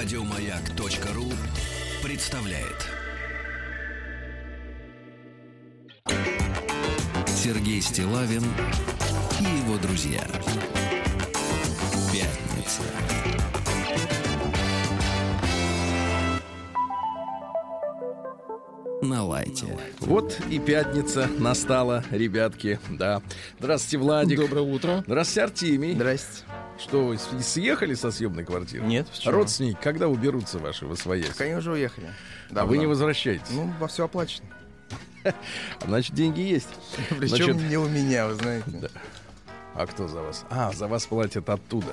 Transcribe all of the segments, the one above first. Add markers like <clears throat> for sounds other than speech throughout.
Радиомаяк.ру представляет Сергей Стилавин и его друзья. Пятница. На лайте. Вот и пятница настала, ребятки, да. Здравствуйте, Владик. Доброе утро. Здравствуйте, Артемий. Здрасте. Что, вы съехали со съемной квартиры? Нет, почему? Родственники, когда уберутся ваши в своей? Так они уже уехали. А Давно. вы не возвращаетесь? Ну, во все оплачено. <laughs> Значит, деньги есть. <laughs> Причем Значит, не у меня, вы знаете. <laughs> А кто за вас? А, за вас платят оттуда.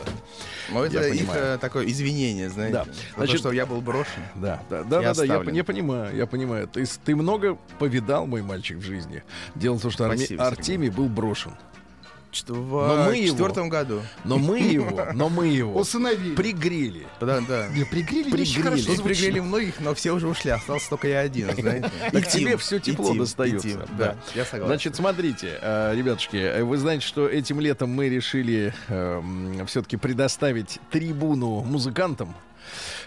Я это их понимаю. э, такое извинение, знаете. Да. За Значит- то, что я был брошен. Да, да, да, Я да, да, я, я понимаю, я понимаю. То есть ты много повидал, мой мальчик, в жизни. Дело в том, что Спасибо, Сергей. Артемий был брошен. Но в мы его- четвертом году. Но мы его, но мы его Усыновили. пригрели. Да, да. Не, пригрели, Пригрели. Здесь пригрели многих, но все уже ушли. Остался только я один, <laughs> знаете. Так И тебе все тепло достается. Да. Я согласен. Значит, смотрите, э, ребятушки, э, вы знаете, что этим летом мы решили все-таки предоставить трибуну музыкантам.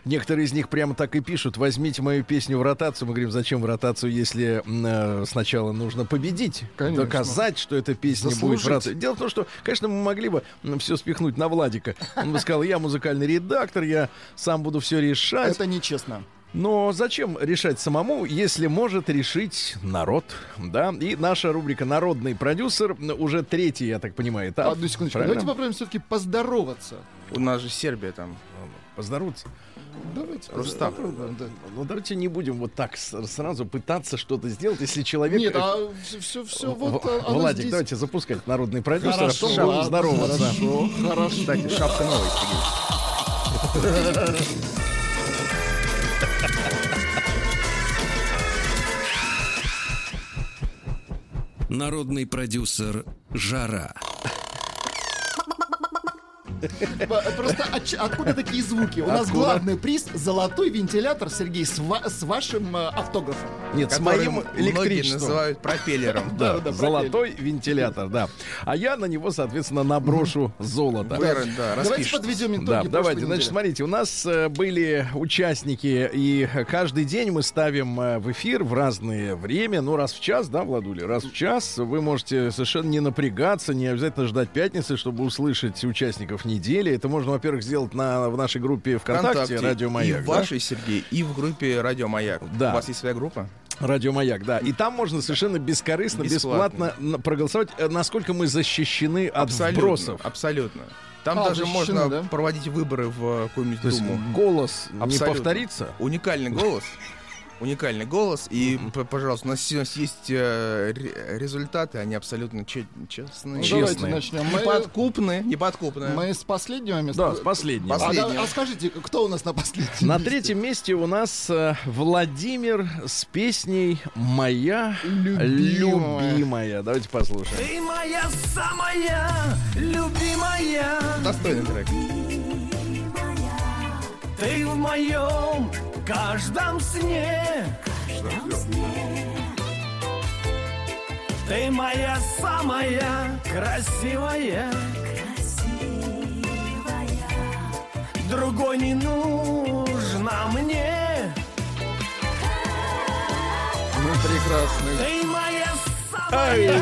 Некоторые из них прямо так и пишут: возьмите мою песню в ротацию. Мы говорим, зачем в ротацию, если э, сначала нужно победить, Конечно. доказать, что эта песня будет в Заслужить. ротации. Дело в том, что, конечно, мы могли бы все спихнуть на Владика. Он бы сказал: я музыкальный редактор, я сам буду все решать. Это нечестно. Но зачем решать самому, если может решить народ, да? И наша рубрика «Народный продюсер» уже третий, я так понимаю, этап. Одну секундочку. Правильно? Давайте попробуем все-таки поздороваться. У нас же Сербия там. Поздороваться. Давайте. Рустам. попробуем, да. Ну, давайте не будем вот так сразу пытаться что-то сделать, если человек... Нет, э, а все, все, вот а, оно Владик, здесь. давайте запускать народный продюсер, а Хорошо, потом будем ладно, здороваться. Хорошо, хорошо. Кстати, шапка новая. Народный продюсер «Жара». Просто от- откуда такие звуки? У нас главный приз золотой вентилятор, Сергей, с, ва- с вашим э, автографом. Нет, с моим электричеством. называют пропеллером. <laughs> Да, Да, да, золотой вентилятор, да. А я на него, соответственно, наброшу золото. Вы, да, Давайте подведем итоги. Да, давайте. Значит, недели. смотрите, у нас э, были участники, и каждый день мы ставим э, в эфир в разное время, ну, раз в час, да, Владуля, раз в час. Вы можете совершенно не напрягаться, не обязательно ждать пятницы, чтобы услышать участников недели. Это можно, во-первых, сделать на, в нашей группе ВКонтакте, ВКонтакте. Радио Маяк. И в да? вашей, Сергей, и в группе Радио Маяк. Да. У вас есть своя группа? Радио Маяк, да. И там можно совершенно бескорыстно, бесплатно, Бесплатно. проголосовать, э, насколько мы защищены от вбросов. Абсолютно. Там А, даже защищены, можно да? проводить выборы в э, какую-нибудь То есть думу. голос не Абсолютно. повторится. Уникальный голос. <laughs> Уникальный голос. И, п- пожалуйста, у нас сейчас есть э, ре- результаты, они абсолютно че- честные. Ну, честные. давайте начнем. Мы, Неподкупные. Неподкупные. мы с последнего места. Да, с последнего. А, Последнего. да, а скажите, кто у нас на последнем На месте? третьем месте у нас э, Владимир с песней «Моя Любимая». любимая». Давайте послушаем. Ты моя самая любимая, Достойный трек. Ты в моем каждом сне. Ты моя самая красивая, другой не нужна мне. Ну, прекрасно. Ты моя самая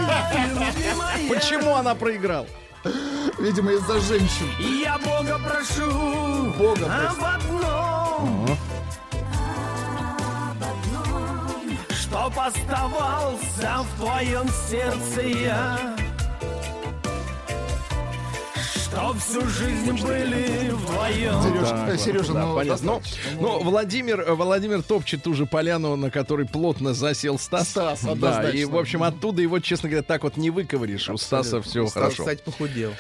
любимая. Почему она проиграла? <laughs> Видимо, из-за женщин. Я Бога прошу Бога об одном, чтоб оставался в твоем сердце я, чтоб всю жизнь были вдвоем. Сереж, Так э, Сережа, да, ну, понятно. Ну, достаточно. ну, Владимир, э, Владимир топчет ту же поляну, на которой плотно засел Стас. Стас, да, и, в общем, оттуда его, честно говоря, так вот не выковыришь. У Стаса все Стас, хорошо. кстати, похудел.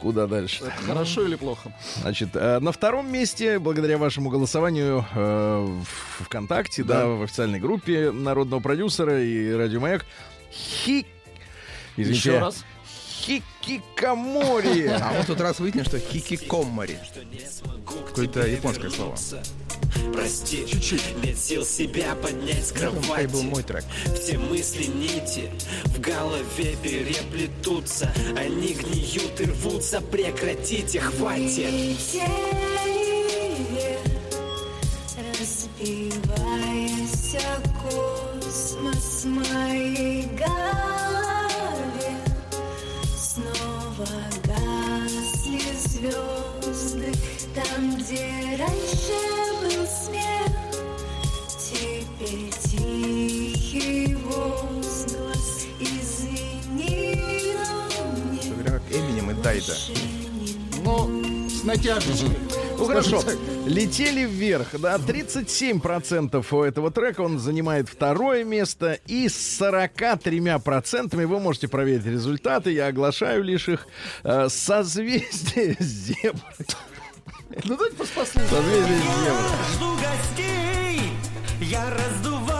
Куда дальше? Хорошо или плохо? Значит, э, на втором месте, благодаря вашему голосованию э, в ВКонтакте, да. Да. в официальной группе народного продюсера и Радио Маяк, Хи... Извините, Еще раз. Хикикомори. А вот тут раз выяснил, что хикикомори. Какое-то японское слово. Прости, нет сил себя поднять с Это был кровати мой трек. Все мысли нити в голове переплетутся Они гниют и рвутся, прекратите, хватит Не Ну, с натяжечкой. Ну хорошо, летели вверх, да, 37% у этого трека, он занимает второе место, и с 43% вы можете проверить результаты, я оглашаю лишь их, э, созвездие <laughs> зебр. Ну, давайте просто послушаем. Созвездие зебр. жду гостей, я раздуваю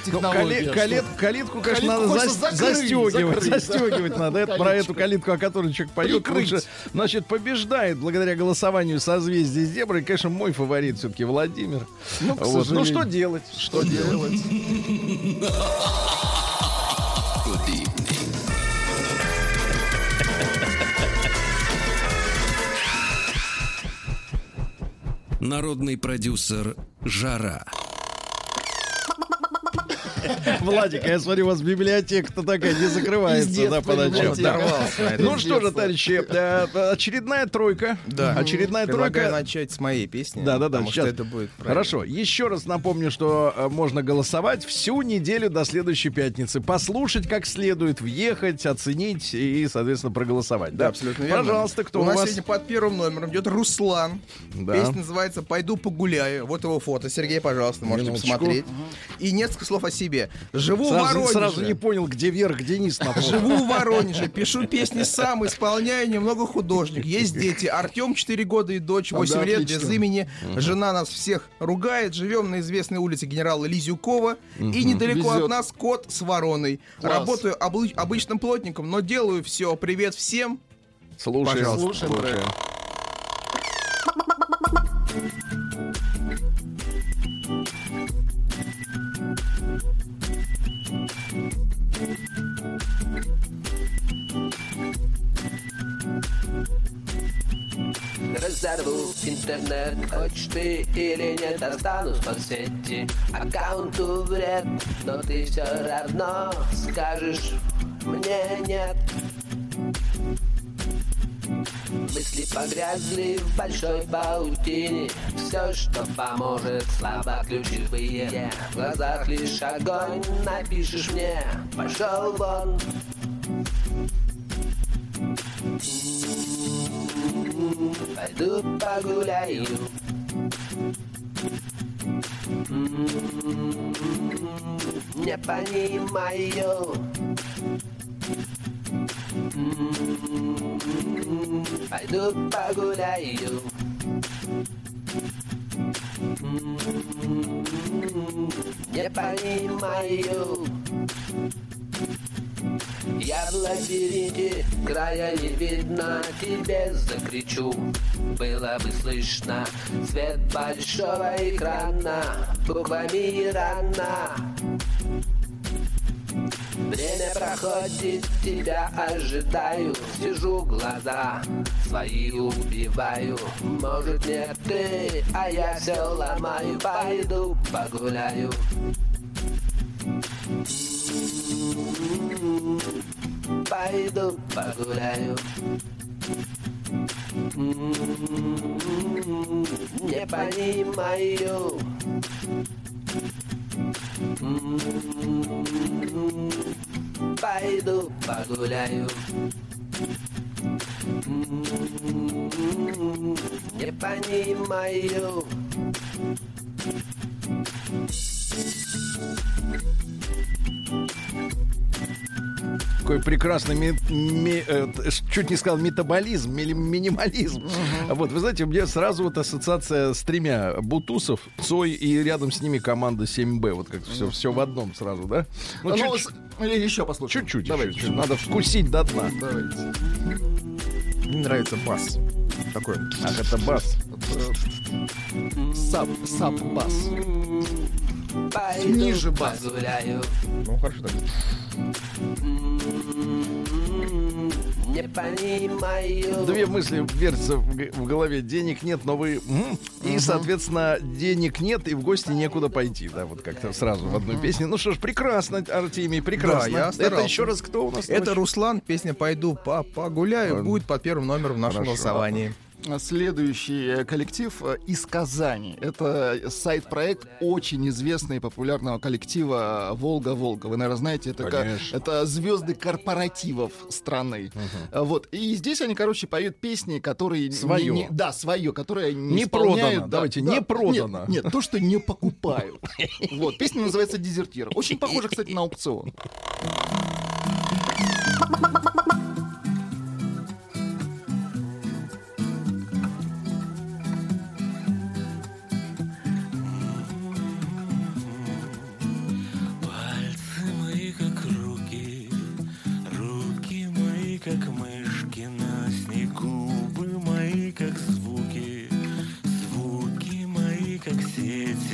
практически Ну, технология. кали- что- калит- калитку, конечно, Калитку надо зас- закрыть, застегивать. закрыть, да. Застегивать надо. Это про эту калитку, о которой человек поет, Прикрыть. лучше. Значит, побеждает благодаря голосованию созвездие зебры. И, конечно, мой фаворит все-таки Владимир. Ну, к Вот. ну что делать? Что делать? Народный продюсер «Жара». <laughs> Владик, а я смотрю, у вас библиотека-то такая не закрывается, да, по ночам. Ну что же, товарищи, э, очередная тройка. Да. Очередная Предлагаю тройка. начать с моей песни. Да, да, да. Сейчас. это будет. Хорошо. Еще раз напомню, что э, можно голосовать всю неделю до следующей пятницы. Послушать как следует, въехать, оценить и, соответственно, проголосовать. Да, абсолютно верно. Пожалуйста, кто у у нас сегодня под первым номером идет Руслан. Да. Песня называется «Пойду погуляю». Вот его фото. Сергей, пожалуйста, можете посмотреть. И несколько слов о себе. Живу в Сразу, Воронеже. сразу не понял, где вверх, где низ. Живу в Воронеже, пишу песни сам, исполняю немного художник. Есть дети. Артем 4 года и дочь 8 да, лет, отлично. без имени. Жена нас всех ругает. Живем на известной улице генерала Лизюкова. И недалеко Везет. от нас кот с вороной. Класс. Работаю облы- обычным плотником, но делаю все. Привет всем. Слушаем. Пожалуйста. Слушаем Разорву интернет, хочешь ты или нет Достану с соцсети, аккаунту вред Но ты все равно скажешь мне нет Мысли погрязли в большой паутине. Все, что поможет, слабо ключевые. В глазах лишь огонь, напишешь мне Пошел вон Пойду погуляю Не понимаю Пойду погуляю Не понимаю я в лабиринте, края не видно, тебе закричу. Было бы слышно свет большого экрана Буквами рано Время проходит, тебя ожидаю Сижу, глаза свои убиваю. Может нет ты, а я все ломаю Пойду погуляю Пойду погуляю Не понимаю Пойду погуляю Не понимаю Какой прекрасный, ми- ми- э, чуть не сказал метаболизм, мили- минимализм. Вот, вы знаете, у меня сразу вот ассоциация с тремя Бутусов, Цой и рядом с ними команда 7Б. Вот как все, все в одном сразу, да? Ну, Ну, чуть- с- или еще послушаем. чуть-чуть, Давайте. еще, надо вкусить до дна. Давайте. Мне нравится бас. Такой. Ах, это бас. Саб, саб, бас. Пойду Ниже бас. погуляю. Ну, хорошо так. Не понимаю. Две мысли вертятся в голове. Денег нет, но вы... м, И, соответственно, денег нет, и в гости некуда пойти. Да, вот как-то сразу в одной песне. Ну что ж, прекрасно, Артемий, прекрасно. Да, я Это еще раз кто у нас? Это? Руслан, песня «Пойду по погуляю» будет под первым номером в нашем Хорошо. голосовании. Следующий э, коллектив э, из Казани. Это сайт-проект очень известного и популярного коллектива «Волга-Волга». Вы, наверное, знаете, это, ка- Конечно. это звезды корпоративов страны. А Вот. И здесь они, короче, поют песни, которые... не- Свое. не- да, свое, которое не, Не продано, да, давайте, да. не продано. Нет, нет, то, что не покупают. Вот. Песня называется «Дезертир». Очень похоже, кстати, на аукцион.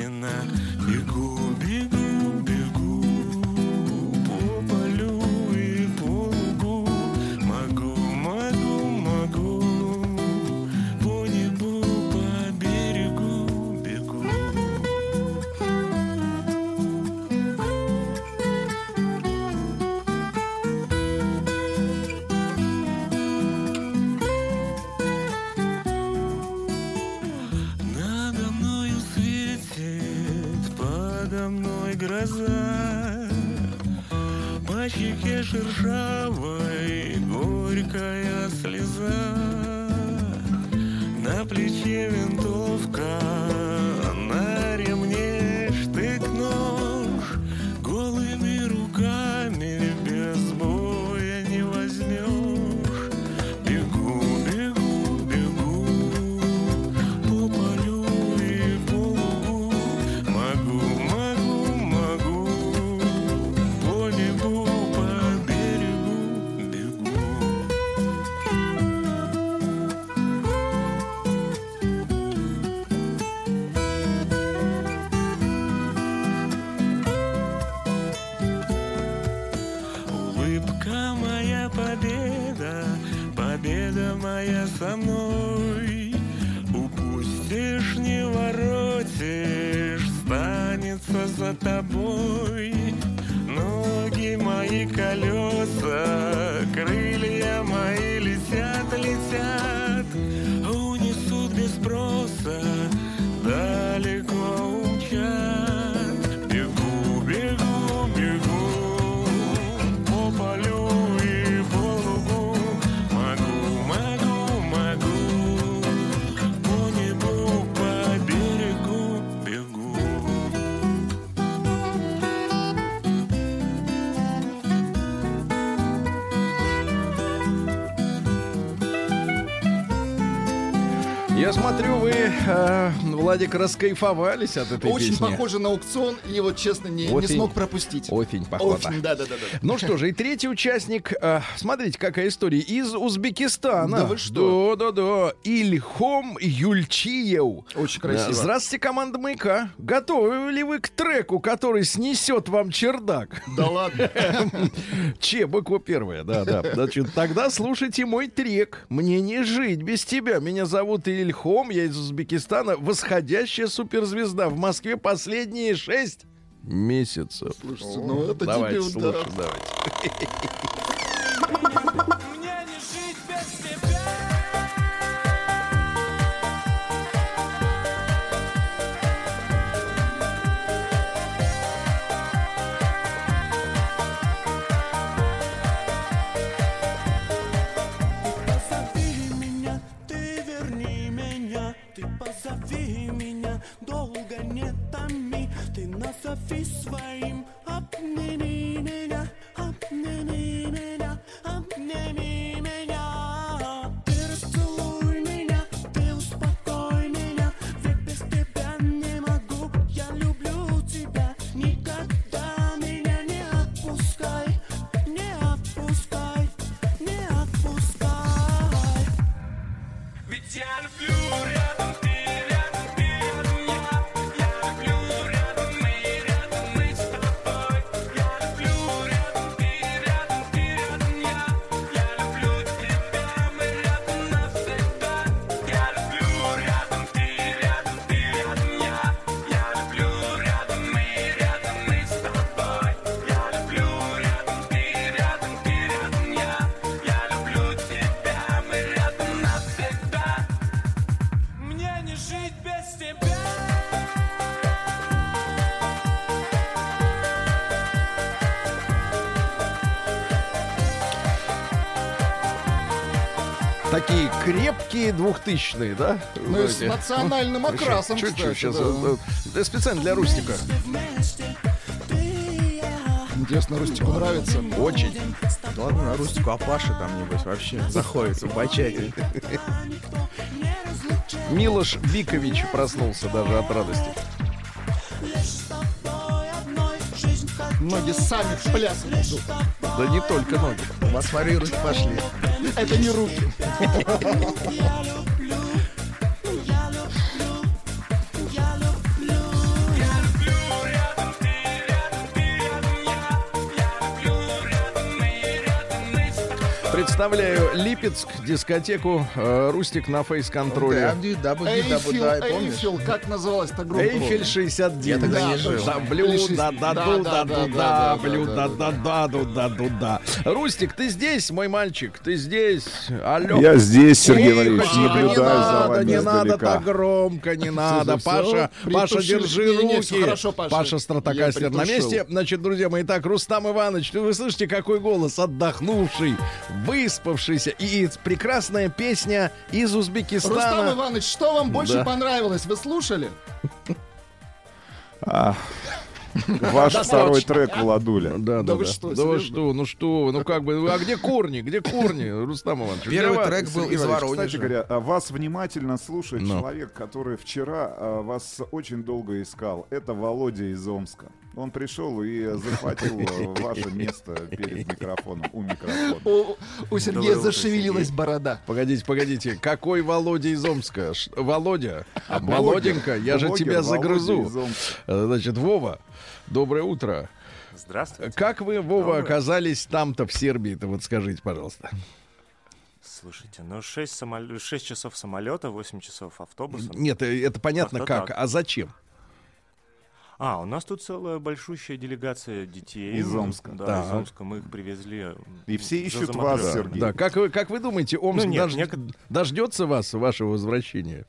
Сети на Владик, раскайфовались от этой Очень песни. похоже на аукцион, и вот, честно, не, не Очень- смог пропустить. Очень похоже. Очень, да-да-да. Ну что же, и третий участник, э, смотрите, какая история, из Узбекистана. Да вы что? Да-да-да. Ильхом Юльчиев. Очень красиво. Да. Здравствуйте, команда «Маяка». Готовы ли вы к треку, который снесет вам чердак? Да ладно. <laughs> Че, буква первая, да-да. Значит, тогда слушайте мой трек. Мне не жить без тебя. Меня зовут Ильхом, я из Узбекистана. Восходящая суперзвезда. В Москве последние шесть месяцев. Слушайте, ну это Давайте, тебе слушай, удар. давайте. Мне не жить без тебя. Позови крепкие двухтысячные, да? Ну и с национальным окрасом, Чуть-чуть кстати, сейчас. да. вот, э, специально для Рустика. Интересно, Рустику нравится? Очень. Ладно, на Рустику, а Паша там, небось, вообще заходится в бачате. Милош Викович проснулся даже от радости. Ноги сами в пляс идут. Да не только ноги. У вас, пошли. Это не руки. <laughs> Представляю Липецк, дискотеку, э, Рустик на фейс-контроле. Дабди, дабди, дабди, Эйфел, дай, помнишь? Эйфел, как называлась та группа? Эйфель 69. Я тогда не Да, жил. Да, блю, Эйфель да, 60. да, Да, ду, да, да, да, ду, да, да, да, да, да, да, да, да, ду, да, ду, да. Рустик, ты здесь, мой мальчик? Ты здесь? Алло. Я здесь, Сергей Валерьевич, наблюдаю не за надо, вами не надо так громко, не надо. Паша, Паша, держи руки. Паша. Стратокастер на месте. Значит, друзья мои, так, Рустам Иванович, вы слышите, какой голос отдохнувший, выспавшийся и прекрасная песня из Рустам Узбекистана. Иванович, что вам больше Да. понравилось? Вы слушали? Ваш второй трек, Владуля. Да, да, Да вы да. что, Да вы серьезно? что, ну что ну как бы, ну, а где корни, где корни, Рустам Иванович? Первый Где трек был из Воронежа. Кстати говоря, а вас внимательно слушает Ну. человек, который вчера а, вас очень долго искал. Это Володя из Омска. Он пришел и захватил а, ваше место перед микрофоном, у микрофона. У, у Сергея Доброе зашевелилась борода. Погодите, погодите, какой Володя из Омска? Ш- Володя, А Володенька, я же тебя загрызу. Э, Значит, Вова, доброе утро. Здравствуйте. Как вы, Вова, Доброе. оказались там-то в Сербии-то, вот скажите, пожалуйста. Слушайте, ну 6, самол... 6 часов самолета, 8 часов автобуса. Нет, э, это понятно как, так. а зачем? А, у нас тут целая большущая делегация детей. Из Омска. Да, из Так. Омска мы их привезли. И все ищут вас. Сергей. Да, как вы, как вы думаете, Омск Ну, нет, дож- неко- дождется вас, вашего возвращения?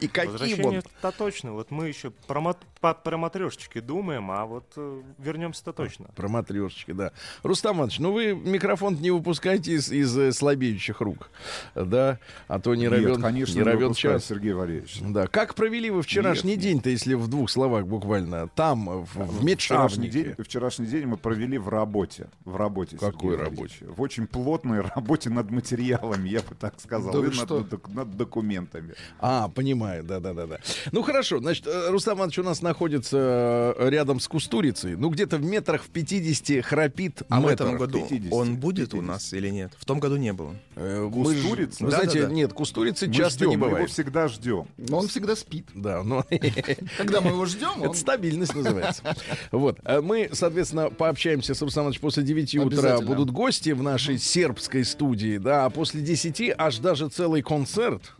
И каким он? Точно. Вот мы еще про, мат... по- про матрешечки думаем, а вот э, вернемся-то точно. Про матрешечки, да. Рустам Иванович, ну вы микрофон не выпускайте из, из э, слабеющих рук, да, а то не Нет, равен, конечно, не равен час. Сергей Валерьевич. Да, как провели вы вчерашний Нет, день-то, если в двух словах буквально, там, в, в Вчерашний Медшавнике? день, вчерашний день мы провели в работе. В работе. Какой работе? В очень плотной <laughs> работе над материалами, я бы так сказал. Да и над, что? док- над документами. А, понимаю, да-да-да. Ну хорошо, значит, э, Рустам Иванович у нас находится э, рядом с Кустурицей, ну где-то в метрах в 50 храпит А в этом году 50, он будет у 50. нас или нет? В том году не было. Э, Кустурица? Вы Да, знаете, да, да. нет, Кустурицы Мы часто ждем, не мы его бывает. всегда ждем. Но он всегда спит. Да, но <laughs> Когда мы его ждем, он... Это стабильность называется. <laughs> Вот. А Мы, соответственно, пообщаемся с Рустамом Ивановичем после 9 утра. Будут гости в нашей сербской студии, да, а после 10 аж даже целый концерт.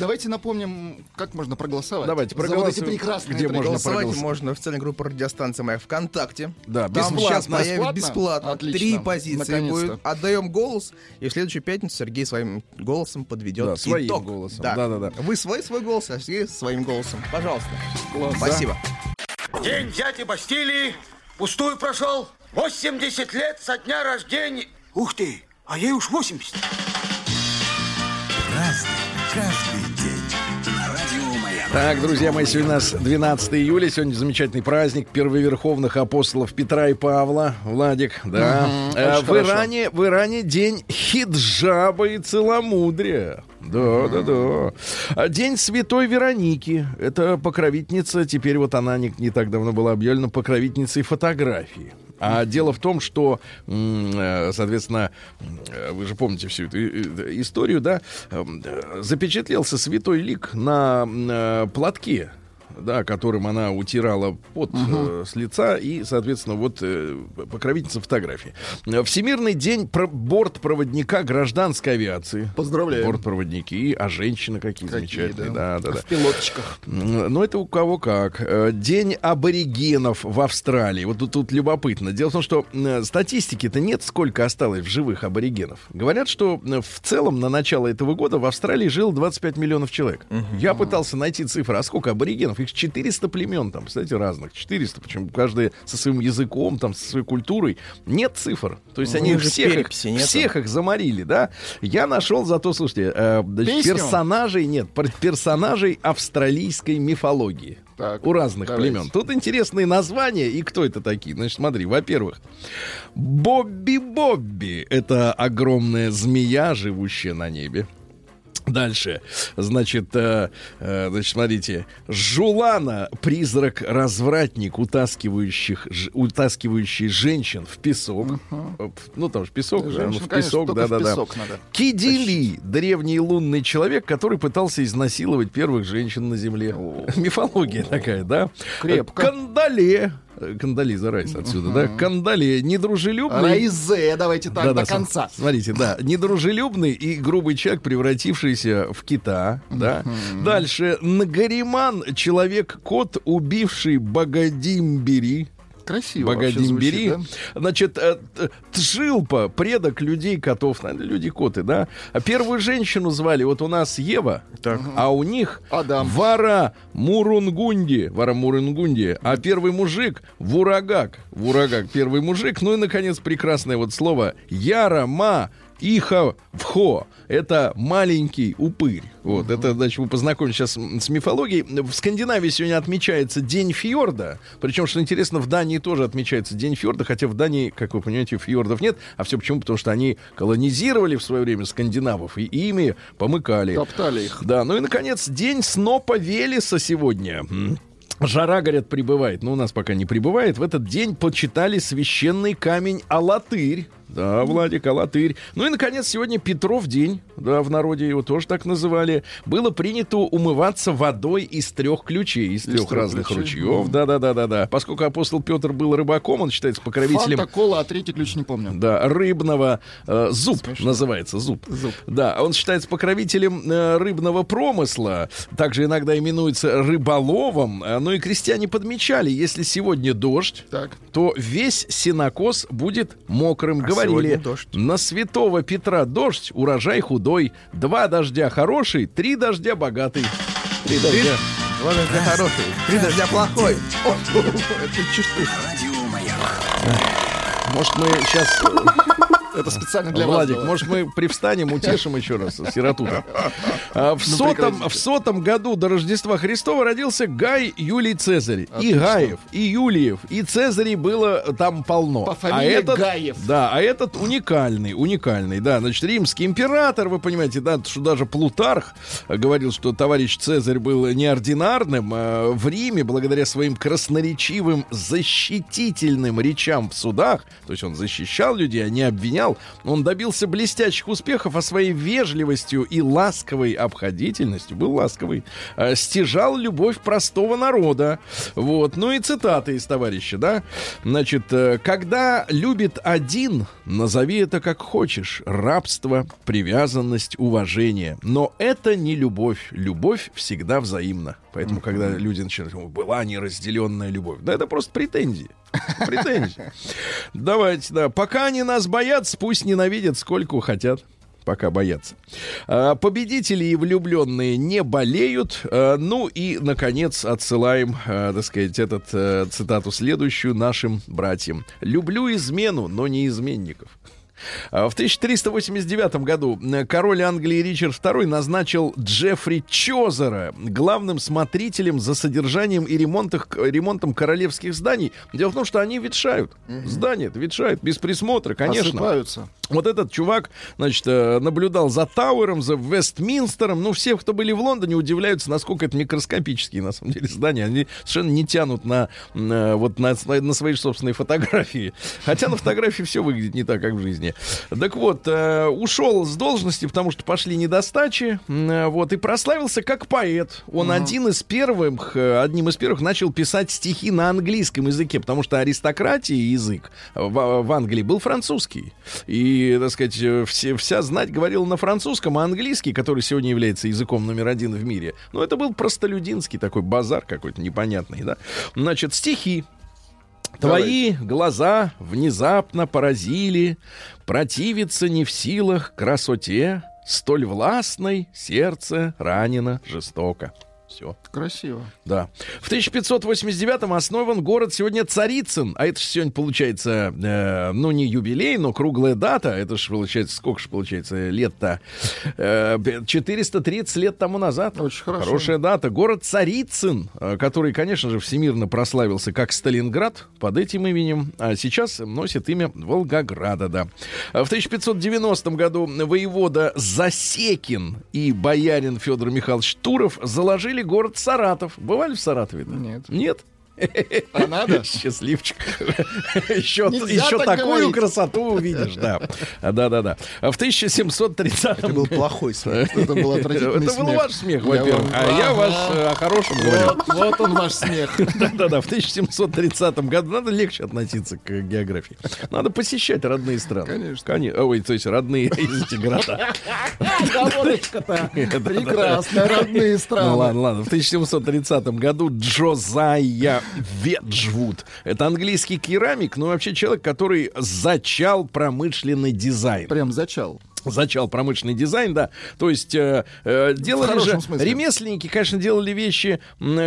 Давайте напомним, как можно проголосовать. Давайте, проголосуем. прекрасные Где можно Голосовать проголосовать. можно в официальной группе радиостанции «Моя ВКонтакте». Да, Там бесплатно. сейчас появится Бесплатно? бесплатно. Отлично. Три позиции Наконец-то. будет. Отдаем голос, и в следующую пятницу Сергей своим голосом подведет Да, своим итог. голосом. Да. Да-да-да. Вы свой свой голос, а Сергей своим голосом. Пожалуйста. Класс. Спасибо. День дяди Бастилии пустую прошел. 80 лет со дня рождения. Ух ты, а ей уж 80. Так, друзья мои, сегодня у нас 12 июля, сегодня замечательный праздник первоверховных апостолов Петра и Павла. Владик, да. Э, очень в, хорошо. Иране, в Иране день хиджаба и целомудрия. Да, да, да. А День Святой Вероники. Это покровительница, теперь вот она не, не так давно была объявлена покровительницей фотографии. А дело в том, что, э, соответственно, э, вы же помните всю эту э, историю, да, эм, э, запечатлелся святой лик на платке да, которым она утирала пот э, с лица и, соответственно, вот э, покровительница фотографии. Всемирный день про- бортпроводника гражданской авиации. Поздравляем. Бортпроводники, а женщины какие, Какие, замечательные. Да, да, да. В пилоточках. М, Ну, это у кого как. Э, День аборигенов в Австралии. Вот тут, тут любопытно. Дело в том, что статистики-то нет, сколько осталось в живых аборигенов. Говорят, что в целом на начало этого года в Австралии жило 25 миллионов человек. Я пытался найти цифры, а сколько аборигенов? Их 400 племен там, кстати, разных, 400, причем каждая со своим языком, там, со своей культурой. Нет цифр, то есть У они всех, их, всех их заморили, да. Я нашел зато, слушайте, э, Песню? персонажей, нет, пер- персонажей австралийской мифологии. Так, У разных давайте. племен. Тут интересные названия и кто это такие. Значит, смотри, во-первых, Бобби-Бобби — это огромная змея, живущая на небе. Дальше, значит, э, э, значит, смотрите, Жулана, призрак-развратник, утаскивающих, ж- утаскивающий женщин в песок. Э, Ну, там же песок, да, ну, Женщин, в конечно, песок, да-да-да. Кидили, древний лунный человек, который пытался изнасиловать первых женщин на Земле. Мифология такая, да? Крепко. Кандале. Кандализа Райс отсюда, да? Кандале. Недружелюбный. Райзе, давайте так, Да-да, до конца. см- Смотрите, да, недружелюбный и грубый человек, превратившийся в кита, да. Дальше Нгариман, человек-кот, убивший Богодимбери. Красиво Богодимбери. звучит, Значит, э, Тжилпа, предок людей-котов, наверное, люди-коты, да. А первую женщину звали, вот у нас Ева, а у них Адам. Вара Мурунгунди, Вара Мурунгунди, а первый мужик Вурагак, Вурагак, первый мужик. Ну и, наконец, прекрасное вот слово Ярама Иха Вхо. Это маленький упырь. Вот, это, значит, вы познакомитесь сейчас с мифологией. В Скандинавии сегодня отмечается День фьорда. Причем, что интересно, в Дании тоже отмечается День фьорда, хотя в Дании, как вы понимаете, фьордов нет. А все почему? Потому что они колонизировали в свое время скандинавов и ими помыкали. Топтали их. Да, ну и, наконец, день снопа Велеса сегодня. Жара, говорят, прибывает, но у нас пока не прибывает. В этот день почитали священный камень Алатырь. Да, Владик, Алатырь. Ну и, наконец, сегодня Петров день. Да, в народе его тоже так называли. Было принято умываться водой из трех ключей, из трех трех разных ключей. ручьев. Да, да, да, да, да. Поскольку апостол Петр был рыбаком, он считается покровителем Фанта, кола, а третий ключ не помню. да, рыбного э, зуб называется зуб. Да, он считается покровителем э, рыбного промысла, также иногда именуется рыболовом. Э, Ну и крестьяне подмечали, если сегодня дождь, Так. то весь сенокос будет мокрым. А Говорили, на святого Петра дождь, урожай худой, два дождя хороший, три дождя богатый. Три дождя. Вот это хороший. Три дождя плохой. <laughs> Это чувствуешь. Может, мы сейчас Это специально для вас Владик, было. может, мы привстанем, утешим еще раз сироту в, Ну, сотом, в сотом году до Рождества Христова родился Гай Юлий Цезарь. И. Гаев, и Юлиев, и Цезарей было там полно. По фамилии этот, Гаев. Да, а этот уникальный, уникальный, да. Значит, римский император, вы понимаете, да, что даже Плутарх э, говорил, что товарищ Цезарь был неординарным. э, В Риме, благодаря своим красноречивым защитительным речам в судах, то есть он защищал людей, а не обвинял, он добился блестящих успехов, а своей вежливостью и ласковой обходительностью, был ласковый, э, стяжал любовь простого народа. Вот. Ну и цитаты из товарища, да. Значит, э, когда любит один, назови это как хочешь. Рабство, привязанность, уважение. Но это не любовь. Любовь всегда взаимна. Поэтому, когда люди начинают, «О, была неразделенная любовь. Да, это просто претензии. <laughs> Претензии. Давайте, да. Пока они нас боятся, пусть ненавидят сколько хотят. Пока боятся. А, Победители и влюбленные не болеют. А, Ну и, наконец, отсылаем, а, так сказать, этот э, цитату следующую нашим братьям. «Люблю измену, но не изменников». А, В 1389 году э, король Англии Ричард II назначил Джеффри Чозера главным смотрителем за содержанием и ремонтах- ремонтом королевских зданий. Дело в том, что они ветшают. Здания ветшают без присмотра, конечно. Осыпаются. Вот этот чувак, значит, э, наблюдал за Тауэром, за Вестминстером. Ну, все, кто были в Лондоне, удивляются, насколько это микроскопические, на самом деле, здания. Они совершенно не тянут на, э, вот на, на свои собственные фотографии. Хотя на фотографии все выглядит не так, как в жизни. Так вот, э, ушел с должности, потому что пошли недостачи. э, Вот, и прославился как поэт. Он один из первых, э, одним из первых начал писать стихи на английском языке, потому что аристократии язык в, в Англии был французский. И, так сказать, все, вся знать говорила на французском, а английский, который сегодня является языком номер один в мире, ну, это был простолюдинский такой базар какой-то непонятный, да. Значит, стихи. Твои глаза внезапно поразили, противиться не в силах красоте, столь властной сердце ранено жестоко. Все. Красиво. Да. В 1589-м основан город сегодня Царицын. А это же сегодня получается, э, ну, не юбилей, но круглая дата. Это же получается, сколько же получается лет-то? Э, 430 лет тому назад. Очень хорошо. Хорошая дата. Город Царицын, э, который, конечно же, всемирно прославился как Сталинград под этим именем, а сейчас носит имя Волгограда, да. В 1590 году воевода Засекин и боярин Федор Михайлович Туров заложили город Саратов. Бывали в Саратове? да? Нет. Нет? А надо? <laughs> Счастливчик. <laughs> Еще, еще так такую говорить. красоту увидишь, да. Да, да, да. А В 1730 Это был плохой смех. <laughs> Это был отвратительный Это был ваш смех, во-первых. А я ваш э, о хорошем говорю. Вот, он ваш смех. Да-да-да, в 1730 году надо легче относиться к географии. Надо посещать родные страны. Конечно. Конечно. Ой, то есть родные из эти города. Прекрасная, родные Ну страны. ладно, ладно. В 1730 году Джозайя Веджвуд. Это английский керамик, но вообще человек, который зачал промышленный дизайн. Прям зачал. Зачал промышленный дизайн, да. То есть э, э, делали же смысле. ремесленники, конечно, делали вещи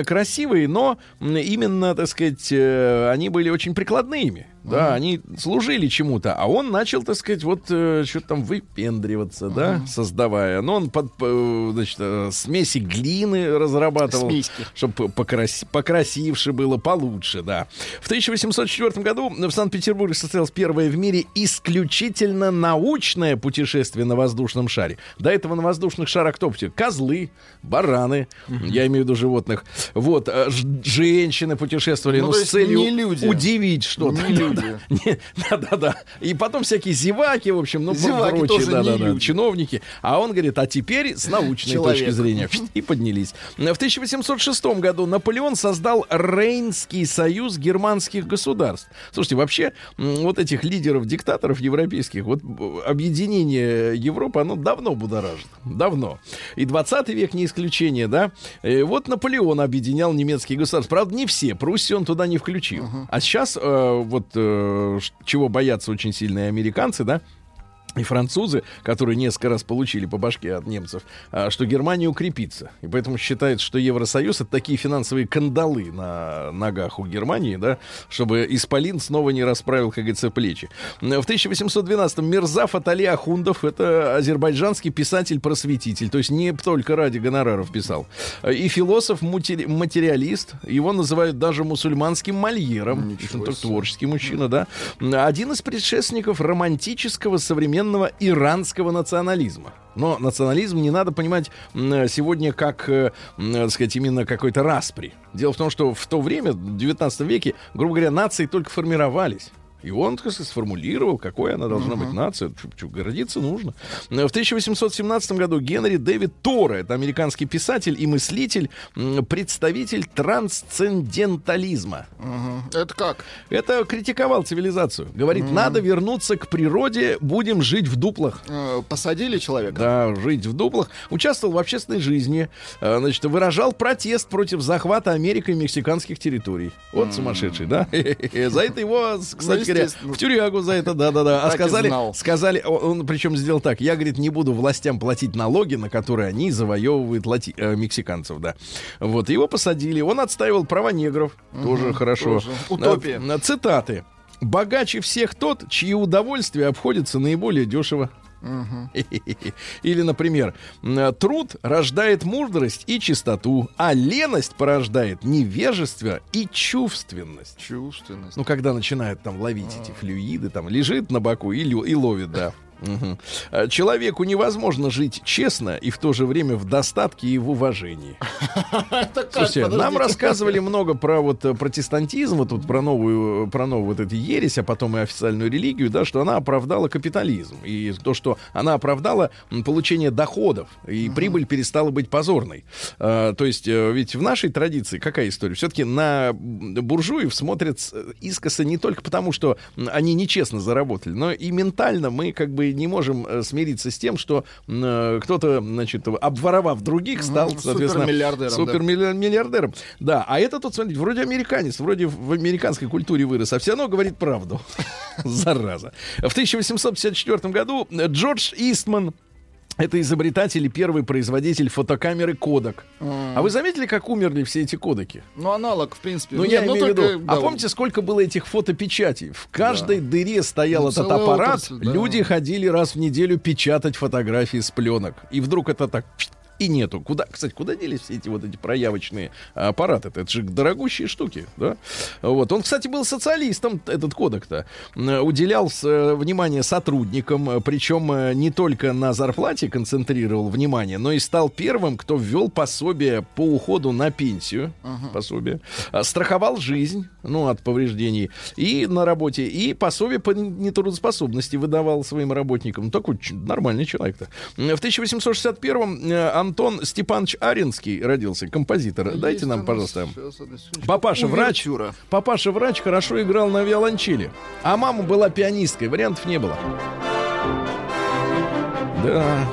красивые, но именно, так сказать, э, они были очень прикладными. Да, они служили чему-то, а он начал, так сказать, вот э, что-то там выпендриваться, да, создавая. Но он под, э, значит, э, смеси глины разрабатывал, Смеськи. чтобы покрасивше было, получше, да. В 1804 году в Санкт-Петербурге состоялось первое в мире исключительно научное путешествие на воздушном шаре. До этого на воздушных шарах кто? Козлы, бараны, я имею в виду животных. Вот, э, ж- женщины путешествовали, Ну, ну, то с есть целью не люди. удивить что-то. Не люди. <laughs> Не, Да-да-да. И потом всякие зеваки, в общем, ну, Зеваки прочие, да-да-да, чиновники. А он говорит, а теперь с научной Человек. точки зрения. И поднялись. В 1806 году Наполеон создал Рейнский союз германских государств. Слушайте, вообще, вот этих лидеров-диктаторов европейских, вот объединение Европы, оно давно будоражит. Давно. И 20 век не исключение, да? Э, Вот Наполеон объединял немецкие государства. Правда, не все. Пруссию он туда не включил. А сейчас э, вот э, чего боятся очень сильные американцы, да? И французы, которые несколько раз получили по башке от немцев, а, что Германия укрепится. И поэтому считается, что Евросоюз это такие финансовые кандалы на ногах у Германии, да, чтобы Исполин снова не расправил, как говорится, плечи. В 1812-м Мирзаф Атали Ахундов, это азербайджанский писатель-просветитель, то есть не только ради гонораров писал. И философ-материалист, его называют даже мусульманским мальером. Творческий мужчина, да. Один из предшественников романтического современного иранского национализма. Но национализм не надо понимать сегодня как, э, м, так сказать, именно какой-то распри. Дело в том, что в то время, в 19 веке, грубо говоря, нации только формировались. И он, так сказать, сформулировал, какой она должна быть нация. Чё- чё, гордиться нужно. В 1817 году Генри Дэвид Тора, это американский писатель и мыслитель, представитель трансцендентализма. Мгм. Это как? Это критиковал цивилизацию. Говорит, надо вернуться к природе, будем жить в дуплах. Э, Посадили человека? Да, жить в дуплах. Участвовал в общественной жизни. э, Значит, выражал протест против захвата Америкой мексиканских территорий. Вот сумасшедший, да? <laughs> За это его, кстати говоря, в тюрягу за это, да-да-да. А сказали, сказали, он причем сделал так. Я, говорит, не буду властям платить налоги, на которые они завоевывают лати- э, мексиканцев, да. Вот, его посадили. Он отстаивал права негров. Тоже хорошо. тоже. Утопия. Э, Цитаты. Богаче всех тот, чьи удовольствия обходятся наиболее дешево. <laughs> Или, например, труд рождает мудрость и чистоту, а леность порождает невежество и чувственность. Чувственность. Ну, когда начинают там ловить эти флюиды, там лежит на боку и ловит, да. А Человеку невозможно жить честно и в то же время в достатке и в уважении. <laughs> Слушайте, нам рассказывали много про вот э, протестантизм, вот тут про новую, про новую вот эту ересь, а потом и официальную религию, да, что она оправдала капитализм. И то, что она оправдала получение доходов, и прибыль перестала быть позорной. То есть, э, ведь в нашей традиции какая история? Все-таки на буржуев смотрят э, искоса не только потому, что они нечестно заработали, но и ментально мы как бы не можем э, смириться с тем, что э, кто-то, значит, обворовав других, стал, Мгм, соответственно, супермиллиардером, да. супермиллиардером. Да, а это тут, смотрите, вроде американец, вроде в американской культуре вырос, а все равно говорит правду. <laughs> Зараза. В 1854 году Джордж Истман Это изобретатель и первый производитель фотокамеры Кодак. А вы заметили, как умерли все эти кодеки? Ну, аналог, в принципе. Ну, Нет, я имею в виду. да, А помните, сколько было этих фотопечатей? В каждой дыре стоял Ну, этот аппарат. отрасль, да. Люди ходили раз в неделю печатать фотографии с пленок. И вдруг это так и нету. Куда, кстати, куда делись все эти вот эти проявочные аппараты? Это же дорогущие штуки, да? Вот. Он, кстати, был социалистом, этот кодек-то. Уделял э, внимание сотрудникам, э, причем э, не только на зарплате концентрировал внимание, но и стал первым, кто ввел пособие по уходу на пенсию, пособие, а, страховал жизнь, ну, от повреждений, и на работе, и пособие по нетрудоспособности выдавал своим работникам. Такой нормальный человек-то. В 1861-м э, Антон Степанович Аринский родился, композитор. Дайте нам, пожалуйста. Папаша врач. Папаша врач хорошо играл на виолончели, а мама была пианисткой. Вариантов не было. Да.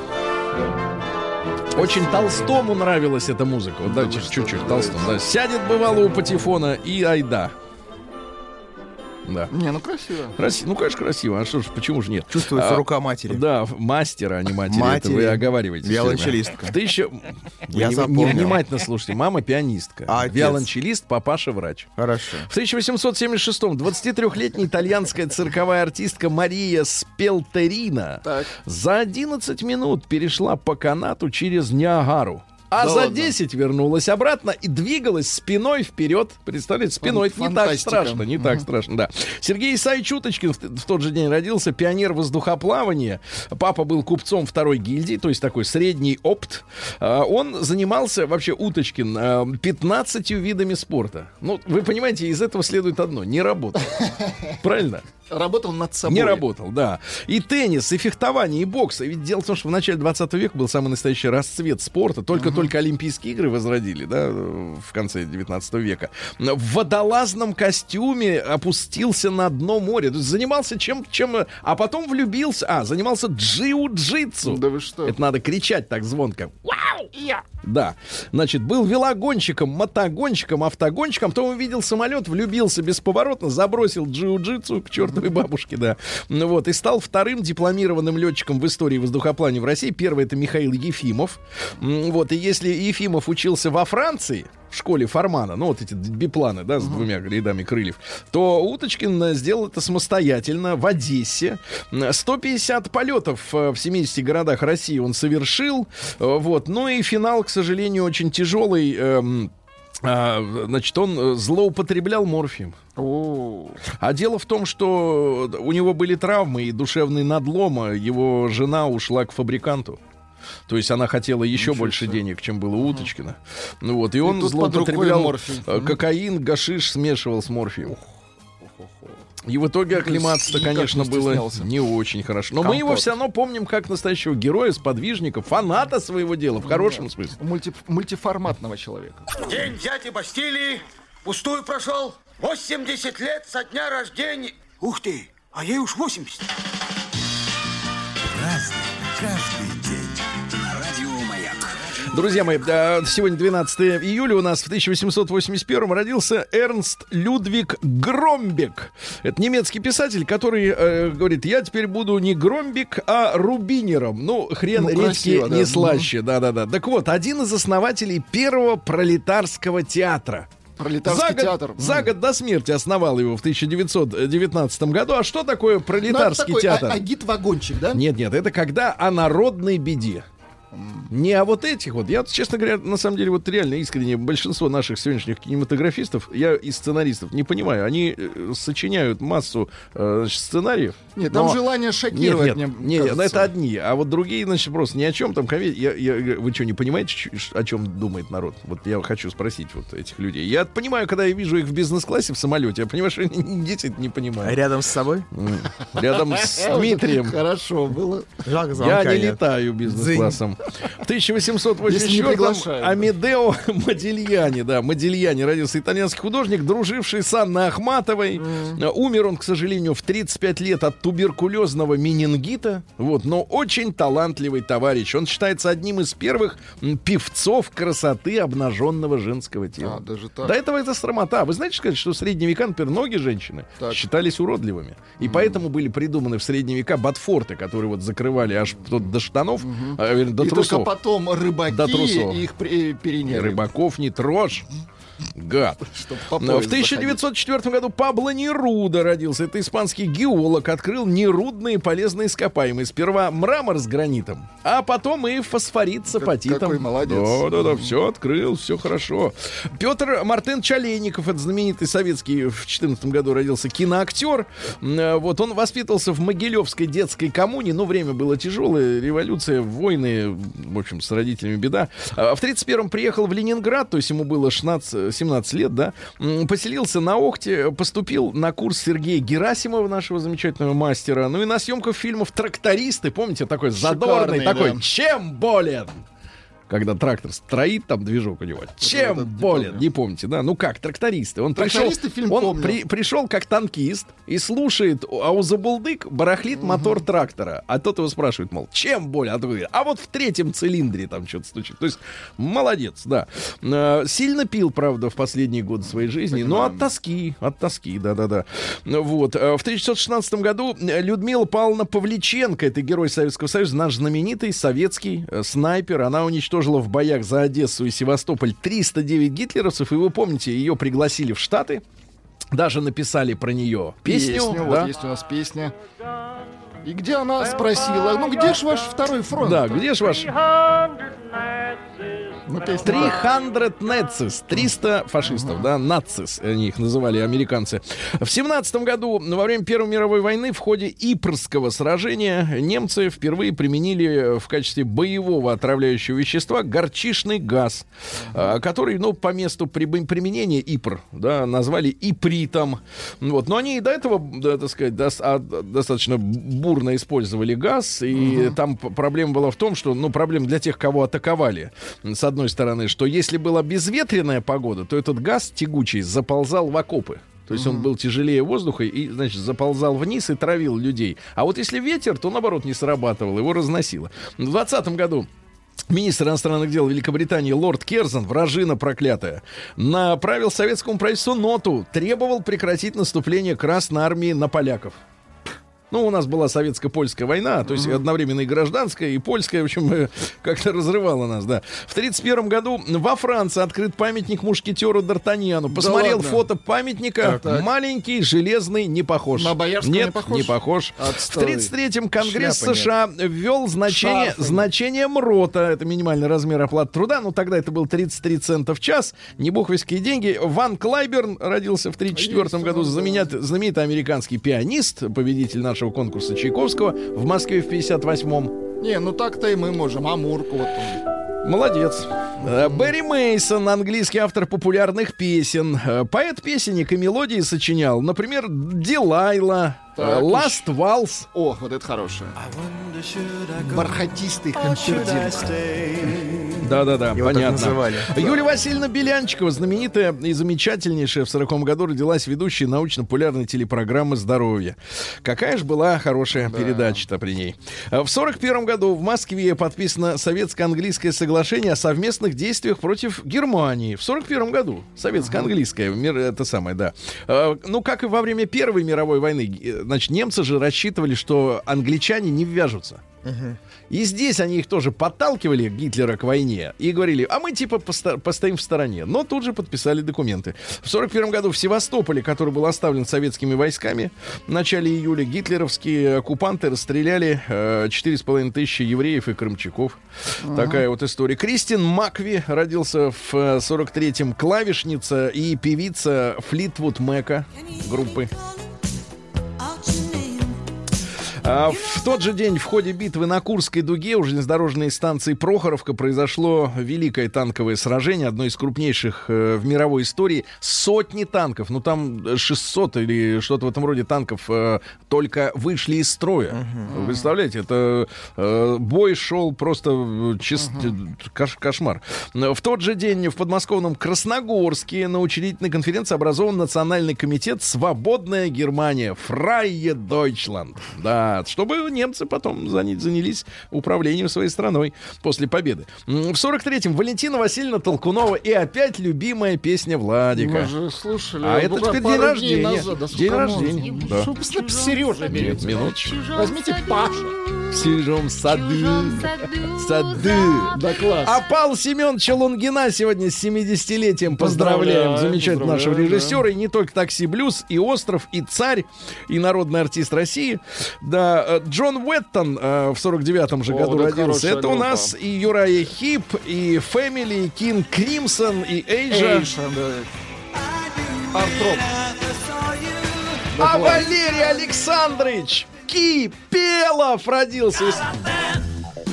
Очень Толстому нравилась эта музыка. Вот давайте чуть-чуть Толстому. Да. Сядет бывало у патефона и айда. Да. Не, ну красиво. Краси- Ну, конечно, красиво. А что ж, почему же нет? Чувствуется А, рука матери. Да, мастера, а не матери. Это Матери. вы оговариваете. Виолончелистка. В тысяча... Я Вы не- запомнил. Невнимательно слушайте. Мама пианистка. А отец? Виолончелист, папаша врач. Хорошо. В 1876-м 23-летняя итальянская цирковая артистка Мария Спелтерина Так. за 11 минут перешла по канату через Ниагару. А Да за ладно? 10 вернулась обратно и двигалась спиной вперед. Представляете, спиной. Это не так страшно, не так страшно, да. Сергей Исаевич Уточкин в, в тот же день родился, пионер воздухоплавания. Папа был купцом второй гильдии, то есть такой средний опт. А, Он занимался, вообще Уточкин, а, 15 видами спорта. Ну, вы понимаете, из этого следует одно. Не работал. <laughs> Правильно? Работал над собой. Не работал, да. И теннис, и фехтование, и бокс. И Ведь дело в том, что в начале 20 века был самый настоящий расцвет спорта. Только-только Олимпийские игры возродили, да, в конце 19 века. В водолазном костюме опустился на дно моря. То есть занимался чем, чем... А потом влюбился... А, занимался джиу-джитсу. Да вы что? Это надо кричать так звонко. Вау! Я! Да. Значит, был велогонщиком, мотогонщиком, автогонщиком. Потом увидел самолет, влюбился бесповоротно, забросил джиу-джитсу к чертовой бабушке, да. Ну вот, и стал вторым дипломированным летчиком в истории воздухоплавания в России. Первый это Михаил Ефимов. Вот, и если Ефимов учился во Франции, в школе Формана, ну вот эти бипланы, да, с двумя рядами крыльев, то Уточкин э, сделал это самостоятельно в Одессе. М, 150 полетов э, в 70 городах России он совершил. Э, Вот, ну и финал, к сожалению, очень тяжелый. эм, а, Значит, он злоупотреблял морфием. О, А дело в том, что у него были травмы и душевный надлом. а Его жена ушла к фабриканту. То есть она хотела еще больше денег, чем было у Уточкина. Ну вот, и он под рукой злоупотреблял э, кокаин, гашиш смешивал с морфием. И в итоге оклематься-то, никак конечно, не было не очень хорошо. Но мы его Компот. все равно помним как настоящего героя, сподвижника, фаната своего дела, в хорошем смысле. мульти- мультиформатного человека. День взятия Бастилии пустую прошел. 80 лет со дня рождения. Ух ты, а ей уж 80. Друзья мои, э, сегодня 12 июля у нас в 1881 родился Эрнст Людвиг Громбек. Это немецкий писатель, который э, говорит, я теперь буду не Громбек, а Рубинером. Ну, хрен Ну, редьки красиво, да. не слаще. Да-да-да. Так вот, один из основателей первого пролетарского театра. Пролетарский за год, театр. За год до смерти основал его в 1919 году. А что такое Ну, это пролетарский такой театр? а- агит-вагончик, да? Нет, нет, это когда о народной беде. Не о вот этих вот. Я, честно говоря, на самом деле, вот реально искренне, большинство наших сегодняшних кинематографистов, я и сценаристов не понимаю. Они э, сочиняют массу э, сценариев. Нет, там но- желание Нет, шокировать, нет, мне нет, кажется. это одни. А вот другие, значит, просто ни о чем там комедия. Я, я- вы что, не понимаете, о чем думает народ? Вот я хочу спросить вот этих людей. Я понимаю, когда я вижу их в бизнес-классе в самолете, я понимаю, что они действительно не А понимают. рядом с собой? Рядом с <laughs> Дмитрием. Хорошо было. Я не нет. летаю бизнес-классом. В Если не 1884 приглашают. Амедео <laughs> Модильяни, да, Модильяни родился итальянский художник, друживший с Анной Ахматовой. Э, Умер он, к сожалению, в 35 лет от туберкулезного менингита. Вот, но очень талантливый товарищ. Он считается одним из первых певцов красоты обнаженного женского тела. А, даже так. До этого это срамота. Вы знаете, сказать, что в средние века, например, ноги женщины Так. считались уродливыми. И поэтому были придуманы в средние века ботфорты, которые вот закрывали аж до штанов, а, вернее, до И только трусов. потом рыбаки их переняли. Рыбаков не трожь. Гад. <laughs> В 1904 году Пабло Неруда родился. Это испанский геолог. Открыл нерудные полезные ископаемые. Сперва мрамор с гранитом, а потом и фосфорит с апатитом. какой молодец. Да, да, да, все открыл, все хорошо. Петр Мартын Чалейников, это знаменитый советский, в 14 году родился киноактер. Э, Вот он воспитывался в Могилевской детской коммуне. Ну, время было тяжелое, революция, войны, в общем, с родителями беда. А В 31-м приехал в Ленинград, то есть ему было 16, 17 лет, да. Поселился на Охте, поступил на курс Сергея Герасимова, нашего замечательного мастера. Ну и на съемках фильмов «Трактористы», помните, такой задорный, Шикарный, такой да. «Чем болен?» Когда трактор строит, там движок у него. Чем этот не болен? помню. Не помните, да? Ну как, трактористы. Он Трактористы пришел, фильм он помню. при- пришел как танкист и слушает, а у забулдык барахлит мотор трактора. А тот его спрашивает, мол, чем болен? А, говорит, а вот в третьем цилиндре там что-то стучит. То есть молодец, да. Э, Сильно пил, правда, в последние годы своей жизни, но от тоски, от тоски, да-да-да. Вот. Э, В 1916 году э, Людмила Павловна Павличенко, это герой Советского Союза, наш знаменитый советский снайпер. Она уничтожила в боях за Одессу и Севастополь 309 гитлеровцев. И вы помните, ее пригласили в Штаты. Даже написали про нее песню. вот да? есть у нас песня. И где она спросила, ну где ж ваш второй фронт? Да, где ж ваш Ну, песня так. 300 нацис, 300 фашистов, да, нацис, они их называли американцы. В 17 году, во время Первой мировой войны, в ходе Ипрского сражения, немцы впервые применили в качестве боевого отравляющего вещества горчишный газ, а, который, ну, по месту при- применения Ипр, да, назвали ипритом. Вот. Но они и до этого, да, так сказать, а, достаточно бурно использовали газ, и там п- проблема была в том, что, ну, проблема для тех, кого атаковали, с одной стороны, что если была безветренная погода, то этот газ тягучий заползал в окопы. То есть он был тяжелее воздуха и, значит, заползал вниз и травил людей. А вот если ветер, то, наоборот, не срабатывал, его разносило. В 2020 году Министр иностранных дел Великобритании лорд Керзон, вражина проклятая, направил советскому правительству ноту, требовал прекратить наступление Красной Армии на поляков. Ну, у нас была советско-польская война, то есть одновременно и гражданская, и польская, в общем, <laughs> как-то разрывала нас, да. В 1931 году во Франции открыт памятник мушкетеру Д'Артаньяну. Посмотрел ладно? фото памятника. Так. Маленький, железный, не похож. На Боярского Нет, не похож? не похож. Отстой. В 1933-м Конгресс Шляпы нет. США ввел значение, Шарфы нет. значение МРОТа. Это минимальный размер оплаты труда. Ну, тогда это был 33 цента в час. Не буховские деньги. Ван Клайберн родился в 1934 году. Знаменит- знаменитый американский пианист, победитель нашего конкурса Чайковского в Москве в 58-м. Не, ну так-то и мы можем. Амурку вот он. Молодец. Э, Берри Мейсон, английский автор популярных песен. Э, Поэт-песенник и мелодии сочинял. Например, Дилайла, э, Ласт Валс. О, вот это хорошее. Бархатистый хампердин. Да-да-да, понятно. называли. Юлия Васильевна Белянчикова, знаменитая и замечательнейшая в 40 году родилась ведущей научно-популярной телепрограммы «Здоровье». Какая же была хорошая передача-то при ней. В 41 году в Москве подписано советско-английское соглашение о совместных действиях против Германии. В 41 году. Советско-английское. Мир, это самое, да. А, Ну, как и во время Первой мировой войны. э, Значит, немцы же рассчитывали, что англичане не ввяжутся. И здесь они их тоже подталкивали, Гитлера, к войне. И говорили, а мы типа посто- постоим в стороне. Но тут же подписали документы. В 41 году в Севастополе, который был оставлен советскими войсками, в начале июля гитлеровские оккупанты расстреляли э, 4,5 тысячи евреев и крымчаков. Такая вот история. Кристин Макви родился в э, 43-м. Клавишница и певица Флитвуд Мэка группы. А, В тот же день в ходе битвы на Курской дуге у железнодорожной станции Прохоровка произошло великое танковое сражение, одно из крупнейших э, в мировой истории. Сотни танков, ну там 600 или что-то в этом роде танков э, только вышли из строя. Вы представляете, это э, бой шел просто э, чист- кош- кошмар. В тот же день в подмосковном Красногорске на учредительной конференции образован Национальный комитет «Свободная Германия» Фрайе Дойчланд. Да, чтобы немцы потом заня- занялись управлением своей страной после победы. В 43-м Валентина Васильевна Толкунова и опять любимая песня Владика. Мы же слушали. А это теперь день рождения. назад. Да День рождения, да. Что с Сережа берется? Минуточку. Возьмите Паша. В чужом саду. Саду. Да класс. А Павла Семеновича Лунгина сегодня с 70-летием поздравляем. Поздравляем, Замечательного нашего режиссера. И не только «Такси Блюз», и «Остров», и «Царь», и народный артист России. Да, э, Джон Уэттон э, в 49-м же О, году да, родился. хорошая Это у нас и Uriah Heep, и Family, и King Crimson, и Asia. Asia, да. Арт-рок. Да А класс. Валерий Александрович Кипелов родился.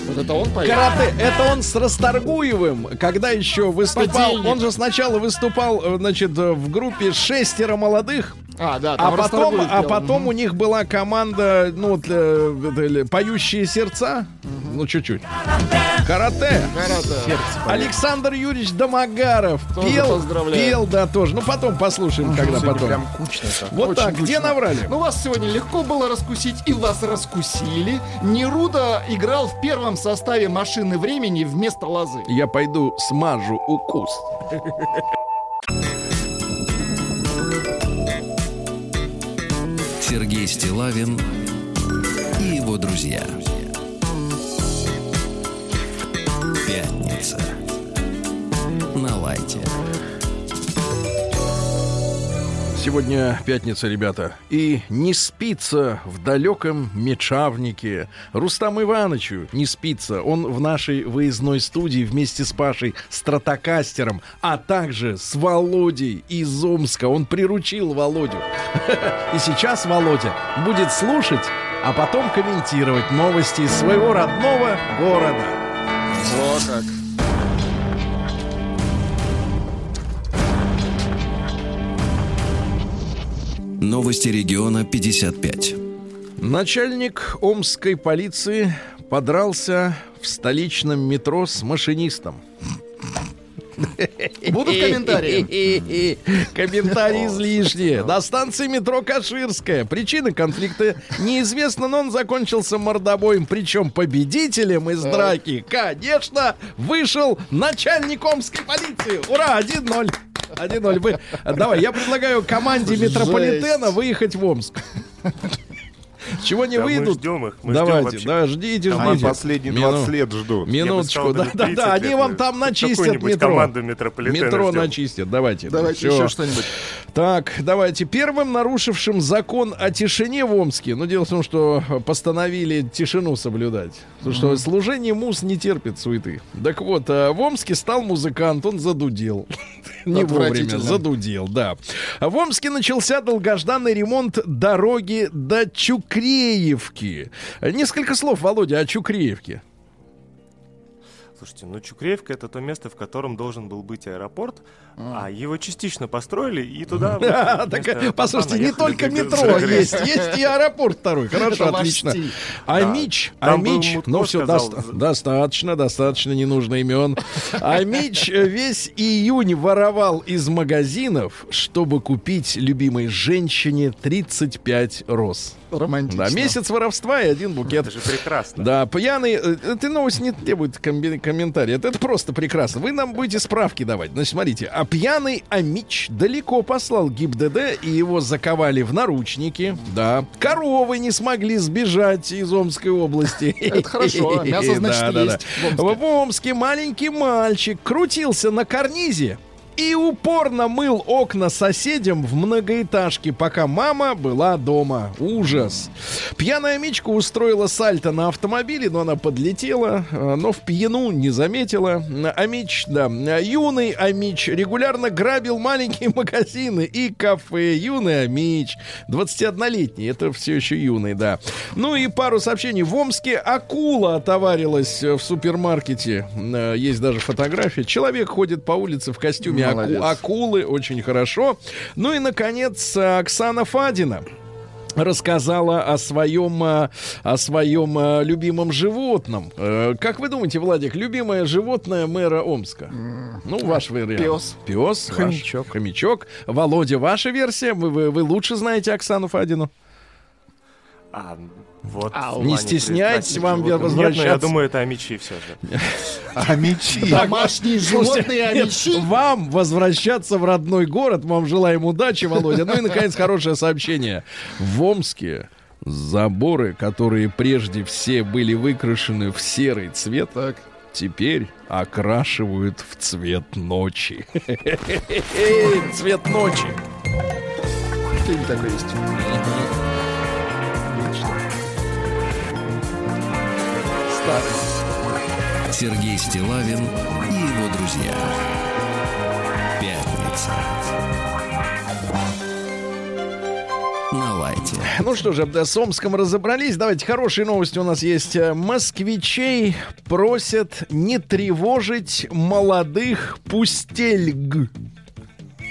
Вот это он поет? Карате. Это он с Расторгуевым, когда еще выступал. Подельник. Он же сначала выступал, э, значит, э, в группе шестеро молодых. А, да, А там потом, а потом у них была команда, ну, вот, э, поющие сердца. Ну, чуть-чуть. Карате. Карате. Александр Юрьевич Домогаров Тоже пел, поздравляю. пел, да, тоже. Ну, потом послушаем, когда Сегодня потом. Прям кучно-то. Вот Очень так, где кучно. наврали? Ну, вас сегодня легко было раскусить, и вас раскусили. Неруда играл в первом составе машины времени вместо лозы. Я пойду смажу укус. Сергей Стилавин и его друзья. Пятница. На лайте. Сегодня пятница, ребята. И не спится в далеком мечавнике. Рустам Ивановичу не спится. Он в нашей выездной студии вместе с Пашей Стратокастером, а также с Володей из Омска. Он приручил Володю. <laughs> И сейчас Володя будет слушать, а потом комментировать новости из своего родного города. О, как. Новости региона 55. Начальник омской полиции подрался в столичном метро с машинистом. Будут комментарии? <laughs> Комментарии излишние. На станции метро Каширская. Причина конфликта неизвестна, но он закончился мордобоем. Причем победителем из драки, конечно, вышел начальник омской полиции. Ура, 1-0. 1-0. Вы- Давай, я предлагаю команде метрополитена выехать в Омск. Чего не Да, мы выйдут? ждем их, мы ждем Давайте, вообще. да, ждите, Они ждите. последние Мину- 20 лет ждут. Минуточку, да, да, да, 30 они вам мы там начистят метро. команду метрополитена Метро ждем. начистят, давайте. Давайте Всё. еще что-нибудь. Так, давайте. Первым нарушившим закон о тишине в Омске. Ну, дело в том, что постановили тишину соблюдать. Потому что служение мус не терпит суеты. Так вот, а, в Омске стал музыкант, он задудел. Не вовремя, задудел, да. В Омске начался долгожданный ремонт дороги до Чукреевки. Несколько слов, Володя, о Чукреевке. Слушайте, ну Чукреевка это то место, в котором должен был быть аэропорт, а его частично построили, и туда... <laughs> аэропорта послушайте, не только <laughs> метро есть, есть и аэропорт второй. <laughs> Хорошо, отлично. Амич, был Амич, ну все, достаточно, достаточно, не нужно имен. Амич э, весь июнь воровал из магазинов, чтобы купить любимой женщине 35 роз. Романтично. Да, месяц воровства и один букет. Это же прекрасно. Да, пьяный... э, Эта новость не требует комби- комментария. Это, это просто прекрасно. Вы нам будете справки давать. Значит, смотрите. А пьяный Амич далеко послал ГИБДД, и его заковали в наручники. Да. Коровы не смогли сбежать из Омской области. <laughs> Это хорошо, мясо, <laughs> значит, есть. В Омске маленький мальчик крутился на карнизе и упорно мыл окна соседям в многоэтажке, пока мама была дома. Ужас. Пьяная Мичка устроила сальто на автомобиле, но она подлетела, э, но в пьяну не заметила. Амич, да, юный Амич регулярно грабил маленькие <laughs> магазины и кафе. Юный Амич, 21-летний, это все еще юный, да. Ну и пару сообщений. В Омске акула отоварилась э, в супермаркете. Э, Есть даже фотография. Человек ходит по улице в костюме аку- Молодец. акулы, очень хорошо. Ну и, наконец, э, Оксана Фадина рассказала о своем, э, о своем э, любимом животном. Как вы думаете, Владик, любимое животное мэра Омска? Ну, ваш вариант. Пес. Пес. ваш. Хомячок. Хомячок. Володя, ваша версия? Вы, вы, вы лучше знаете Оксану Фадину? А, вот А, в не стесняйтесь вам животных. Нет, но возвращаться. я думаю, это амичи все же. <laughs> А мечи. <laughs> Домашние животные, а нет, мечи. Вам возвращаться в родной город. Вам желаем удачи, Володя. Ну и, наконец, хорошее сообщение. В Омске заборы, которые прежде все были выкрашены в серый цвет, Так. теперь окрашивают в цвет ночи. <laughs> Цвет ночи. Фильм такой есть. Сергей Стилавин и его друзья. Пятница. На лайте. Ну что же, с Омском разобрались. Давайте, хорошие новости у нас есть. Э, Москвичей просят не тревожить молодых пустельг.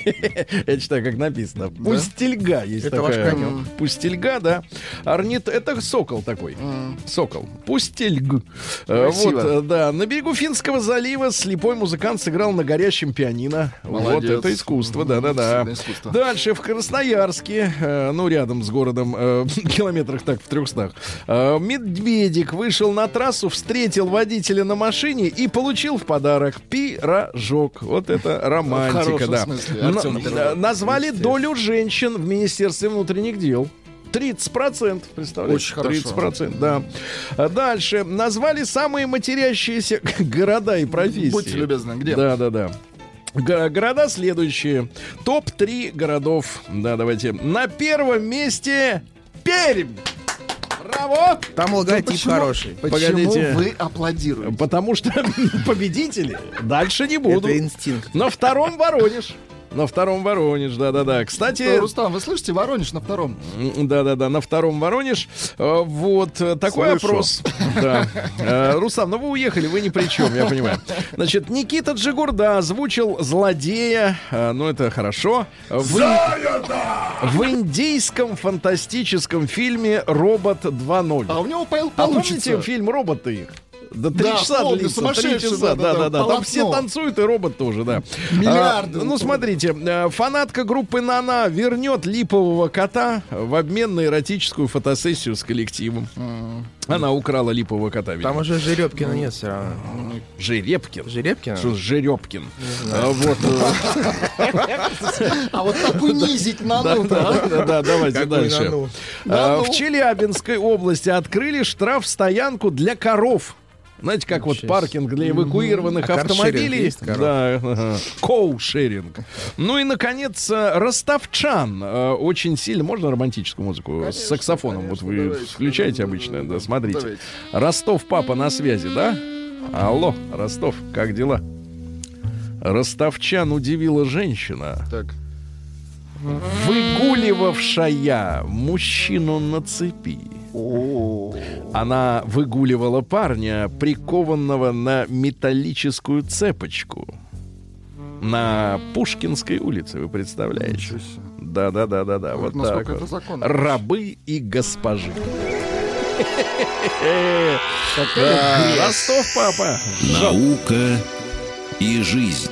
<laughs> Я читаю, как написано. Пустельга есть Это ваш конек. Пустельга, да. Орнит... Это сокол такой. Сокол. Пустельг. Э, Красиво. Вот, э, да. На берегу Финского залива слепой музыкант сыграл на горящем пианино. Вот это искусство, да-да-да. Дальше в Красноярске, э, ну, рядом с городом, <laughs> километрах так, в трехстах, медведик вышел на трассу, встретил водителя на машине и получил в подарок пирожок. Вот это романтика, да. смысле, Артем Н- Пирожок. назвали долю женщин в Министерстве внутренних дел. 30%, представляете? Очень хорошо. 30%, да. А Дальше. Назвали самые матерящиеся <laughs> города и профессии. Будьте любезны, где? Да, да, да. Города следующие. Топ-3 городов. Да, давайте. На первом месте Пермь. Браво! Там логотип Почему- хороший. Почему Погодите. вы аплодируете? Потому что <laughs> победители дальше не будут. Это инстинкт. На втором Воронеж. На втором Воронеж, да-да-да. Кстати, Э, Рустам, вы слышите, Воронеж на втором? Да-да-да, на втором Воронеж. Э, Вот э, такой Слышу. опрос. <laughs> Да. Рустам, ну вы уехали, вы ни при чем, я понимаю. Значит, Никита Джигурда озвучил злодея, ну это хорошо, в, в индийском фантастическом фильме «Робот 2.0». А у него пол- А получится. помните фильм «Роботы»? Да, три Да, часа помню, длится, три часа, да-да-да. Там все танцуют, и робот тоже, да. Миллиарды. А, ну, смотрите, э, фанатка группы «Нана» вернет липового кота в обмен на эротическую фотосессию с коллективом. Она украла липового кота, видимо. Там уже Жеребкина нет все равно. Жеребкин. Жеребкина? Что Жеребкин? А, Вот. э, А вот так унизить на Да, да, да, да, давайте дальше. А. В Челябинской области открыли штраф-стоянку для коров. Знаете, как вот паркинг для эвакуированных А автомобилей. есть? Да, ага. коушеринг. Ну и, наконец, э, ростовчан. Э, Очень сильно. Можно романтическую музыку с саксофоном? вот вы давайте. включаете обычно, да, смотрите. Давайте. Ростов, папа на связи, да? Алло, Ростов, как дела? Ростовчан удивила женщина, Так. выгуливавшая мужчину на цепи. О, Она выгуливала парня, прикованного на металлическую цепочку. На Пушкинской улице, вы представляете? Да, да, да, да, да. Вот так. Насколько вот. это законно? Рабы и госпожи. Да, Ростов, папа. Наука и жизнь.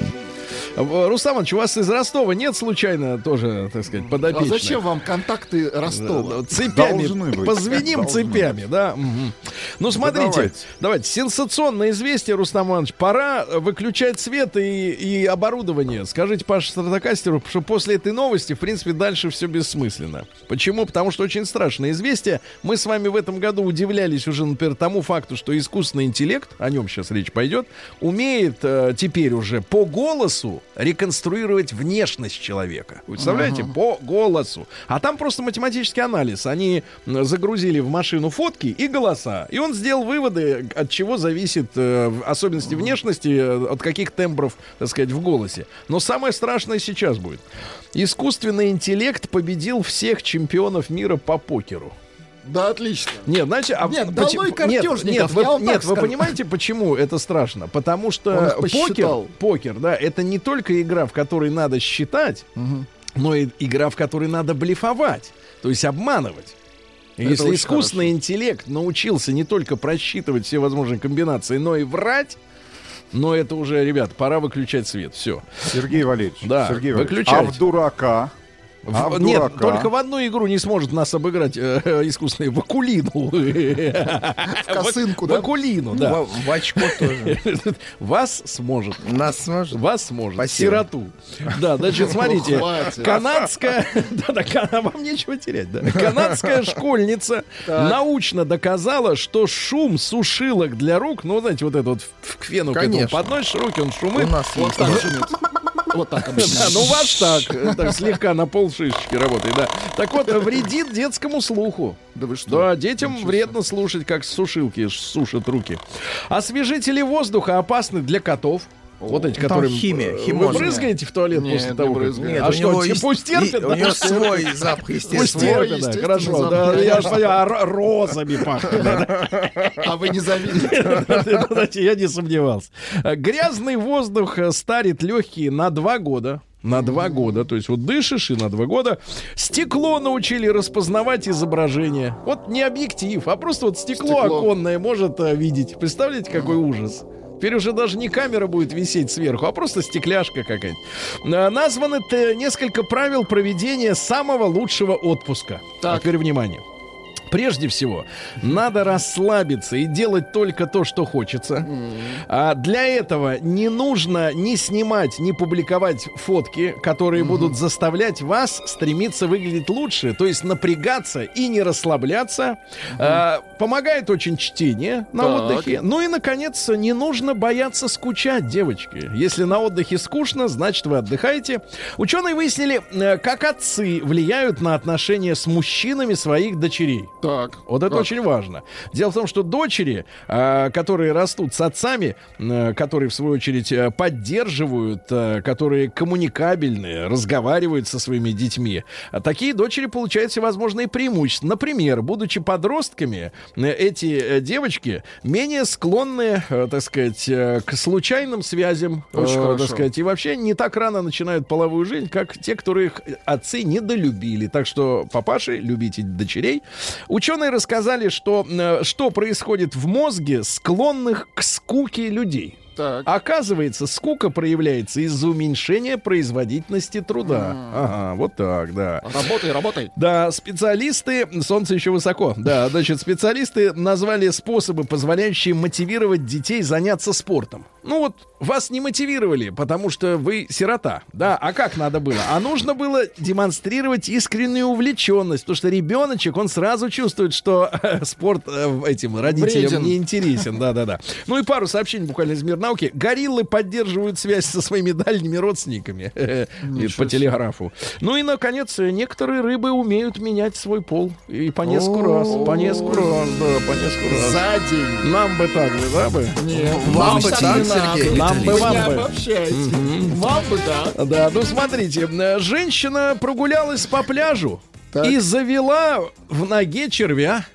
В- Рустам Иванович, у вас из Ростова нет случайно тоже, так сказать, А подопечных? зачем вам контакты Ростова? Да, Цепями. Должны быть. Позвеним <laughs> Должны цепями, да. мгм. Ну, смотрите, давайте. давайте. Сенсационное известие, Рустам Иванович. Пора выключать свет и, и оборудование. Скажите Паше Стратокастеру, что после этой новости, в принципе, дальше все бессмысленно. Почему? Потому что очень страшное известие. Мы с вами в этом году удивлялись уже, например, тому факту, что искусственный интеллект, о нем сейчас речь пойдет, умеет э, теперь уже по голосу реконструировать внешность человека. Вы представляете? По голосу. А там просто математический анализ. Они загрузили в машину фотки и голоса. И он сделал выводы, от чего зависит э, особенности внешности, э, от каких тембров, так сказать, в голосе. Но самое страшное сейчас будет. Искусственный интеллект победил всех чемпионов мира по покеру. Да, отлично. Нет, знаете, а Нет, поч- долой нет, картежников, нет, вы, я вам нет, так вы скажу. понимаете, почему это страшно? Потому что покер, покер, да, это не только игра, в которой надо считать, но и игра, в которой надо блефовать, то есть обманывать. Это Если искусственный интеллект научился не только просчитывать все возможные комбинации, но и врать, но это уже, ребят, пора выключать свет. Все. Сергей Валерьевич, Да, Сергей Валерьевич, а в дурака? А в Нет, дурака? только в одну игру не сможет нас обыграть э, э, искусственный Вакулину. <laughs> В косынку, да? Вакулину, да. В, в очко тоже. <laughs> Вас сможет. Нас сможет. Вас сможет. Спасибо. Сироту. Да, значит, смотрите. Хватит. Канадская... <laughs> Да-да, вам нечего терять, да. Канадская школьница научно доказала, что шум сушилок для рук, ну, знаете, вот это вот в- к фену к этому подносишь руки, он У шумит. нас Вот есть. так шумит. Вот так обычно. Да, ну у вас так, так слегка на полшишечки работает, да. Так вот, вредит детскому слуху. Да вы что? Да, детям вредно слушать, как сушилки сушат руки. Освежители воздуха опасны для котов. Вот эти, Там которые... химия, Вы химозная. брызгаете в туалет Нет, после того, как... Нет, а у что, есть- пусть терпит, У да? него свой запах, Пусть естественно. терпит, да, хорошо. Да, я ж понимаю, а ро- розами пахнет. А вы не. Знаете, <laughs> я не сомневался. Э, Грязный воздух э, старит легкие на два года. На два года. То есть вот дышишь и на два года. Стекло научили распознавать изображение. Вот не объектив, а просто вот стекло, Стекло. оконное может э, видеть. Представляете, какой ужас? Теперь уже даже не камера будет висеть сверху, а просто стекляшка какая-нибудь. Э, Названы несколько правил проведения самого лучшего отпуска. Так. Теперь внимание. Прежде всего, надо расслабиться и делать только то, что хочется. А для этого не нужно ни снимать, ни публиковать фотки, которые будут заставлять вас стремиться выглядеть лучше, то есть напрягаться и не расслабляться. А, помогает очень чтение на Так. отдыхе. Ну и, наконец, не нужно бояться скучать, девочки. Если на отдыхе скучно, значит вы отдыхаете. Ученые выяснили, э, как отцы влияют на отношения с мужчинами своих дочерей. Так. Вот это как? очень важно. Дело в том, что дочери, а, которые растут с отцами, э, которые, в свою очередь, э, поддерживают, э, которые коммуникабельные, разговаривают со своими детьми, такие дочери получают всевозможные преимущества. Например, будучи подростками, э, эти э, девочки менее склонны, э, так сказать, э, к случайным связям, Очень э, хорошо. так сказать, и вообще не так рано начинают половую жизнь, как те, которых отцы недолюбили. Так что, папаши, любите дочерей. Ученые рассказали, что, э, что происходит в мозге склонных к скуке людей. Так. Оказывается, скука проявляется из-за уменьшения производительности труда. Ага, вот так, да. Работай, работай. Да, специалисты, солнце еще высоко, да, значит, специалисты назвали способы, позволяющие мотивировать детей заняться спортом. Ну вот, вас не мотивировали, потому что вы сирота, да, а как надо было? А нужно было демонстрировать искреннюю увлеченность, потому что ребеночек, он сразу чувствует, что э, спорт э, этим родителям Вреден. не интересен, да-да-да. Ну и пару сообщений буквально из мира науки. Гориллы поддерживают связь со своими дальними родственниками <laughs> э, по телеграфу. Ну и, наконец, некоторые рыбы умеют менять свой пол. И по несколько раз. По несколько раз, да, по несколько раз. За день. Нам бы так же, да бы? Нет, Вам бы так так. Сергей? Нам бы, вам бы. Вам бы, да. Да, ну смотрите, э, женщина прогулялась по пляжу Так. и завела в ноге червя.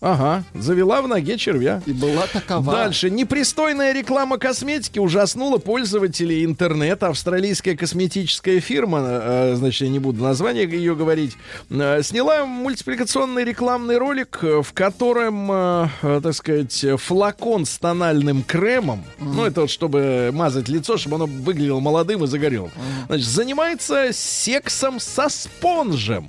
Ага, завела в ноге червя. И была такова. Дальше. Непристойная реклама косметики ужаснула пользователей интернета. Австралийская косметическая фирма, э, значит, я не буду название ее говорить, э, сняла мультипликационный рекламный ролик, э, в котором, так сказать, флакон с тональным кремом, ну, это вот чтобы мазать лицо, чтобы оно выглядело молодым и загорелым, значит, занимается сексом со спонжем.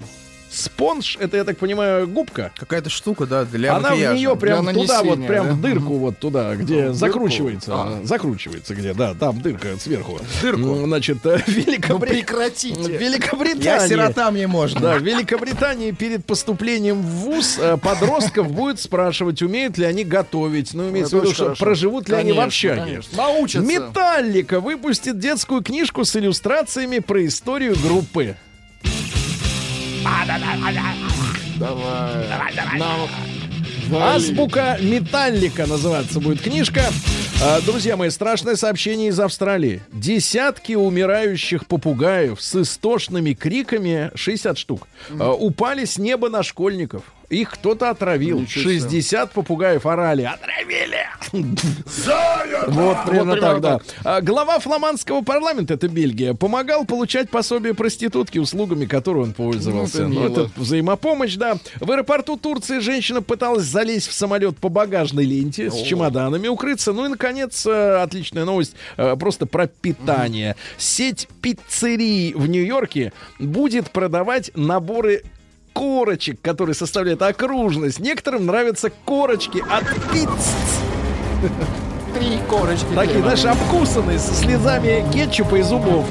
Спонж, это, я так понимаю, губка. Какая-то штука, да, для Она макияжа. в нее прям туда вот, прям да? в дырку вот туда, где дырку? закручивается. А. Закручивается где, да, там дырка сверху. Дырку? М, Значит, э, <laughs> Ну Великобри- прекратите. Великобритания. Я сирота, мне можно. Да, в Великобритании перед поступлением в ВУЗ э, подростков будет спрашивать, умеют ли они готовить. Ну, имеется в виду, что проживут ли они в общаге. Научатся. Металлика выпустит детскую книжку с иллюстрациями про историю группы. Давай. Нам вали. Азбука Металлика называться будет книжка. А, Друзья мои, страшное сообщение из Австралии. Десятки умирающих попугаев с истошными криками, 60 штук, а, упали с неба на школьников. Их кто-то отравил. Ничего себе. 60 попугаев орали. Отравили! Вот примерно так, да. А, Глава фламандского парламента, это Бельгия, помогал получать пособие проститутки, услугами которой он пользовался. Ну, это Ну, взаимопомощь, да. В аэропорту Турции женщина пыталась залезть в самолет по багажной ленте с чемоданами, укрыться. Ну и, наконец, э, отличная новость э, просто про питание. Сеть пиццерий в Нью-Йорке будет продавать наборы корочек, которые составляют окружность. Некоторым нравятся корочки от пицц. Три корочки. Такие, прямо. знаешь, обкусанные, со слезами кетчупа и зубов.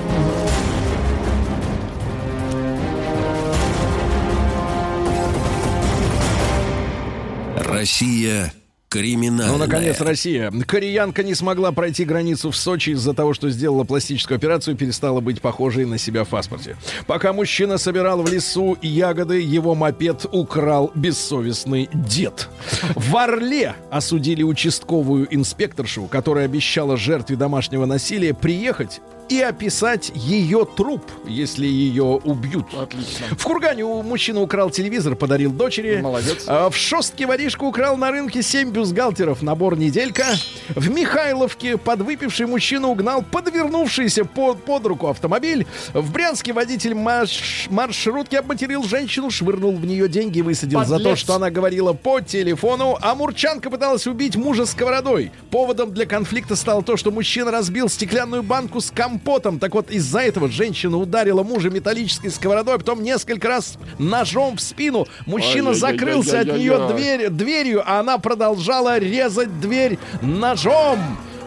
Россия криминальная. Ну, наконец, Россия. Кореянка не смогла пройти границу в Сочи из-за того, что сделала пластическую операцию и перестала быть похожей на себя в паспорте. Пока мужчина собирал в лесу ягоды, его мопед украл бессовестный дед. В Орле осудили участковую инспекторшу, которая обещала жертве домашнего насилия приехать и описать ее труп, если ее убьют. Отлично. В Кургане у мужчина украл телевизор, подарил дочери. Молодец. А в Шостке воришка украл на рынке 7 бюстгальтеров. Набор неделька. В Михайловке подвыпивший мужчина угнал подвернувшийся под, под руку автомобиль. В Брянске водитель марш- маршрутки обматерил женщину, швырнул в нее деньги и высадил за то, Подлец. что она говорила по телефону. А Мурчанка пыталась убить мужа сковородой. Поводом для конфликта стало то, что мужчина разбил стеклянную банку с компотом. Так вот, из-за этого женщина ударила мужа металлической сковородой, а потом несколько раз ножом в спину. Мужчина закрылся от нее дверь, дверью, а она продолжала резать дверь ножом.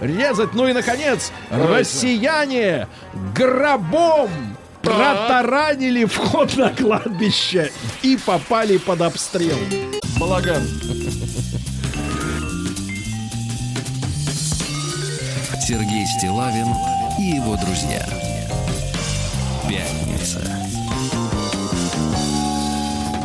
Резать. Ну и, наконец, россияне гробом протаранили вход на кладбище и попали под обстрел. Балаган. Сергей Стилавин и его друзья. Пятница.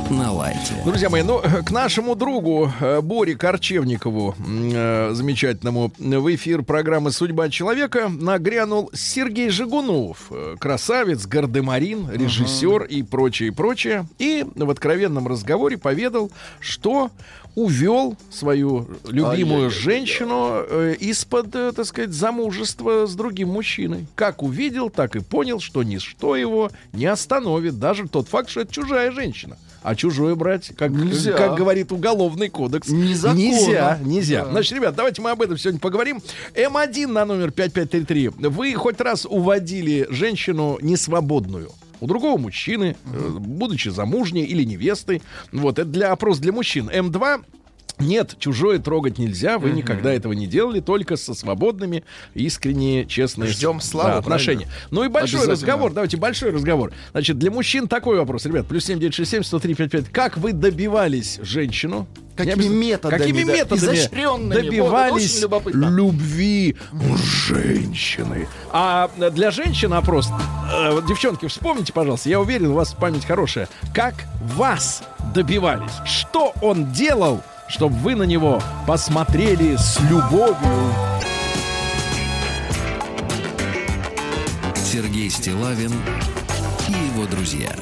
На лайте. Друзья мои, ну, к нашему другу э, Боре Корчевникову, э, замечательному, в эфир программы «Судьба человека» нагрянул Сергей Жигунов, э, красавец, гардемарин, режиссер и прочее, и прочее. И в откровенном разговоре поведал, что увел свою любимую Ай-яй-яй-яй. женщину э, из-под, э, так сказать, замужества с другим мужчиной. Как увидел, так и понял, что ничто его не остановит. Даже тот факт, что это чужая женщина. А чужое брать, как, Нельзя. как говорит уголовный кодекс, Незаконно. нельзя. Нельзя. Да. Значит, ребят, давайте мы об этом сегодня поговорим. М1 на номер 5533. Вы хоть раз уводили женщину несвободную? У другого мужчины, э, будучи замужней или невестой. Вот, это для опрос для мужчин. М2 нет, чужое трогать нельзя, вы никогда этого не делали, только со свободными, искренние, честные Ждем славу, да, отношения. Ну и большой разговор, давайте большой разговор. Значит, для мужчин такой вопрос, ребят, плюс 7967 103 55. Как вы добивались женщину? Какими методами, Какими да, методами. Вот, добивались любопытно. любви женщины? А для женщин опрос, э, вот, девчонки, вспомните, пожалуйста, я уверен, у вас память хорошая. Как вас добивались? Что он делал, чтобы вы на него посмотрели с любовью? Сергей Стилавин и его друзья.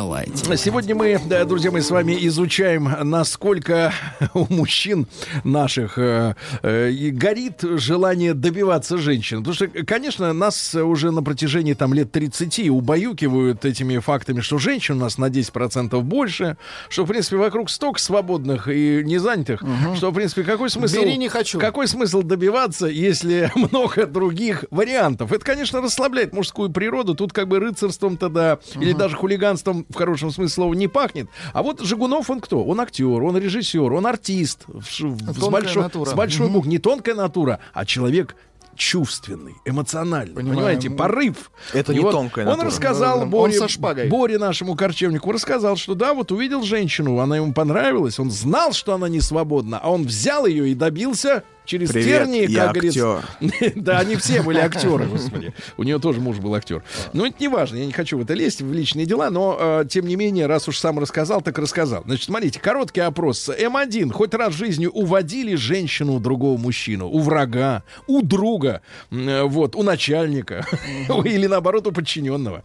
На лайте. Сегодня мы, да, друзья мои, с вами изучаем, насколько у мужчин наших э, э, горит желание добиваться женщин. Потому что, конечно, нас уже на протяжении там лет 30 убаюкивают этими фактами, что женщин у нас на 10% больше, что, в принципе, вокруг столько свободных и незанятых, что, в принципе, какой смысл... Бери, не хочу. Какой смысл добиваться, если <laughs> много других вариантов? Это, конечно, расслабляет мужскую природу. Тут как бы рыцарством-то, да, или даже хулиганством в хорошем смысле слова не пахнет. А вот Жигунов, он кто? Он актер, он режиссер, он артист. в- с Тонкая большой, натура. с большой буквы. Не тонкая натура, а человек чувственный, эмоциональный. Понимаю. Понимаете, порыв. Это И не вот тонкая Он натура. рассказал Он Боре, со шпагой. Боре, нашему корчевнику, рассказал, что да, вот увидел женщину, она ему понравилась, он знал, что она не свободна, а он взял ее и добился через Привет, тернии, как говорится. <laughs> Да, они все были актеры, <laughs> господи. У нее тоже муж был актер. Но это не важно, я не хочу в это лезть, в личные дела, но, э, тем не менее, раз уж сам рассказал, так рассказал. Значит, смотрите, короткий опрос. М1. Хоть раз в жизни уводили женщину у другого мужчину, у врага, у друга, э, вот, у начальника <laughs> или, наоборот, у подчиненного.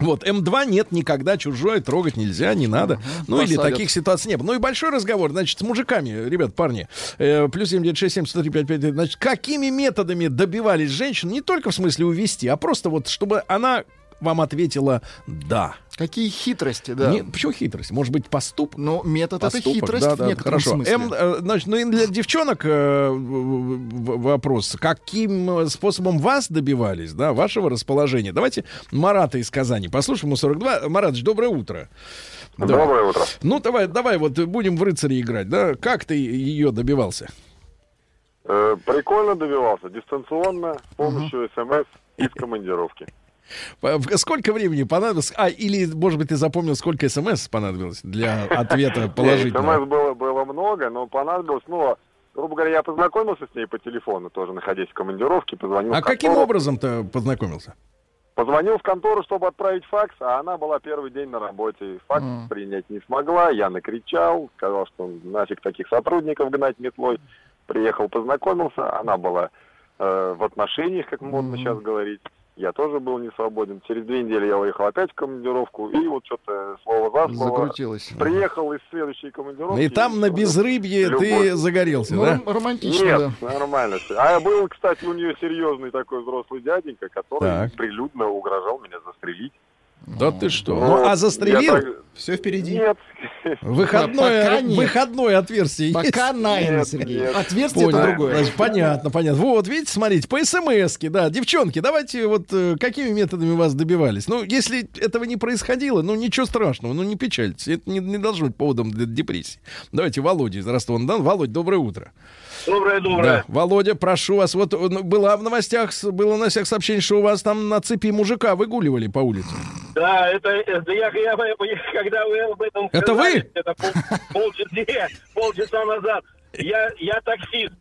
Вот, М2 нет никогда, чужое трогать нельзя, не надо. Ну, или Посадят. таких ситуаций не было. Ну, и большой разговор, значит, с мужиками, ребят, парни. Э, плюс 7967 103 55 Значит, какими методами добивались женщин, не только в смысле увести, а просто вот, чтобы она вам ответила «да». Какие хитрости, да. Не- почему хитрость? Может быть, поступ? Но метод это Поступок, хитрость да, в да, некотором хорошо. смысле. М, э, значит, ну и для девчонок э, вопрос. Каким э, способом вас добивались, да, вашего расположения? Давайте Марата из Казани. Послушаем ему 42. Маратович, доброе утро. Да. Доброе утро. Ну, давай, давай, вот будем в рыцаре играть, да? Как ты ее добивался? Э, прикольно добивался. Дистанционно, с помощью смс из командировки. Сколько времени понадобилось? А, или, может быть, ты запомнил, сколько смс понадобилось для ответа положительного? СМС было, было много, но понадобилось, ну, грубо говоря, я познакомился с ней по телефону, тоже находясь в командировке, позвонил А каким образом-то познакомился? Позвонил в контору, чтобы отправить факс, а она была первый день на работе. Факс Мгм. принять не смогла, я накричал, сказал, что нафиг таких сотрудников гнать метлой. Приехал, познакомился, она была э, в отношениях, как модно Мгм. сейчас говорить. Я тоже был не свободен. Через две недели я уехал опять в командировку, и вот что-то слово за слово. Закрутилось. Приехал из следующей командировки. И там на всё. безрыбье ты Любовь. загорелся, Ну, да? ром- романтично, да. Нет, нормально все. А был, кстати, у нее серьезный такой взрослый дяденька, который Так. прилюдно угрожал меня застрелить. Да ты что? Ну, Ну, а я застрелил? так- Все впереди. Нет. Выходное, Пока нет. выходное отверстие есть? Пока найно, Нет, Сергей. нет. Отверстие это Понял. другое. Значит, понятно, понятно. Вот, видите, смотрите, по смс-ке, да. Девчонки, давайте вот э, какими методами вас добивались? Ну, если этого не происходило, ну, ничего страшного, ну, не печальтесь. Это не, не должно быть поводом для депрессии. Давайте Володя из Ростова-на-Дону. Володь, доброе утро. Доброе, доброе. Да, Володя, прошу вас. Вот э, ну, была в новостях, с- было на всех сообщение, что у вас там на цепи мужика выгуливали по улице. Да, это, это я, я, я- когда вы об этом Это сказали, вы? Это пол, полчаса, <laughs> полчаса назад. Я, я таксист.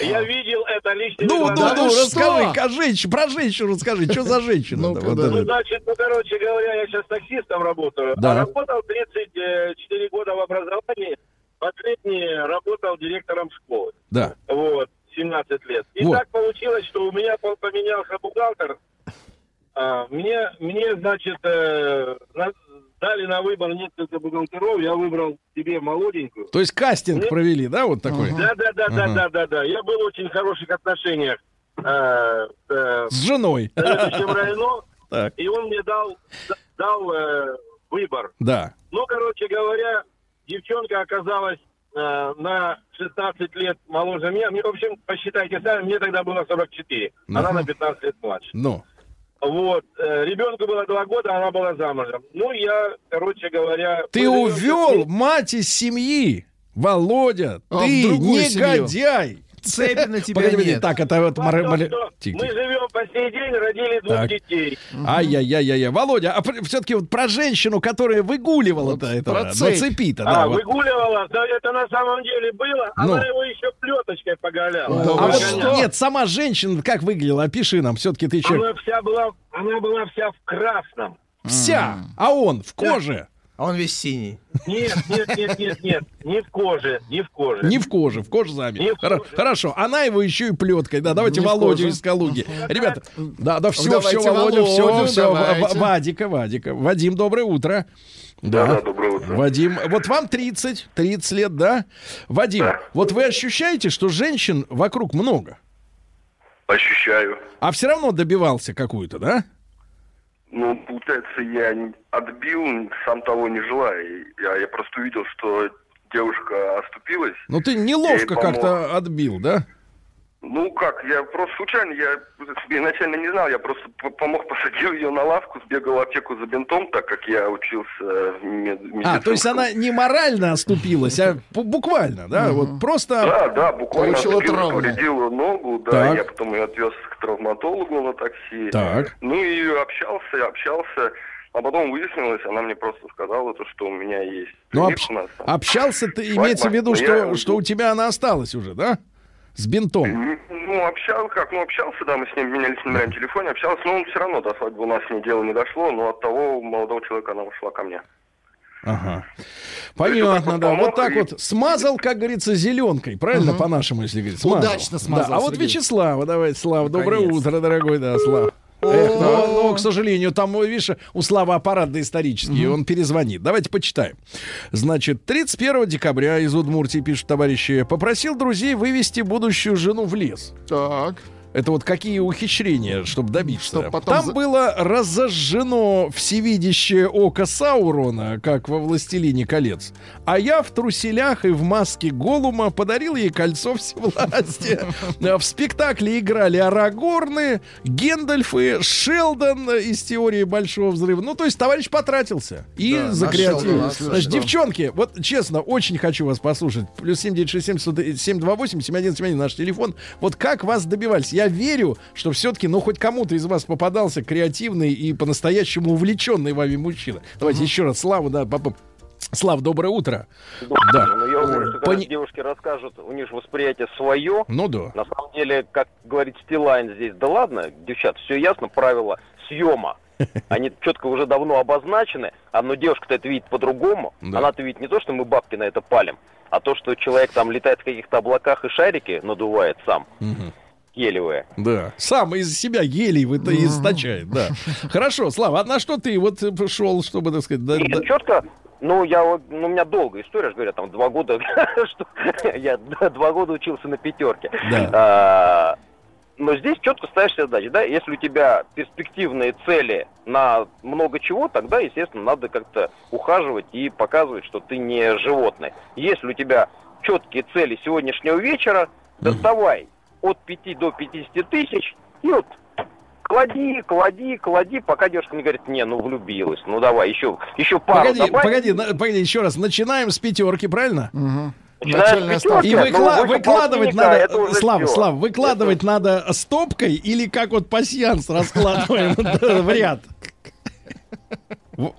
Я видел это личными Ну, ну, ну, что? расскажи, ка- женщ- про женщину расскажи, что за женщина? Ну-ка, Вот да. это. Ну, значит, ну, короче говоря, я сейчас таксистом работаю. Да. А работал 34 года в образовании. Последний работал директором школы. Да. Вот, 17 лет. И Вот. так получилось, что у меня по- поменялся бухгалтер. А, мне, мне, значит, э, на- дали на выбор несколько бухгалтеров. Я выбрал себе молоденькую. То есть кастинг Нет. провели, да, вот такой? Да, да, да, да, да, да, да. Я был в очень хороших отношениях э, э, С женой. с районом, Так. и он мне дал, дал э, выбор. Да. Ну, короче говоря, девчонка оказалась э, на 16 лет моложе меня. Мне, в общем, посчитайте сами, мне тогда было 44. Ну. Она на 15 лет младше. Ну. Вот. э, ребенку было 2 года, она была замужем. Ну, я, короче говоря... Ты увел мать из семьи. Володя, А, ты другую семью. Цепи на тебя Погоди, нет. Так, это вот... Мар- Мар- Мы живем по сей день, родили двух Так. детей. Ай-яй-яй-яй. Володя, а все-таки вот про женщину, которая выгуливала-то Вот это про на цепи-то, А, да. вот. выгуливала, да, это на самом деле было, Ну. она его еще плеточкой поголяла. Да А вот что? Нет, сама женщина как выглядела? Опиши нам, все-таки ты человек. Она вся была, она была вся в красном. Вся, а он в коже. А он весь синий. Нет, нет, нет, нет, нет, не в коже, не в коже. Не в коже, в кожзаме. Не в Хоро- коже. Хорошо, она его еще и плеткой. Да, давайте Не Володю коже. из Калуги. Ребята, да, да, все, Давайте все, Володя, все, Володю, все. давайте. Вадика, Вадика. Вадим, доброе утро. Да. Да-да, доброе утро. Вадим, вот вам 30, 30 лет, да? Вадим, вот вы ощущаете, что женщин вокруг много, Ощущаю. а все равно добивался какую-то, да? Ну, получается, я отбил, сам того не желая. Я, я просто увидел, что девушка оступилась. Ну ты неловко как-то отбил, да? Ну как, я просто случайно, я изначально не знал, я просто помог, <laughs> посадил ее на лавку, сбегал в аптеку за бинтом, так как я учился в мед- А, то есть она не морально оступилась, а бу- буквально, да? Вот просто... Да, да, буквально травму. повредила ногу, да, Так. я потом ее отвез к травматологу на такси. Так. Ну и общался, общался, а потом выяснилось, она мне просто сказала, то, что у меня есть Ну, общ- нас. общался ты, имеется в виду, но что, я- что у тебя она осталась уже, да? С бинтом. Ну, общался, как, ну, общался, да, мы с ним менялись номерами в телефоне, общался, но он все равно до свадьбы у нас с ней дело не дошло, но от того молодого человека она ушла ко мне. Ага. Понятно, да. Вот так вот смазал, как говорится, зеленкой. Правильно, по-нашему, если говорить? Смазал. Удачно смазал, Да. А вот. Вячеслава, давайте, Слава. Доброе утро, дорогой, да, Слава. Эх, но, но, к сожалению, там, видишь, у Славы аппарат доисторический, он перезвонит. Давайте почитаем. Значит, 31 декабря из Удмуртии, пишут товарищи, попросил друзей вывести будущую жену в лес. Так. Это вот какие ухищрения, чтобы добиться. Чтоб потом Там за- было разожжено всевидящее око Саурона, как во «Властелине колец». А я в труселях и в маске Голума подарил ей кольцо всевластия. <laughs> В спектакле играли Арагорны, Гендальфы, Шелдон из «Теории большого взрыва». Ну, то есть товарищ потратился. И Да, за креатив. Значит, девчонки, вот честно, очень хочу вас послушать. Плюс 7967 728 7171 наш телефон. Вот как вас добивались? Я верю, что все-таки, ну, хоть кому-то из вас попадался креативный и по-настоящему увлеченный вами мужчина. Давайте еще раз Славу, да, папа. Слав, доброе утро. Да. Ну, я уверен, что когда Пони- девушки расскажут, у них же восприятие свое. Ну да. На самом деле, как говорит Стилайн здесь, да ладно, девчат, все ясно, правила съема. <laughs> Они четко уже давно обозначены, а но девушка-то это видит по-другому. Да. Она-то видит не то, что мы бабки на это палим, а то, что человек там летает в каких-то облаках и шарики надувает сам, Мгм. Гелевые. Да. Сам из себя гелий вы это источает, да. Хорошо, Слава, а на что ты вот шел, чтобы, так сказать, да- четко, ну, я, вот- ну, у меня долгая история, же говорят, там, два года, <laughs> что <laughs> я два года учился на пятерке. Да. А, Но здесь четко ставишь себе задачи, да, если у тебя перспективные цели на много чего, тогда, естественно, надо как-то ухаживать и показывать, что ты не животное. Если у тебя четкие цели сегодняшнего вечера, доставай от 5 до 50 тысяч и вот клади, клади, клади, пока девушка не говорит, не, ну влюбилась, ну давай, еще, еще пару Погоди, добавь. погоди, на- погоди, еще раз. Начинаем с пятерки, правильно? Начинаем с пятерки, И выкла- выкладывать надо, это уже Слав, всё. Слав, выкладывать надо стопкой или как вот пасьянс <laughs> раскладываем <laughs> в ряд?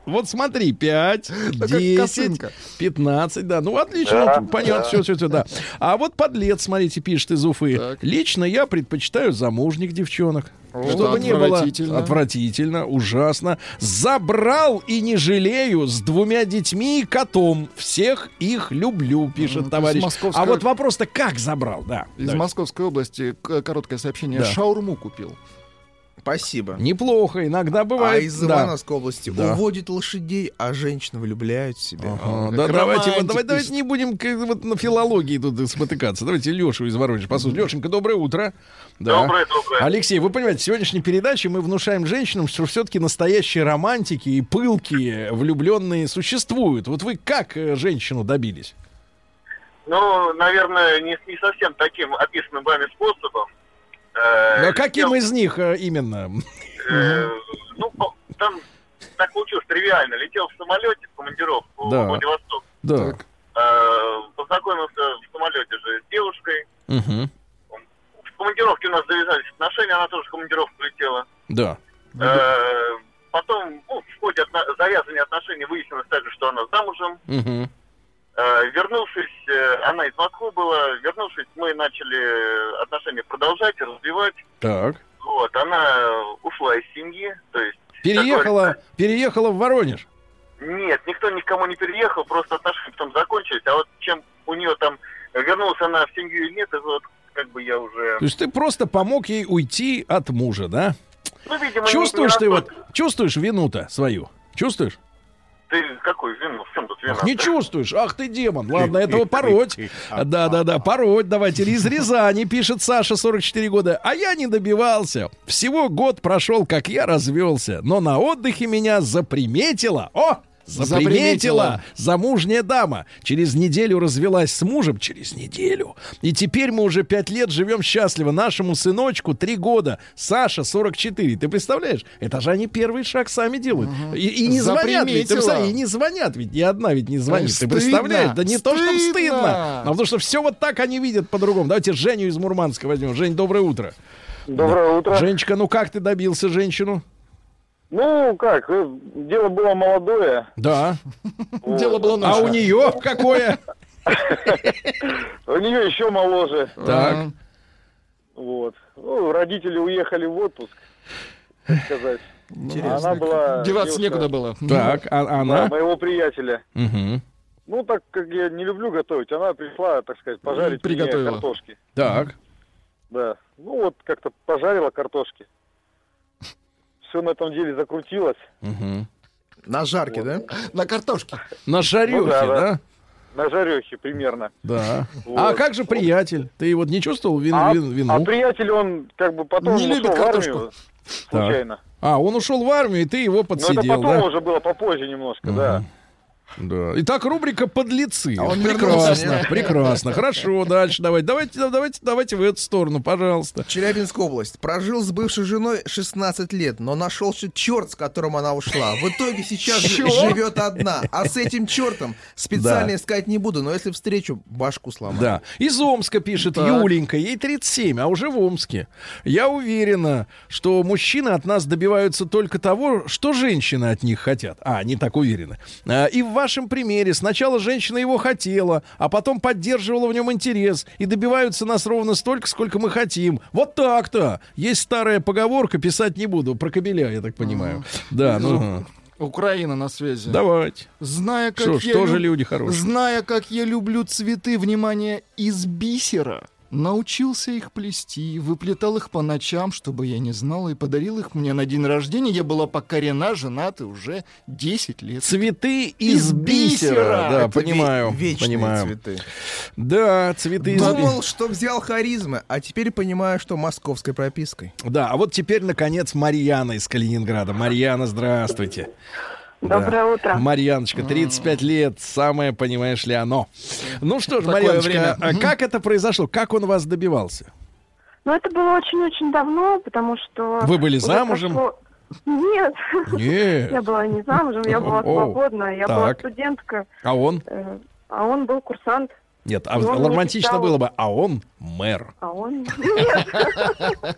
Вот смотри, 5, как 10, косынка. 15, да, ну отлично, Да, понятно, да. все, все, все, да. А вот подлец, смотрите, пишет из Уфы. Лично я предпочитаю замужних девчонок. О, Чтобы не было отвратительно. отвратительно, ужасно. Забрал и не жалею с двумя детьми и котом. Всех их люблю, пишет Ну, товарищ. из московского- А вот вопрос-то как забрал, да. Из Давайте. Московской области короткое сообщение. Да. Шаурму купил. Спасибо. Неплохо, иногда А бывает. из да. Ивановской области Да. уводит лошадей, а женщины влюбляют в себя. Ага, да, давайте, вот, давайте, давайте не будем как, вот, на филологии тут спотыкаться. Давайте Лешу из Воронежа послушаем. Лешенька, доброе утро. Да. Доброе, доброе. Алексей, вы понимаете, в сегодняшней передаче мы внушаем женщинам, что все-таки настоящие романтики и пылкие влюбленные существуют. Вот вы как э, женщину добились? Ну, наверное, не, не совсем таким описанным вами способом. Э, А каким из них э, именно? э, ну, там так получилось тривиально. Летел в самолете в командировку Да. в Владивосток. Да. Э, познакомился в самолете же с девушкой. Мгм. В командировке у нас завязались отношения, она тоже в командировку летела. Да. Э, потом, ну, в ходе отно- завязывания отношений выяснилось также, что она замужем. Мгм. Э, Вернувшись, э, она из Москвы была, вернувшись, мы начали э, отношения продолжать, развивать. Так. Вот, она ушла из семьи, то есть... Переехала, переехала в Воронеж. Нет, никто никому не переехал, просто отношения потом закончились. А вот чем у нее там вернулась она в семью или нет, это вот как бы я уже... То есть ты просто помог ей уйти от мужа, да? Ну, видимо, не- Чувствуешь не ты вот, чувствуешь вину-то свою? Чувствуешь? Ты какой вино? В чем тут вино? Не чувствуешь? Ах ты демон. Ладно, этого <laughs> пороть. Да-да-да, пороть давайте. <laughs> Из Рязани, пишет Саша, 44 года. А я не добивался. Всего год прошел, как я развелся. Но на отдыхе меня заприметила. О! Заприметила замужняя дама. Через неделю развелась с мужем. Через неделю. И теперь мы уже пять лет живем счастливо. Нашему сыночку три года. Саша 44. Ты представляешь? Это же они первый шаг сами делают. И, и не звонят ведь. Ты и не звонят ведь. Ни одна ведь не звонит. Ты Стыдно. представляешь? Да не то, что Стыдно. стыдно. А потому что все вот так они видят по-другому. Давайте Женю из Мурманска возьмем. Жень, доброе утро. Доброе утро. Женечка, ну как ты добился женщину? Ну, как, э, дело было молодое. Да. Дело было А наше. у нее какое? У нее еще моложе. Так. Вот. Ну, родители уехали в отпуск, так сказать. Интересно. Она была... Деваться девушка, некуда было. Так, а да, она? моего приятеля. Мгм. Ну, так как я не люблю готовить, она пришла, так сказать, пожарить мне Приготовила. картошки. Так. Да. Ну, вот как-то пожарила картошки. Все на этом деле закрутилось. Мгм. На жарке, да? На картошке. На шарюхе, Ну да, да. да? На жарехе примерно. Да. Вот. А как же приятель? Ты вот не чувствовал вин, А, вин- вину? а приятель, он как бы потом Не любит ушел в картошку. армию Так. случайно. А, он ушел в армию, и ты его Но это подсидел, потом да? уже было попозже немножко, да. Да. Итак, рубрика «Подлецы». А он прекрасно, вернулся, прекрасно. Хорошо, дальше давайте. Давайте, давайте, давайте в эту сторону, пожалуйста. Челябинская область. Прожил с бывшей женой 16 лет, но нашелся черт, с которым она ушла. В итоге сейчас живет одна. А с этим чертом специально Да. искать не буду, но если встречу, башку сломаю. Да. Из Омска пишет Так. Юленька, ей 37, а уже в Омске. Я уверена, что мужчины от нас добиваются только того, что женщины от них хотят. А, не так уверены. А, И в вашем примере сначала женщина его хотела, а потом поддерживала в нем интерес. И добиваются нас ровно столько, сколько мы хотим. Вот так-то. Есть старая поговорка, писать не буду, про кабеля, я так понимаю. Да, ну, Украина на связи. давайте. Зная, как Что ж, я тоже люб- люди хорошие. Зная, как я люблю цветы, внимание, из бисера, научился их плести, выплетал их по ночам, чтобы я не знала, и подарил их мне на день рождения. Я была покорена, женаты уже 10 лет. Цветы из, Из бисера. бисера. Да, Это понимаю. ве- вечные понимаю. цветы. Да, цветы из Думал, что взял харизмы, а теперь понимаю, что московской пропиской. Да, а вот теперь, наконец, Марьяна из Калининграда. Марьяна, здравствуйте. Доброе Да. утро. Марьяночка, 35 лет, самое, понимаешь ли, оно. Ну что ж, Такое Марьяночка, время. а как это произошло? Как он вас добивался? Ну, это было очень-очень давно, потому что... Вы были уже замужем? прошло- Нет. Нет. Я была не замужем, я была свободна, я была студентка, А он? э, а он был курсант, Нет, а И он романтично было бы, а он мэр. а он... Нет, <laughs>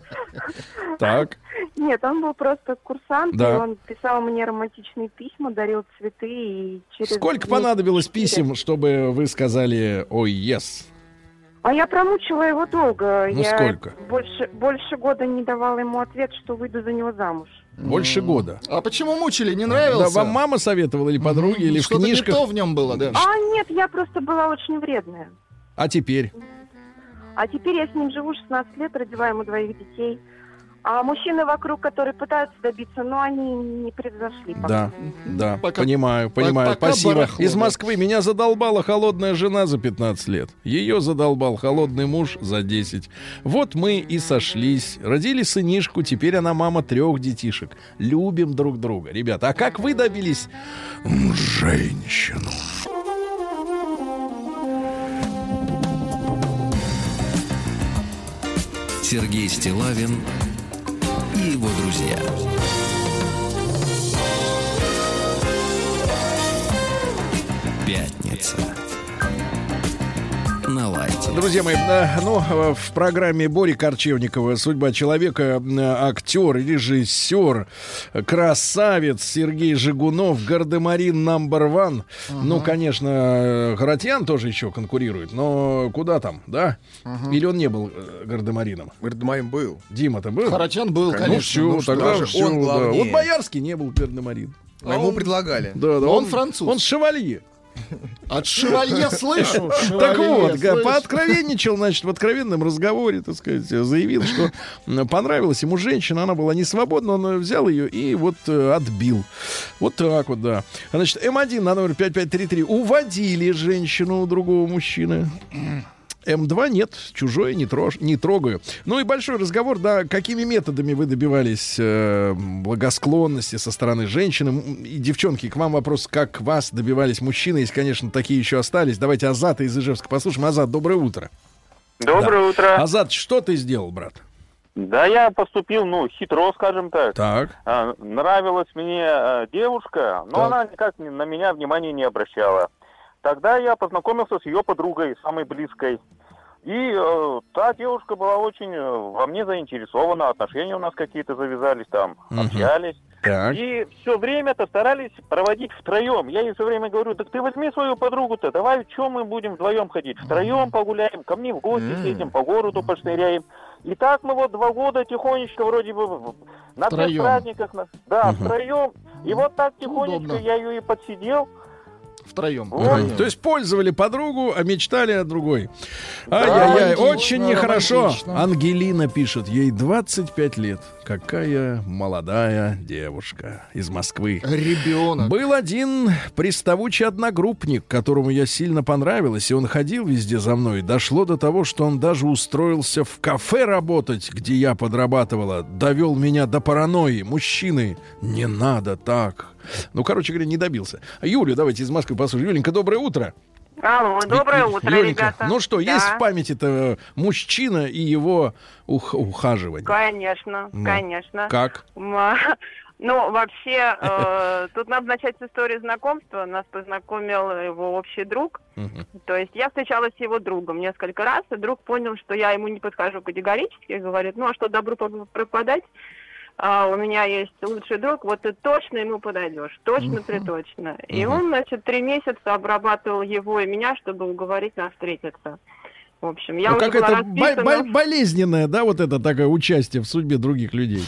Так. нет, он был просто курсант, Да. и он писал мне романтичные письма, дарил цветы, и через... Сколько понадобилось писем, чтобы вы сказали «Ой, yes»? А я промучила его долго. Ну, я сколько? Больше, больше года не давала ему ответ, что выйду за него замуж. Больше года. А почему мучили? Не Да, нравился? вам мама советовала или подруги, или в Что-то не книжках? то в нем было, да? А нет, я просто была очень вредная. А теперь? А теперь я с ним живу 16 лет, родила ему двоих детей. А мужчины вокруг, которые пытаются добиться, но они не превзошли. пока. Да, да, Пока- понимаю, понимаю. пока Спасибо. барахло, Из. Москвы меня задолбала холодная жена за 15 лет. Ее задолбал холодный муж за 10. Вот мы и сошлись. Родили сынишку, теперь она мама трех детишек. Любим друг друга. Ребята, а как вы добились женщину? Сергей Стилавин его друзья. Пятница. На лайте. Друзья мои, э, ну, э, в программе Бори Корчевникова «Судьба человека» э, актер, режиссер, красавец Сергей Жигунов, гардемарин number one. Ну, конечно, Харатьян тоже еще конкурирует, но куда там, да? Или он не был гардемарином? Гардемарин был. Дима-то был? Харачан был, Ну, конечно. все, ну что тогда всё, он да. Вот Боярский не был гардемарин. А ему предлагали. Да, да, Он француз. Он шевалье. От шевалье слышу. Так шевалье, вот, га- слышу. пооткровенничал, значит, в откровенном разговоре, так сказать, заявил, что понравилась ему женщина, она была не свободна, он взял ее и вот э, отбил. Вот так вот, да. Значит, М1 на номер 5533 уводили женщину у другого мужчины. М2 нет, чужое не, трож, не трогаю. Ну и большой разговор, да, какими методами вы добивались э, благосклонности со стороны женщины. И, девчонки, к вам вопрос, как вас добивались мужчины, если, конечно, такие еще остались. Давайте Азата из Ижевска послушаем. Азат, доброе утро. Доброе утро. Азат, что ты сделал, брат? Да, я поступил, ну, хитро, скажем так. Так. А, нравилась мне э, девушка, но Так. она никак на меня внимания не обращала. Тогда я познакомился с ее подругой, самой близкой. И э, та девушка была очень э, во мне заинтересована, отношения у нас какие-то завязались там, Мгм. общались. Так. И все время-то старались проводить втроем. Я ей все время говорю, так ты возьми свою подругу-то, давай, чем мы будем вдвоем ходить? Втроем погуляем, ко мне в гости съездим, по городу пошныряем. И так мы вот два года тихонечко вроде бы на всех праздниках, на- да, Мгм. втроем. И вот так тихонечко Удобно. я ее и подсидел. Втроем. То есть пользовали подругу, а мечтали о другой. Ай-яй-яй, очень нехорошо. Ангелина пишет, ей 25 лет. Какая молодая девушка из Москвы. Ребенок. Был один приставучий одногруппник, которому я сильно понравилась, и он ходил везде за мной. Дошло до того, что он даже устроился в кафе работать, где я подрабатывала. Довел меня до паранойи. Мужчины, не надо так. Ну, короче говоря, не добился. Юлю, давайте из Москвы послушаем. Юленька, доброе утро. Алло, доброе утро, Юленька, ребята. ну что, Да. есть в памяти-то э, мужчина и его ух- ухаживание? Конечно, Ну, конечно. Как? <laughs> Ну, вообще, э, <laughs> тут надо начать с истории знакомства. Нас познакомил его общий друг. То есть я встречалась с его другом несколько раз, и друг понял, что я ему не подхожу категорически, говорит, ну а что добру поб- пропадать? А, у меня есть лучший друг, вот ты точно ему подойдешь, точно приточно. И Мгм. он, значит, три месяца обрабатывал его и меня, чтобы уговорить нас встретиться. В общем, я ну, как это расписана. бо- болезненное, да, вот это такое участие в судьбе других людей.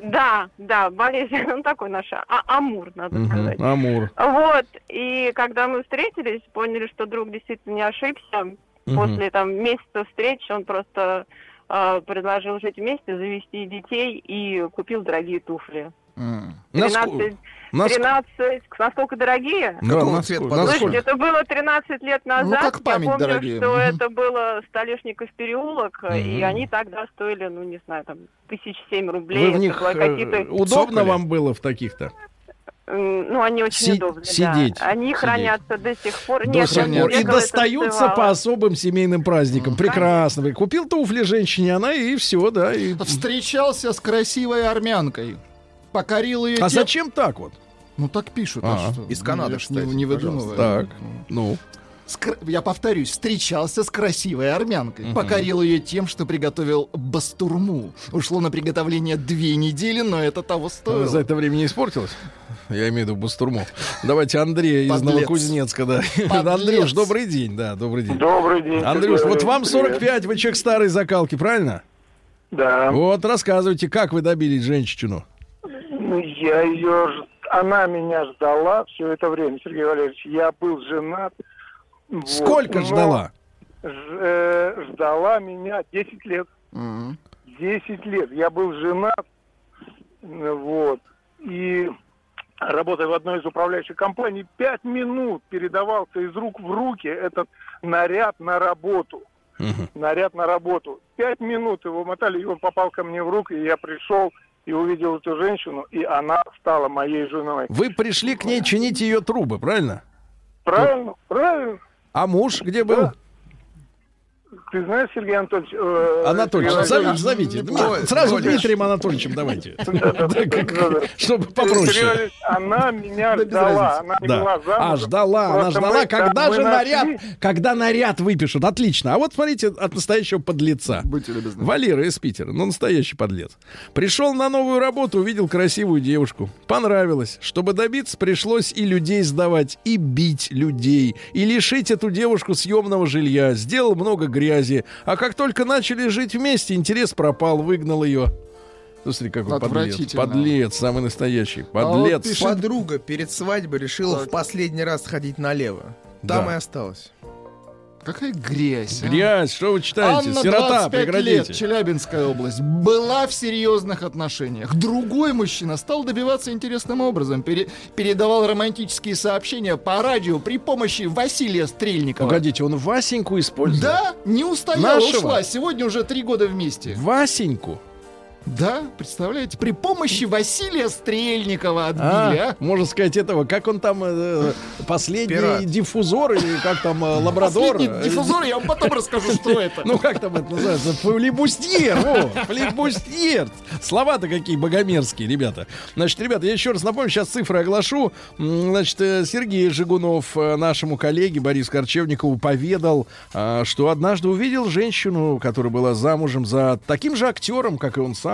Да, да, болезнь, он <laughs> такой наш а- амур, надо Мгм. сказать. Амур. Вот, и когда мы встретились, поняли, что друг действительно не ошибся. Мгм. После там месяца встреч он просто предложил жить вместе, завести детей и купил дорогие туфли. Наско- 13, наско- 13, насколько дорогие? Да, Какого насколько- цвета насколько? Слушайте, это было 13 лет назад. Ну, как память Я помню, дорогие. что Мгм. это было Столешников переулок, и Мгм. они тогда стоили, ну, не знаю, там, тысяч семь рублей. Вы в них э, какие-то удобно Цокали? вам было в таких-то? Ну, они очень Си- удобные, сидеть, да. Они сидеть. хранятся до сих пор. До Нет, сих пор. И достаются по особым семейным праздникам. Прекрасно. Купил туфли женщине, она и все, да. и- <laughs> Встречался с красивой армянкой. Покорил ее А зачем так вот? Ну так пишут. А, а что? из Ну, Канады, ж не, не выдумываю. Так, ну. С кр- Я повторюсь, встречался с красивой армянкой. Покорил ее тем, что приготовил бастурму. Ушло на приготовление две недели, но это того стоило. За это время не испортилось? Я имею в виду Бастурму. Давайте Андрей из. Новокузнецка, да. Андрюш, добрый день, да, добрый день. Добрый день. Андрюш, вот вам Валерьевич, 45, вы человек старой закалки, правильно? Да. Вот, рассказывайте, как вы добились женщину? Ну, я ее... Она меня ждала все это время, Сергей Валерьевич. Я был женат. вот, Сколько но ждала? ж- э, ждала меня 10 лет. Мгм. 10 лет. Я был женат. Вот. Работая в одной из управляющих компаний, 5 минут передавался из рук в руки этот наряд на работу. Наряд на работу. Пять минут его мотали, и он попал ко мне в руки, и я пришел и увидел эту женщину, и она стала моей женой. Вы пришли к ней чинить ее трубы, правильно? Правильно, правильно. А муж где был? Ты знаешь, Сергей Анатольевич... э, Анатольевич, Сергей зовите, Валерьевич, зовите. Дми- помню. Сразу Коля. Дмитрием Анатольевичем давайте. Чтобы попроще. Она меня Да ждала, она не Да. была. А, ждала, она ждала, когда же наряд, когда наряд выпишут. Отлично. А вот смотрите, от настоящего подлеца. Валера из Питера, ну настоящий подлец. Пришел на новую работу, увидел красивую девушку. Понравилось. Чтобы добиться, пришлось и людей сдавать, и бить людей, и лишить эту девушку съемного жилья. Сделал много грязи. А как только начали жить вместе, интерес пропал, выгнал ее. Слушайте, какой подлец. Подлец, самый настоящий. А вот Подлец. пишет- Подруга перед свадьбой решила в последний раз ходить налево. Там Да. и осталась. Какая грязь. а? Грязь, что вы читаете? Анна, Сирота, 25 прекратите. лет, Челябинская область. Была в серьезных отношениях. Другой мужчина стал добиваться интересным образом. Пере- передавал романтические сообщения по радио при помощи Василия Стрельникова. Погодите, он Васеньку использует? Да, не устояла, Нашего? ушла. Сегодня уже три года вместе. Васеньку? Да, представляете, при помощи Василия Стрельникова отбили, А, а? можно сказать этого, как он там, э, последний Пират. диффузор или как там, э, лабрадор? Последний диффузор, я вам потом расскажу, что это. Ну, как там это называется? Флибустьер, о, флибустьер. Слова-то какие богомерзкие, ребята. Значит, ребята, я еще раз напомню, сейчас цифры оглашу. Значит, э, Сергей Жигунов э, нашему коллеге Борису Корчевникову поведал, что однажды увидел женщину, которая была замужем за таким же актером, как и он сам.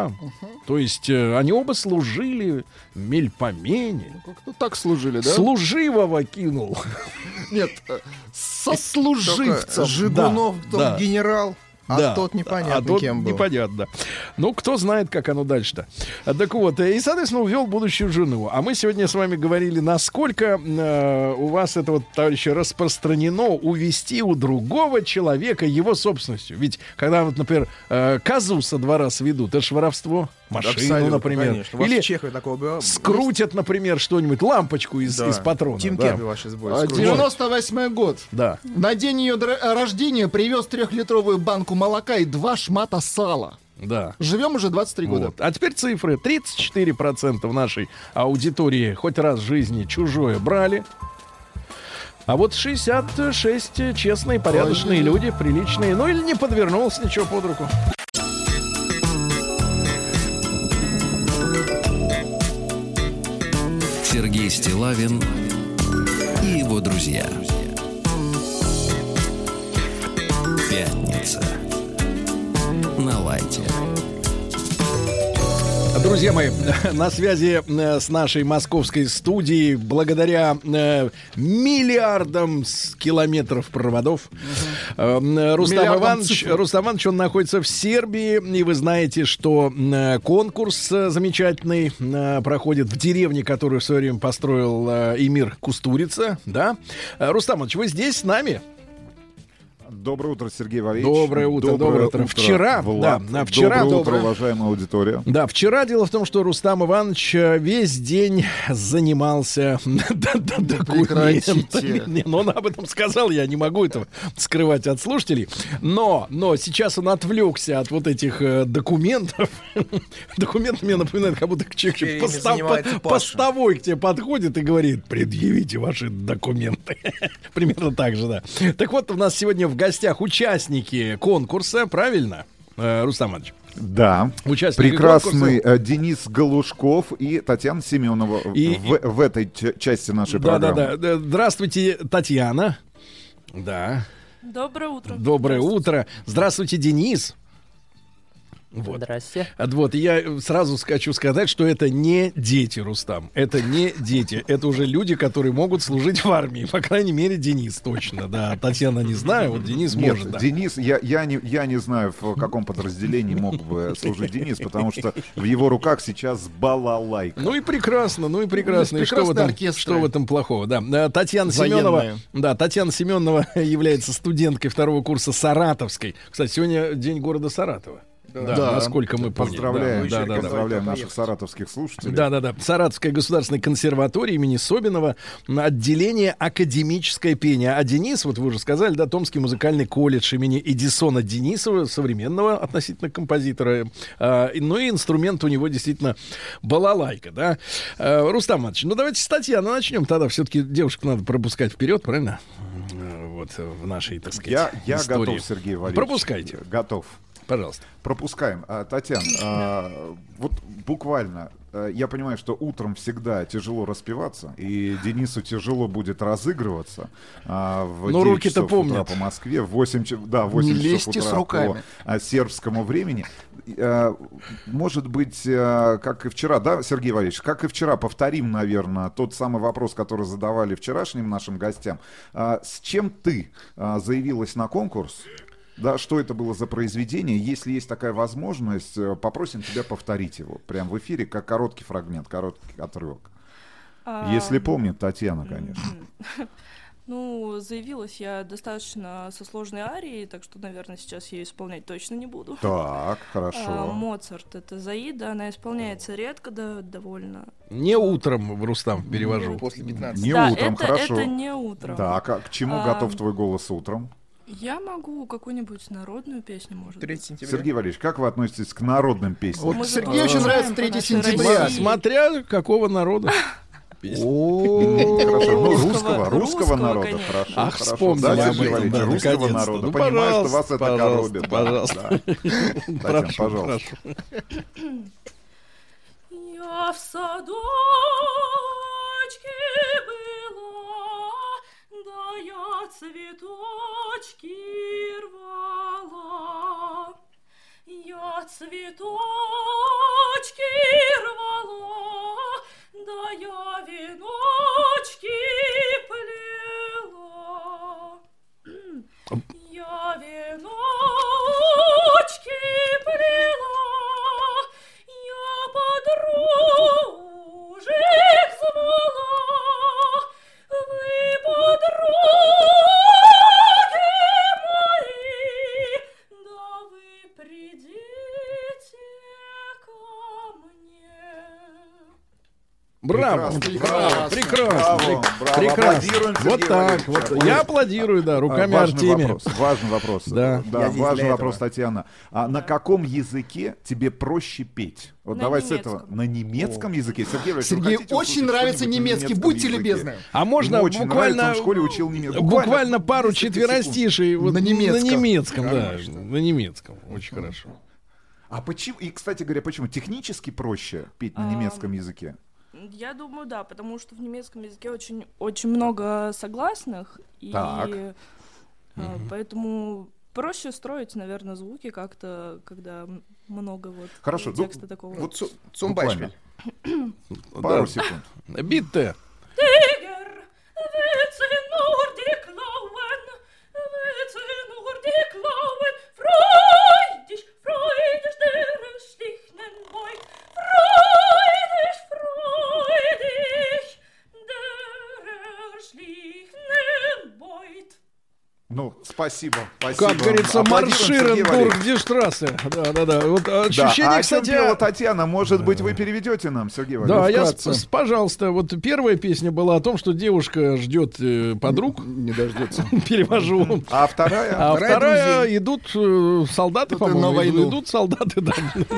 То есть э, они оба служили в Мельпомене. Ну, так служили, да? Служивого кинул. Нет, э, сослуживцев. Только Жигунов, Да, да. генерал, а Да. тот непонятно а тот кем был. непонятно. Ну, кто знает, как оно дальше-то. А, Так вот, э, и, соответственно, увел будущую жену. А мы сегодня с вами говорили, насколько э, у вас это вот, товарищи, распространено увести у другого человека его собственностью. Ведь, когда, вот, например, э, козу со двора сведут, это же воровство. Машину, Абсолютно, например. конечно. Или в Чехове такого было? скрутят, например, что-нибудь, лампочку из, Да. из патрона. Тим да. Керби ваш избой А, скрутит. 98 год. Да. На день ее рождения привез трехлитровую банку молока и два шмата сала. Да. Живем уже 23 года. Вот. А теперь цифры. 34% в нашей аудитории хоть раз в жизни чужое брали. А вот 66 честные, порядочные Ой. люди, приличные. Ну или не подвернулось ничего под руку. Сергей Стилавин и его друзья. Пятница. На лайте. Друзья мои, <laughs> на связи э, с нашей московской студией благодаря э, миллиардам километров проводов. м, Рустам Миллиардам Иванович, цифр. Рустам Иванович, он находится в Сербии, и вы знаете, что конкурс замечательный проходит в деревне, которую в свое время построил Эмир Кустурица, да? Рустам Иванович, вы здесь с нами? Доброе утро, Сергей Валерьевич. Доброе утро, доброе утро. Вчера, Влад. да, на вчера доброе, утро, доброе. уважаемая аудитория. Да, вчера дело в том, что Рустам Иванович э, весь день занимался <laughs> документами. Не, ну он об этом сказал, я не могу этого скрывать от слушателей. Но, но сейчас он отвлекся от вот этих э, документов. <laughs> Документ мне напоминает, как будто человек по- Паша. постовой к тебе подходит и говорит, предъявите ваши документы. <laughs> Примерно так же, да. Так вот, у нас сегодня в гостях участники конкурса, правильно, э, Рустам Иванович? Да. Участники Прекрасный конкурса. э, Денис Галушков и Татьяна Семенова в- И- в, этой части нашей Да, да, программы. да, да. Здравствуйте, Татьяна. Да. Доброе утро. Доброе утро. Здравствуйте, Денис. Вот. Здрасте. А Вот, я сразу хочу сказать, что это не дети, Рустам. Это не дети. Это уже люди, которые могут служить в армии. По крайней мере, Денис точно. Да, Татьяна не знаю, вот Денис Нет, может. да. Денис, я, я, не, я не знаю, в каком подразделении мог бы служить Денис, потому что в его руках сейчас балалайка. Ну и прекрасно, ну и прекрасно. И что в, этом, оркестры. что в этом плохого? Да. Э, Татьяна. Семенова, да, Татьяна Семенова <laughs> является студенткой второго курса Саратовской. Кстати, сегодня день города Саратова. Да, Да. насколько мы. Поздравляем, Да, да, да, да. поздравляем наших саратовских слушателей. Да, да, да. Саратовская государственная консерватория имени Собинова, отделение академическое пение. А Денис, вот вы уже сказали, да, Томский музыкальный колледж имени Эдисона Денисова, современного относительно композитора. А, ну и инструмент у него действительно балалайка, да. А, Рустам Иванович, ну давайте с Татьяны начнем. Тогда все-таки девушек надо пропускать вперед, правильно? Вот в нашей, так сказать, Я, я истории. готов, Сергей Валерьевич. Пропускайте. Готов. Пожалуйста. Пропускаем. А, Татьяна, а, вот буквально, а, я понимаю, что утром всегда тяжело распиваться, и Денису тяжело будет разыгрываться а, в Ну, 9 руки-то помнят. по Москве, в 8, ч- да, в 8 Не часов лезьте с утра руками. по а, сербскому времени. Может быть, а, как и вчера, да, Сергей Валерьевич, как и вчера, повторим, наверное, тот самый вопрос, который задавали вчерашним нашим гостям. С чем ты заявилась на конкурс? Да, что это было за произведение. Если есть такая возможность, э, попросим тебя повторить его прямо в эфире, как короткий фрагмент, короткий отрывок. А, Если помнит Татьяна, конечно. <laughs> Ну, заявилась я достаточно со сложной арией, так что, наверное, сейчас я ее исполнять точно не буду. Так, <laughs> хорошо. А, Моцарт это Заида, она исполняется редко, да, довольно. Не утром, в Рустам, перевожу. После 15. Не Да, утром, это- хорошо. это не утром. Так, а к чему А, готов твой голос утром? Я могу какую-нибудь народную песню, может 3 быть. сентября. Сергей Валерьевич, как вы относитесь к народным песням? Вот Мы Сергею очень нравится по 3 нашей сентября. России. Смотря какого народа. О, <laughs> хорошо. Ну, Русского- русского, народа, хорошо. Ах, Да, об Сергей этом, русского народа. Понимаю, что пожалуйста, вас это коробит. Пожалуйста. пожалуйста. <clears throat> Я в садочке я цветочки рвала. Я цветочки рвала, да я веночки плела. Я веночки плела, я подружек звала, quadrone Браво, Прекрасно, браво, прекрасно. прекрасно, Браво, прек- браво. прекрасно. Аплодируем Вот так, вот. Я аплодирую, да, руками важный Артемия. вопрос, важный вопрос. Да. да важный вопрос, этого. Татьяна. А на каком языке тебе проще петь? Вот На давай с этого. немецком. На немецком языке? Сергей Сергею хотите очень нравится немецкий, немецком будьте языке? любезны. А можно очень буквально, нравится, он в школе учил немецкий. буквально, пару несколько секунд. четверостишей вот На немецком. На немецком, да, Конечно. на немецком. Очень хорошо. А почему? И, кстати говоря, почему? Технически проще петь на немецком языке? Я думаю, да, потому что в немецком языке очень, очень много согласных, и Так. э, поэтому проще строить, наверное, звуки как-то, когда много вот Хорошо, ну, текста такого. Вот. Цумбайшпиль. Пару Да. секунд. Битте. Willst du nur die klauen? schlich, nehm beut. Ну, спасибо, спасибо. Как говорится, марширен. Бург Диштрассе. Да, да, да. Вот Да, ощущение, а о чем кстати. пела Татьяна? Может быть, вы переведете нам, Сергей Да, Валерьевич? я, вкратце. с- пожалуйста, вот первая песня была о том, что девушка ждет э, подруг, Не дождется. <laughs> перевожу. А вторая? А Вторая идут э, солдаты, Это на по-моему, войну. идут солдаты, да,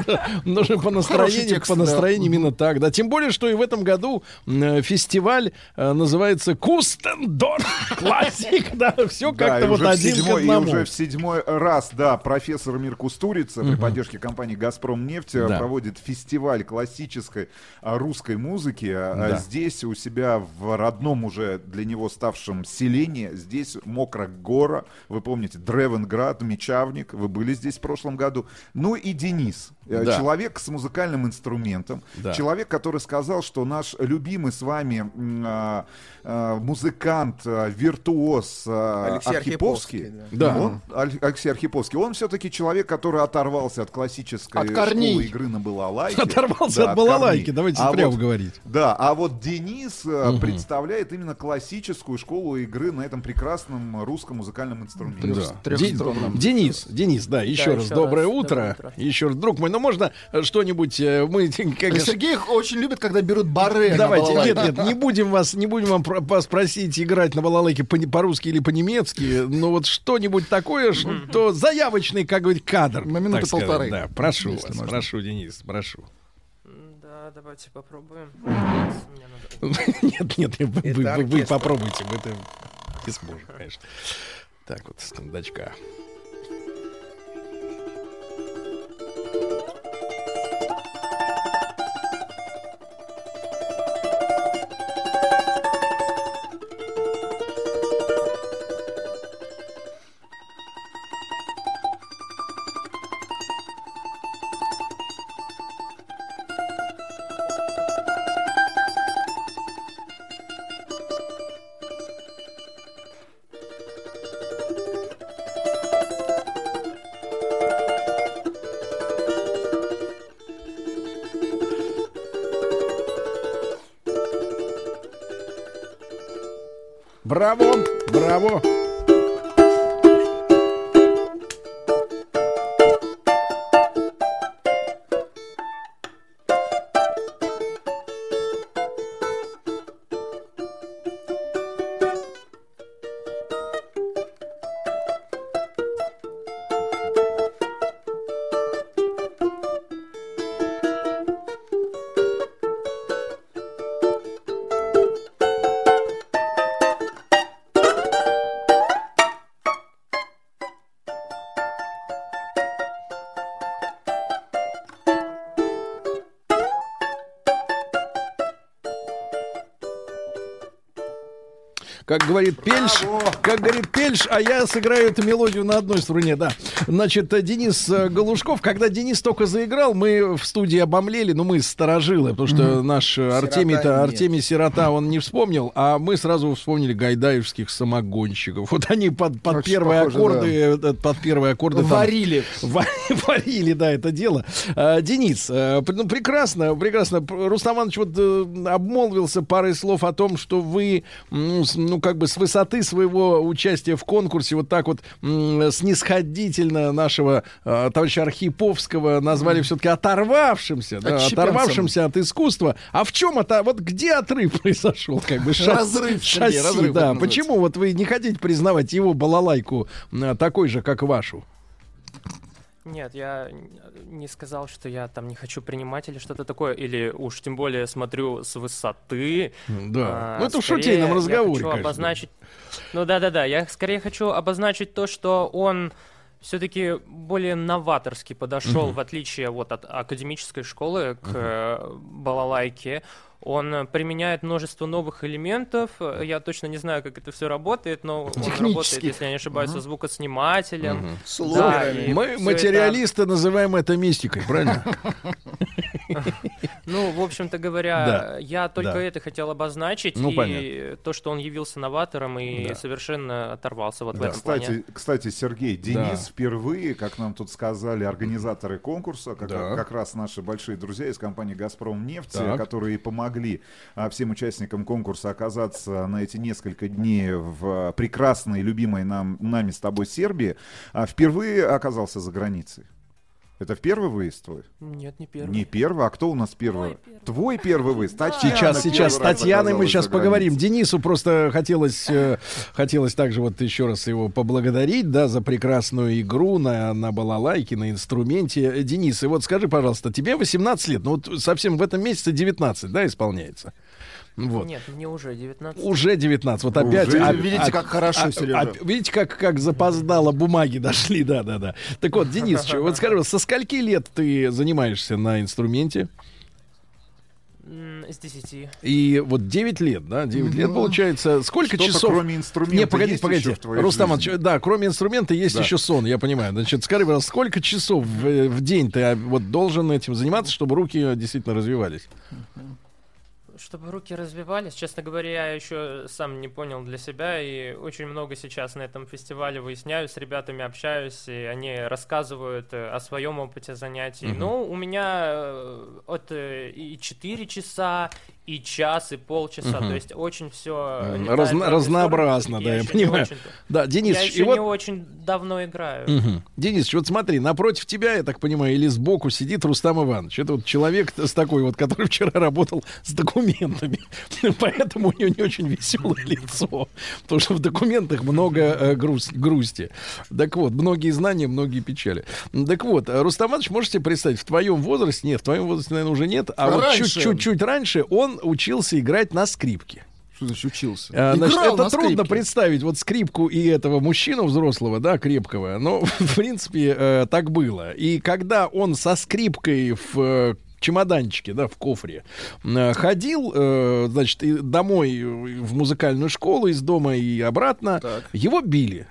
да. Нужно по настроению, по да. настроению именно так, да. Тем более, что и в этом году э, фестиваль э, называется Кустендорф <laughs> Классик, да, все Да, и вот один к седьмой, и одному. уже в седьмой раз, да, профессор Мир Кустурица при поддержке компании «Газпром нефть» Да. проводит фестиваль классической а, русской музыки. А, Да. Здесь у себя в родном уже для него ставшем селении, здесь Мокрагора, вы помните, Древенград, Мечавник, вы были здесь в прошлом году. Ну и Денис, Да. человек с музыкальным инструментом, Да. человек, который сказал, что наш любимый с вами а, а, музыкант, а, виртуоз а, Алексей Архиповский, Архиповский, да. он, Алексей Архиповский, он все-таки человек, который оторвался от классической От корней. школы игры на балалайке. Оторвался Да, от балалайки, корней. давайте А прямо вот- говорить. Да, а вот Денис э, Мгм. представляет именно классическую школу игры на этом прекрасном русском музыкальном инструменте. Да. Ден- Денис, Денис, да, еще Да, раз еще доброе раз, утро. доброе утро. Еще раз, друг мой, ну можно э, что-нибудь э, мы <laughs> как Сергей их очень любит, когда берут баре на Давайте, нет, нет, не будем вас, не будем вам про- вас просить играть на балалайке по- по-русски или по-немецки, но вот что-нибудь такое, что заявочный, как говорить, кадр. На минуты так сказать. полторы, Да, прошу если вас, можно. прошу, Денис, прошу. Да, давайте попробуем. Мне надо- Нет, нет, вы, вы- вы- вы попробуйте, мы это не сможем, конечно. Так вот, с кондачка. Браво. Как говорит Пельш, как говорит Пельш, а я сыграю эту мелодию на одной струне, да. Значит, э, Денис э, Галушков, когда Денис только заиграл, мы в студии обомлели, ну, мы сторожилы, потому что наш э, Артемий-то. Артемий Сирота, он не вспомнил, а мы сразу вспомнили гайдаевских самогонщиков. Вот они под, под Очень первые похоже, аккорды, э, под первые аккорды там Варили. <laughs> Ва- Варили, да, это дело. А, Денис, ну, прекрасно, прекрасно. Рустам Иванович вот обмолвился парой слов о том, что вы, ну, как бы с высоты своего участия в конкурсе вот так вот снисходительно нашего э, товарища Архиповского назвали все-таки оторвавшимся, да, оторвавшимся от искусства. А в чем это, вот где отрыв <laughs> произошел, как бы шасси- Разрыв, шасси, разрыв да. Почему вот вы не хотите признавать его балалайку э, такой же, как вашу? Нет, я не сказал, что я там не хочу принимать или что-то такое, или уж тем более смотрю с высоты. Да. А, Ну, это в шутейном я разговоре, хочу конечно. обозначить... Ну да-да-да, я скорее хочу обозначить то, что он все-таки более новаторски подошел, Мгм. в отличие вот от академической школы к э, балалайке. Он э, применяет множество новых элементов. Э, Я точно не знаю, как это все работает, но он работает, если я не ошибаюсь, со звукоснимателем. Мгм. Да, и Мы, материалисты, называем это мистикой, правильно? Ну, в общем-то говоря, Да. я только Да. это хотел обозначить. Ну, и понятно. то, что он явился новатором и Да. совершенно оторвался вот в Да, этом плане. кстати, кстати, Сергей, Денис Да. впервые, как нам тут сказали организаторы конкурса, как, Да. как раз наши большие друзья из компании «Газпром нефть», Так. которые помогли а, всем участникам конкурса оказаться на эти несколько дней в а, прекрасной, любимой нам, нами с тобой Сербии, а, впервые оказался за границей. Это первый выезд твой? Нет, не первый. Не первый, а кто у нас первый? Твой первый выезд. Татьяна Сейчас, сейчас с первый Татьяной мы сейчас поговорим. Денису просто хотелось, э, хотелось также вот еще раз его поблагодарить, да, за прекрасную игру на, на балалайке, на инструменте. Э, Денис, и вот скажи, пожалуйста, тебе 18 лет, ну вот совсем в этом месяце 19, да, исполняется? Вот. Нет, мне уже 19. Уже 19. Вот Уже опять. видите, а- видите, а- как хорошо, а- Сережа. а- видите, как, как запоздало бумаги <laughs> дошли, да, да, да. Так вот, Денис, вот скажи, со скольки лет ты занимаешься на инструменте? С 10. И вот 9 лет, да, 9 лет Ну, получается. Сколько что-то часов? кроме инструмента Не, погодите, есть погодите. еще в твоей Рустам жизни? Иванович, да, кроме инструмента есть Да. еще сон, я понимаю. Значит, скажи, пожалуйста, сколько часов в, в день ты а, вот должен этим заниматься, чтобы руки действительно развивались? Чтобы руки развивались, честно говоря, я еще сам не понял для себя, и очень много сейчас на этом фестивале выясняю, с ребятами общаюсь, и они рассказывают э, о своем опыте занятий. Мгм. Ну, у меня э, от э, и 4 часа, и час, и полчаса, Мгм. то есть очень все Разно- разнообразно, да, я понимаю. Да, Денис, я и еще вот- не очень давно играю. Мгм. Денис, вот смотри, напротив тебя, я так понимаю, или сбоку сидит Рустам Иванович. Это вот человек с такой вот, который <laughs> вчера работал с документами. <laughs> Поэтому у него не очень веселое лицо. Потому что в документах много э, груз- грусти. Так вот, многие знания, многие печали. Так вот, Рустам Иванович, можете представить, в твоем возрасте, нет, в твоем возрасте, наверное, уже нет, а вот Раньше. чуть-чуть раньше он учился играть на скрипке. Что значит учился? А, значит, Играл это трудно скрипке. представить вот скрипку и этого мужчину взрослого, да, крепкого. Но, <laughs> в принципе, э, так было. И когда он со скрипкой в э, чемоданчике, да, в кофре, э, ходил, э, значит, домой в музыкальную школу, из дома и обратно, его били.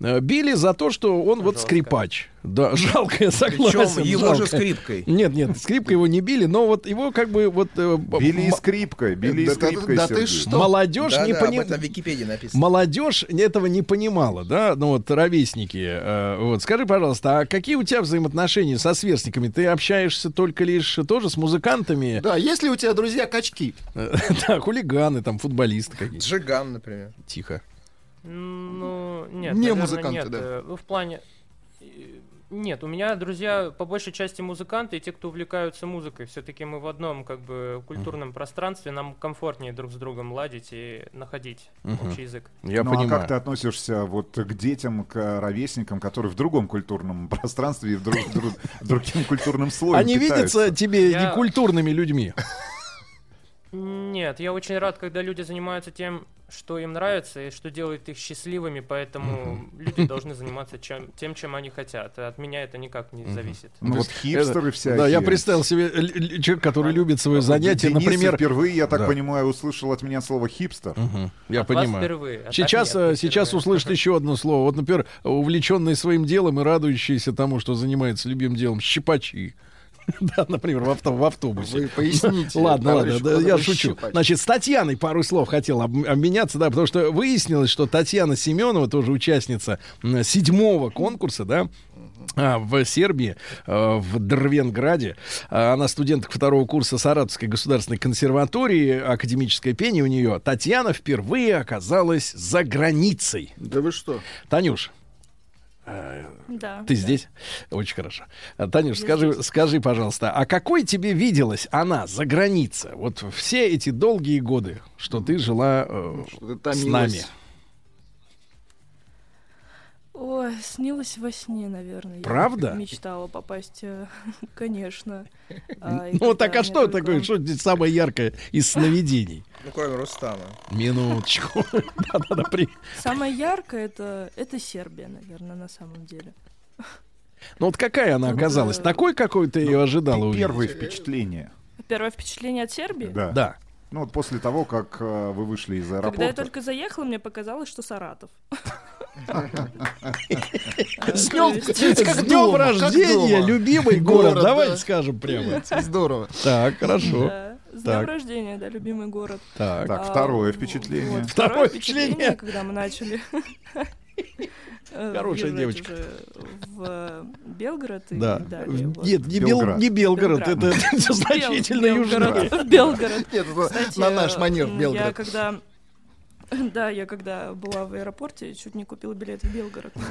Э, били за то, что он вот скрипач. Да, <laughs> жалко, я согласен. его же жалко. скрипкой. Нет, нет, скрипкой его не били, но вот его как бы вот... э, Били и скрипкой, били и Да- да- скрипкой, да ты Сергей. что? Молодежь Да, не да, пони- об этом в Википедии написано. Молодежь этого не понимала, да, ну вот ровесники. э, вот скажи, пожалуйста, а какие у тебя взаимоотношения со сверстниками? Ты общаешься только лишь тоже с музыкантами? Да, если у тебя друзья качки. <laughs> Да, хулиганы, там, футболисты какие-то. Джиган, например. Тихо. Ну, нет, Не наверное, музыканты, нет. да. Э, Ну, в плане... э, Нет, у меня друзья по большей части музыканты и те, кто увлекаются музыкой. Все-таки мы в одном как бы культурном пространстве, нам комфортнее друг с другом ладить и находить Мгм. общий язык. Я ну, а понимаю. как ты относишься вот к детям, к ровесникам, которые в другом культурном <laughs> пространстве и в друг, друг- другим культурным слоем Они питаются? видятся тебе Я- некультурными людьми. <laughs> Нет, я очень рад, когда люди занимаются тем, что им нравится и что делает их счастливыми, поэтому люди должны заниматься чем, тем, чем они хотят. От меня это никак не зависит. Ну, То вот хипстеры э, всякие. Да, я представил себе л- л- человек, который любит свое занятие, Денис например... впервые, я так Да. понимаю, услышал от меня слово хипстер. Я От вас понимаю. впервые, а так сейчас, нет, не э, сейчас впервые. услышит <laughs> еще одно слово. Вот, например, увлеченные своим делом и радующиеся тому, что занимается любимым делом, щипачи. <laughs> Да, например, в, авто, в автобусе. Вы поясните, Ладно, ладно, да, я шучу. Значит, с Татьяной пару слов хотел об- обменяться, да, потому что выяснилось, что Татьяна Семенова, тоже участница седьмого конкурса, да, а, в Сербии, э, в Дрвенграде. А, Она студентка второго курса Саратовской государственной консерватории, академическое пение у нее. Татьяна впервые оказалась за границей. Да вы что? Танюш, Да. ты здесь? Очень хорошо. Танюш, Я скажи, здесь. скажи, пожалуйста, а какой тебе виделась она за границей? Вот все эти долгие годы, что ты жила э, ты с томилась. нами. Ой, снилось во сне, наверное. Я Правда? Мечтала попасть, э, <laughs> конечно. А, Ну вот так, а что только- такое, что здесь самое яркое из сновидений? Ну, кроме Рустама. Минуточку. <laughs> Да-да-да, при- Самое яркое это, это Сербия, наверное, на самом деле. Ну вот какая она оказалась? Такой, какой ты ее ожидала увидеть? Первые впечатления. Первое впечатление от Сербии? Да. Да. Ну вот после того, как э, вы вышли из аэропорта. Когда я только заехала, мне показалось, что Саратов. <laughs> С днем, с рождения, любимый город. Город, Давайте да. скажем прямо. Здорово. Так, хорошо. С днем рождения, да, любимый город. Так. Так, А, второе впечатление. Второе впечатление. когда мы начали <laughs> э, Хорошая въезжать девочка. в э, Белгород и Да. далее. вот. Нет, не, Бел- Белград. не Белгород, Белград. это значительно Бел- южнее. Белгород. <laughs> Белгород. Нет, это Кстати, на наш манер Я Белгород. когда... <laughs> Да, я когда была в аэропорте, чуть не купила билет в Белгород. <laughs>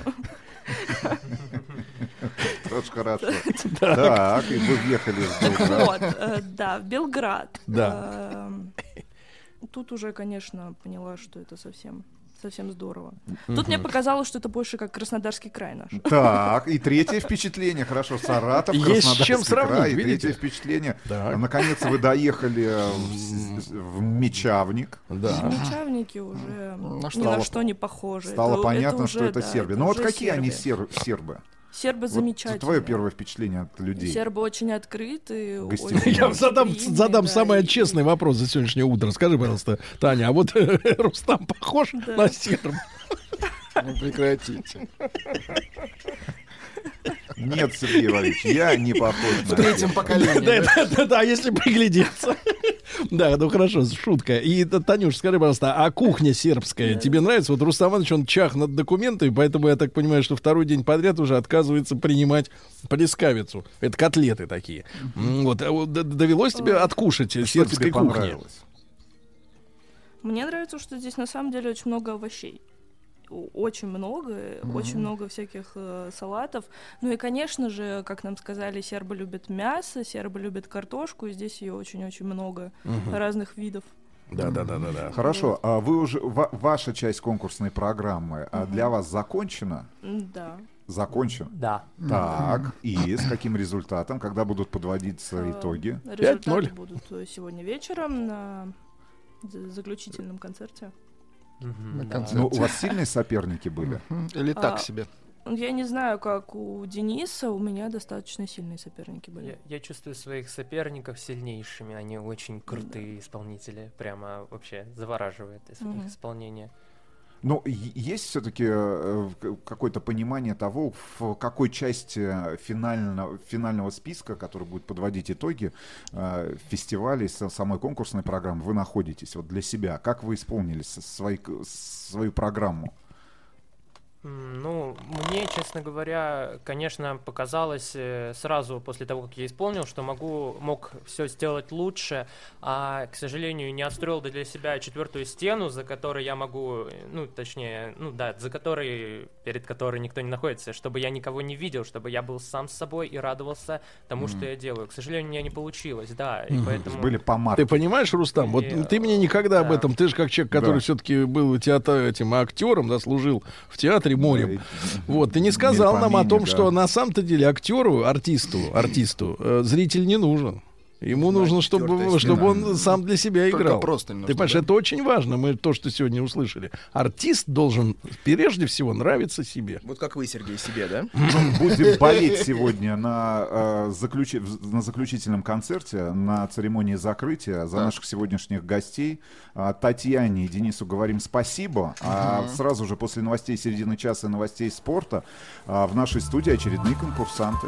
Тоже хорошо. <laughs> Так, и вы въехали в Белград. Вот, э, да, в Белград. Да. Эм, Тут уже, конечно, поняла, что это совсем совсем здорово. Тут мне показалось, что это больше как Краснодарский край наш. <laughs> Так, и третье впечатление, хорошо, Саратов, Есть с Краснодарский чем сравнить, край, и видите? третье впечатление. Так. Наконец вы доехали в, в Мечавник. Да. Мечавники уже Ну, ни стало на что не похожи. Стало Это- понятно, уже, что это да, Сербия. Ну вот какие они сер- сербы? Сербы Вот замечательные. твое первое впечатление от людей. Сербы очень открыты. Гостевые. очень Я задам, гостеприимные, задам да, самый и- честный вопрос за сегодняшнее утро. Скажи, пожалуйста, Таня, а вот <laughs> Рустам похож Да. на серб? Ну, прекратите. <laughs> Нет, Сергей Иванович, я не похож В на третьем серба. поколении. Да, да? да, да, да, если приглядеться. Да, ну хорошо, шутка. И, Танюш, скажи, пожалуйста, а кухня сербская тебе нравится? Вот Рустам Иванович, он чах над документами, поэтому я так понимаю, что второй день подряд уже отказывается принимать плескавицу. Это котлеты такие. Вот, а довелось тебе откушать сербской кухни? Мне нравится, что здесь на самом деле очень много овощей. Очень много, очень много всяких э, салатов. Ну и, конечно же, как нам сказали, сербы любят мясо, сербы любят картошку, и здесь ее очень-очень много Мгм. разных видов. Да, да, да, да, да. Хорошо, а вы уже ва- ваша часть конкурсной программы а для вас закончена? Да. Закончена. Да. Так, и с каким результатом, когда будут подводиться Э, итоги? Результаты 5:0. будут э, сегодня вечером на за- заключительном концерте. На да. концерте. Ну, у вас сильные соперники были? Или так А, себе. Я не знаю, как у Дениса, у меня достаточно сильные соперники были. Я, я чувствую своих соперников сильнейшими, они очень крутые исполнители, прямо вообще завораживает их исполнения. Но е- есть все-таки какое-то понимание того, в какой части финального, финального списка, который будет подводить итоги э, фестивалей, со- самой конкурсной программы, вы находитесь вот для себя? Как вы исполнили свои, свою программу? Ну, мне, честно говоря, конечно, показалось э, сразу после того, как я исполнил, что могу, мог все сделать лучше, а, к сожалению, не отстроил для себя четвертую стену, за которой я могу, э, ну, точнее, ну да, за которой, перед которой никто не находится, чтобы я никого не видел, чтобы я был сам с собой и радовался тому, что Мгм. я делаю. К сожалению, у меня не получилось, да, и Мгм. поэтому... Были помарки. Ты понимаешь, Рустам, вот И, ты мне никогда об да. этом, ты же как человек, который Да. все-таки был театр, этим актером, да, служил в театре морем. Вот, ты не сказал нам о том, что на самом-то деле актеру, артисту, артисту э, зритель не нужен. Ему нужно, чтобы, чтобы он сам для себя Только играл. просто не Ты понимаешь, да? это очень важно. Мы то, что сегодня услышали. Артист должен прежде всего нравиться себе. Вот как вы, Сергей, себе, да? <clears throat> Будем болеть сегодня на, э, заключи- на заключительном концерте, на церемонии закрытия за Так. наших сегодняшних гостей. А, Татьяне и Денису говорим спасибо. А сразу же после новостей середины часа и новостей спорта а, в нашей студии очередные конкурсанты.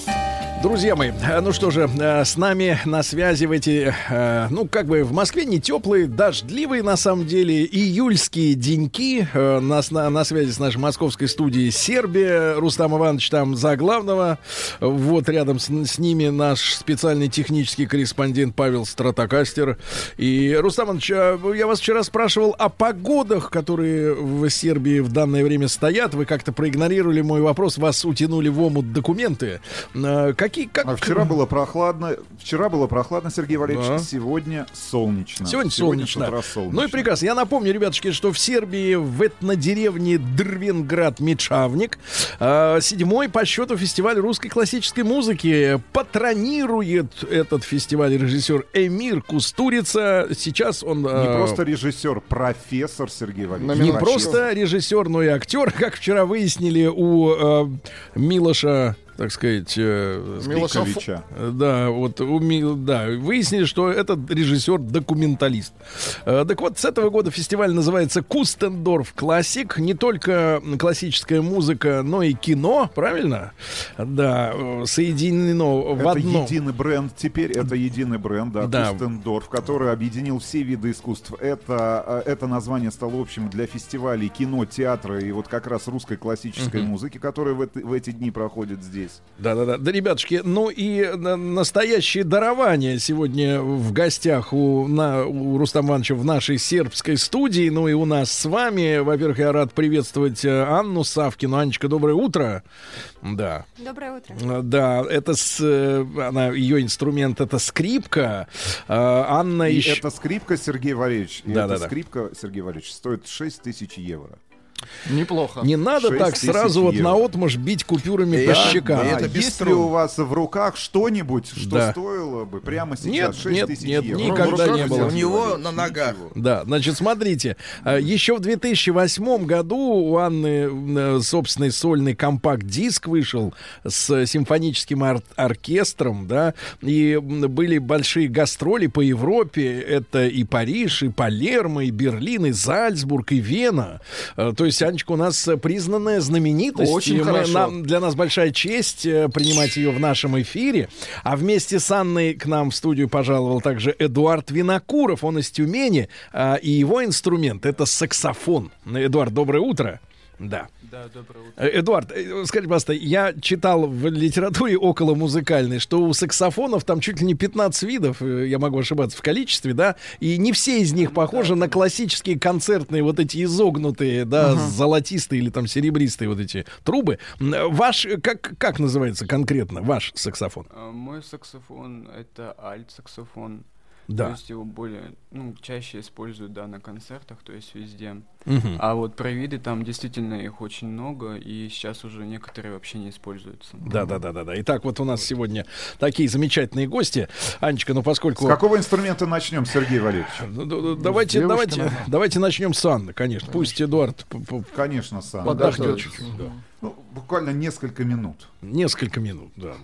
Друзья мои, э, ну что же, э, с нами на связи в эти, э, ну как бы в Москве не теплые, дождливые на самом деле, июльские деньки. Нас на, на связи с нашей московской студией Сербия. Рустам Иванович там за главного. Вот рядом с, с ними наш специальный технический корреспондент Павел Стратокастер. И, Рустам Иванович, я вас вчера спрашивал о погодах, которые в Сербии в данное время стоят. Вы как-то проигнорировали мой вопрос, вас утянули в омут документы. Э, Какие, как... А вчера было прохладно. Вчера было прохладно, Сергей Валерьевич. Да. Сегодня солнечно. Сегодня с солнечно. утра солнечно. Ну и прекрасно. Я напомню, ребятушки, что в Сербии в этнодеревне Дрвенград Мечавник э, седьмой по счету фестиваль русской классической музыки патронирует этот фестиваль режиссер Эмир Кустурица. Сейчас он... э, Не просто режиссер, профессор Сергей Валерьевич. не просто режиссер, но и актер, как вчера выяснили у э, Милоша так сказать, э. Э, Да, вот да, выяснили, что этот режиссер-документалист. Э, Так вот, с этого года фестиваль называется Кустендорф Классик. Не только классическая музыка, но и кино, правильно? Да, э, соединено в Это одном. единый бренд теперь, это единый бренд, да, Да. Кустендорф, который объединил все виды искусств. Это, это название стало общим для фестивалей кино, театра и вот как раз русской классической Мгм. музыки, которая в, это- в эти дни проходит здесь. Да-да-да. Да, ребятушки, ну и на- настоящее дарование сегодня в гостях у, на, у Рустама Ивановича в нашей сербской студии, ну и у нас с вами. Во-первых, я рад приветствовать э, Анну Савкину. Анечка, доброе утро. Да. Доброе утро. Э, Да, это с, э, она, ее инструмент это скрипка. Анна И еще... эта скрипка, Сергей Валерьевич, и Да-да-да. эта скрипка, Сергей Валерьевич, стоит 6 тысяч евро. Неплохо. Не надо так сразу вот на отмашь бить купюрами Да, по щекам. да. Есть ли у вас в руках что-нибудь, что Да. стоило бы прямо сейчас? Нет, 6 нет, тысяч нет, евро. никогда не было. У него на ногах. Да, значит, смотрите, э, еще в 2008 году у Анны э, собственный сольный компакт-диск вышел с симфоническим ор- оркестром, да, и были большие гастроли по Европе, это и Париж, и Палермо, и Берлин, и Зальцбург, и Вена. Э, То есть Анечка у нас признанная знаменитость. Очень и мы- хорошо. нам- для нас большая честь э, принимать ее в нашем эфире. А вместе с Анной к нам в студию пожаловал также Эдуард Винокуров. Он из Тюмени. а, И его инструмент — это саксофон. Эдуард, доброе утро. Да. Да, доброе утро. Э, Эдуард, э, скажи, пожалуйста, я читал в литературе около музыкальной, что у саксофонов там чуть ли не 15 видов, э, я могу ошибаться в количестве, да, и не все из них похожи на классические концертные вот эти изогнутые, да, Ага. золотистые или там серебристые вот эти трубы. Ваш, как, как называется конкретно ваш саксофон? А, Мой саксофон это альт-саксофон. Да. То есть его более, ну, чаще используют, да, на концертах, то есть везде. Мгм. А вот про виды там действительно их очень много, и сейчас уже некоторые вообще не используются. Да, да, да, да, да. Итак, вот у нас сегодня такие замечательные гости. Анечка, ну поскольку. С какого инструмента начнем, Сергей Валерьевич? Ну, д- д- Давайте, давайте, давайте начнем с Анны, конечно. Пусть Эдуард Конечно, сам. подождет. Да. Ну, буквально несколько минут. Несколько минут, да,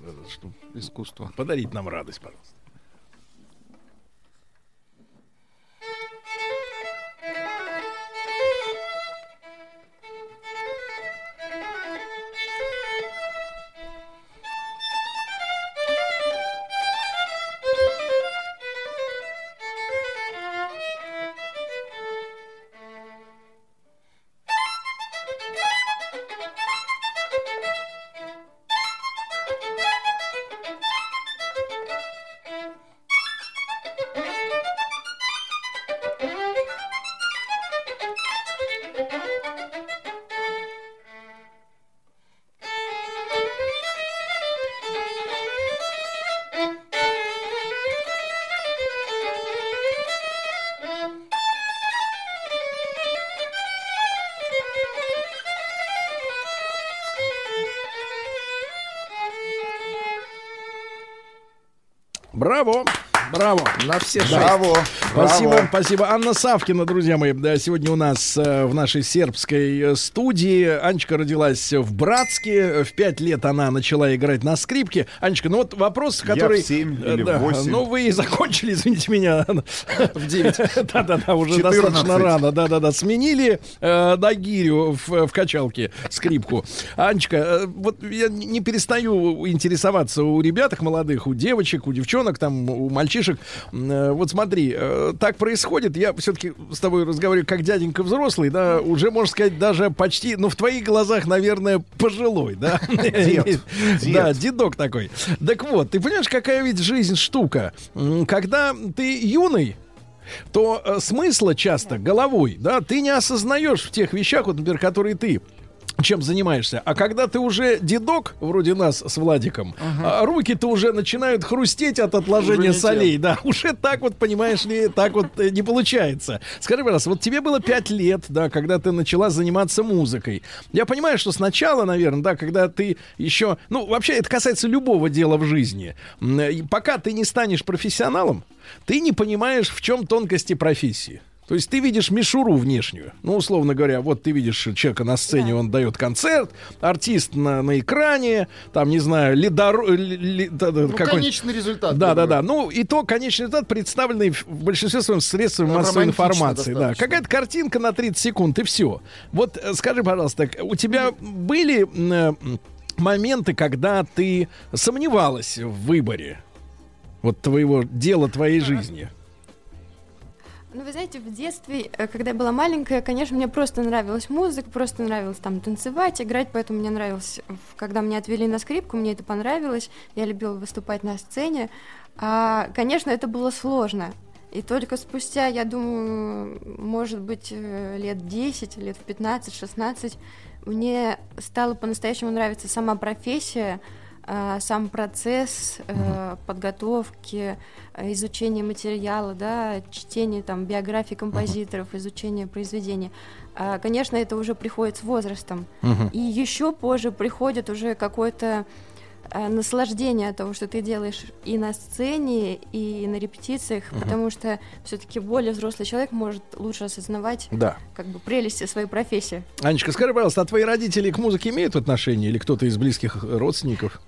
Искусство. подарить нам радость, пожалуйста. Браво! На все шесть. Браво! Спасибо, Браво. спасибо. Анна Савкина, друзья мои, да, сегодня у нас э, в нашей сербской э, студии. Анечка родилась в Братске. В пять лет она начала играть на скрипке. Анечка, ну вот вопрос, Я который... в семь э, или в да, восемь. Ну, вы закончили, извините меня, в 9. <laughs> Да-да-да, уже 14. достаточно рано. Да-да-да, сменили на гирю в, в качалке скрипку. Анечка, вот я не перестаю интересоваться у ребяток молодых, у девочек, у девчонок, там, у мальчишек. М, э, Вот смотри, э, так происходит. Я все-таки с тобой разговариваю как дяденька взрослый, да, уже, можно сказать, даже почти, ну, в твоих глазах, наверное, пожилой, да? <laughs> Дед. <laughs> Да, Дед. дедок такой. Так вот, ты понимаешь, какая ведь жизнь штука? Когда ты юный, то э, смысла часто головой, да, ты не осознаешь в тех вещах, вот, например, которые ты чем занимаешься. А когда ты уже дедок, вроде нас с Владиком, а, руки-то уже начинают хрустеть от отложения Уже солей. Да, <laughs> уже так вот, понимаешь ли, так вот э, не получается. Скажи, пожалуйста, вот тебе было 5 лет, да, когда ты начала заниматься музыкой. Я понимаю, что сначала, наверное, да, когда ты еще... Ну, вообще, это касается любого дела в жизни. Пока ты не станешь профессионалом, ты не понимаешь, в чем тонкости профессии. То есть ты видишь мишуру внешнюю. Ну, условно говоря, вот ты видишь человека на сцене, он дает концерт, артист на, на экране, там, не знаю, лидор... ли- да, да, Ну, конечный результат. да, да, да. Ну, и то конечный результат, представленный в большинстве своем средствами массовой Романтично информации. Да. достаточно. Какая-то картинка на 30 секунд, и все. Вот э, скажи, пожалуйста, у тебя были э, моменты, когда ты сомневалась в выборе вот твоего дела, твоей жизни? Ну, вы знаете, в детстве, э, когда я была маленькая, конечно, мне просто нравилась музыка, просто нравилось там танцевать, играть, поэтому мне нравилось, когда меня отвели на скрипку, мне это понравилось, я любила выступать на сцене. А, конечно, это было сложно. И только спустя, я думаю, может быть, э, лет 10, лет в 15-16, мне стало по-настоящему нравиться сама профессия, сам процесс э, подготовки, э, изучения материала, да, чтение там биографий композиторов, изучение произведений. А, Конечно, это уже приходит с возрастом. Мгм. И еще позже приходит уже какое-то э, наслаждение от того, что ты делаешь и на сцене, и на репетициях, Мгм. потому что все-таки более взрослый человек может лучше осознавать Да. как бы прелести своей профессии. Анечка, скажи, пожалуйста, а твои родители к музыке имеют отношение или кто-то из близких родственников?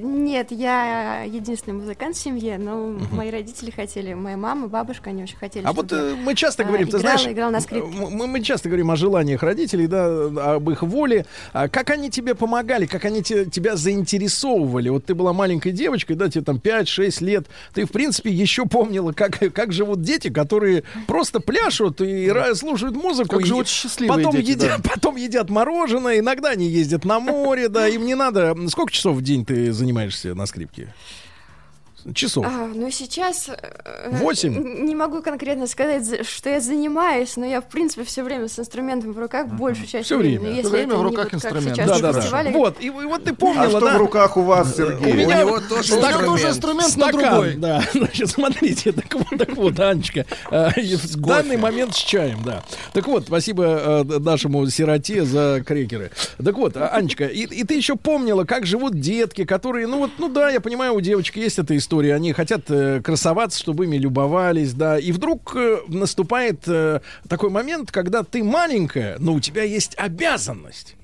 Нет, я единственный музыкант в семье, но мои родители хотели, моя мама, бабушка, они очень хотели. А вот э, мы часто а, говорим, ты играла, знаешь, играла на скрипке. мы, мы часто говорим о желаниях родителей, да, об их воле. А как они тебе помогали, как они те- тебя заинтересовывали? Вот ты была маленькой девочкой, да, тебе там 5-6 лет. Ты, в принципе, еще помнила, как, как живут дети, которые просто пляшут и слушают музыку. Как и живут счастливые потом дети, едят, да. <laughs> потом едят мороженое, иногда они ездят на море, да, им не надо... Сколько часов в день ты занимаешься на скрипке? Часов? А, ну, сейчас... э, Восемь? н- Не могу конкретно сказать, за- что я занимаюсь, но я, в принципе, все время с инструментом в руках, большую часть времени. время. Всё время в руках вот инструмент. Да, да, да. Вот, и, и вот ты помнила, А что да? в руках у вас, Сергей? У меня него тоже стакан, инструмент. тоже инструмент, но стакан, другой. Да, <laughs> значит, смотрите, так вот, так вот, Анечка, э, в данный момент с чаем, да. Так вот, спасибо э, нашему сироте за крекеры. Так вот, а, Анечка, и, и ты еще помнила, как живут детки, которые, ну вот, ну да, я понимаю, у девочек есть эта история, они хотят э, красоваться, чтобы ими любовались, да, и вдруг э, наступает э, такой момент, когда ты маленькая, но у тебя есть обязанность.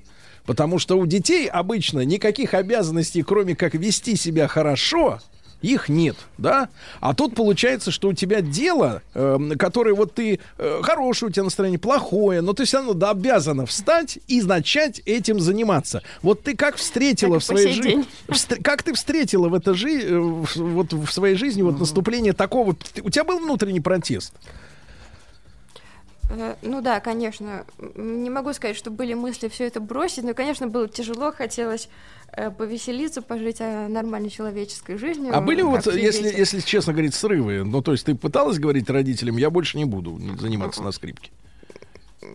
Потому что у детей обычно никаких обязанностей, кроме как вести себя хорошо, их нет, да? А тут получается, что у тебя дело, эм, которое вот ты э, хорошее, у тебя настроение плохое, но ты все равно да, обязана встать и начать этим заниматься. Вот ты как встретила Так в своей жизни, день. как ты встретила в этой жизни, вот в своей жизни вот наступление такого, у тебя был внутренний протест? Э, Ну да, конечно. Не могу сказать, что были мысли все это бросить, но, конечно, было тяжело, хотелось э, повеселиться, пожить э, нормальной человеческой жизнью. А были вот, если, если честно говорить, срывы? Ну, то есть ты пыталась говорить родителям, я больше не буду заниматься на скрипке?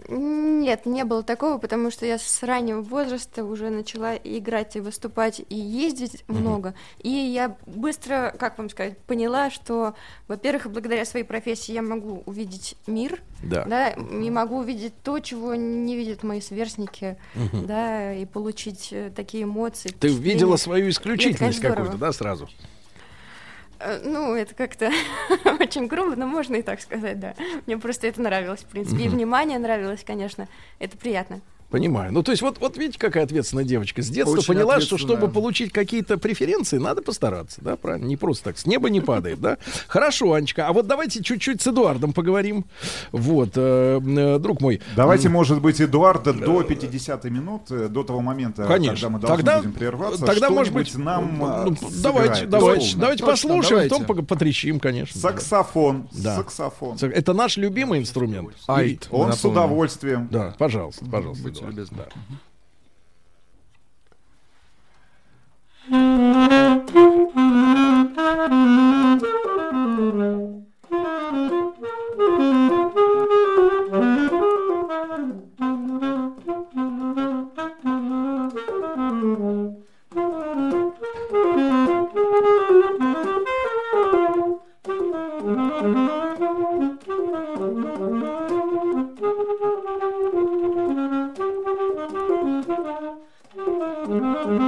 Нет, не было такого, потому что я с раннего возраста уже начала играть, и выступать, и ездить Мгм. много. И я быстро, как вам сказать, поняла, что, во-первых, благодаря своей профессии я могу увидеть мир, Да. и могу увидеть то, чего не видят мои сверстники, Мгм. да, и получить э, такие эмоции. Ты впечатления. видела свою исключительность какую-то, да, сразу? Э, Ну, это как-то <laughs> очень грубо, но можно и так сказать, да. Мне просто это нравилось, в принципе. И внимание нравилось, конечно. Это приятно. Понимаю. Ну, то есть, вот, вот видите, какая ответственная девочка. С детства Очень поняла, что чтобы получить какие-то преференции, надо постараться, да, правильно? Не просто так, с неба не падает, да? Хорошо, Анечка, а вот давайте чуть-чуть с Эдуардом поговорим. Вот, э, э, друг мой. Давайте, может быть, Эдуарда до 50 минут, до того момента, Конечно. когда мы должны Тогда- будем прерваться, тогда, может быть, нам ну, э, ну, давайте, давайте, давайте послушаем, давайте. потом потрещим, конечно. Саксофон, Да. саксофон. Сак- Это наш любимый инструмент. Айт. Он с удовольствием. Да, пожалуйста, пожалуйста. Будьте любезны. Да. Thank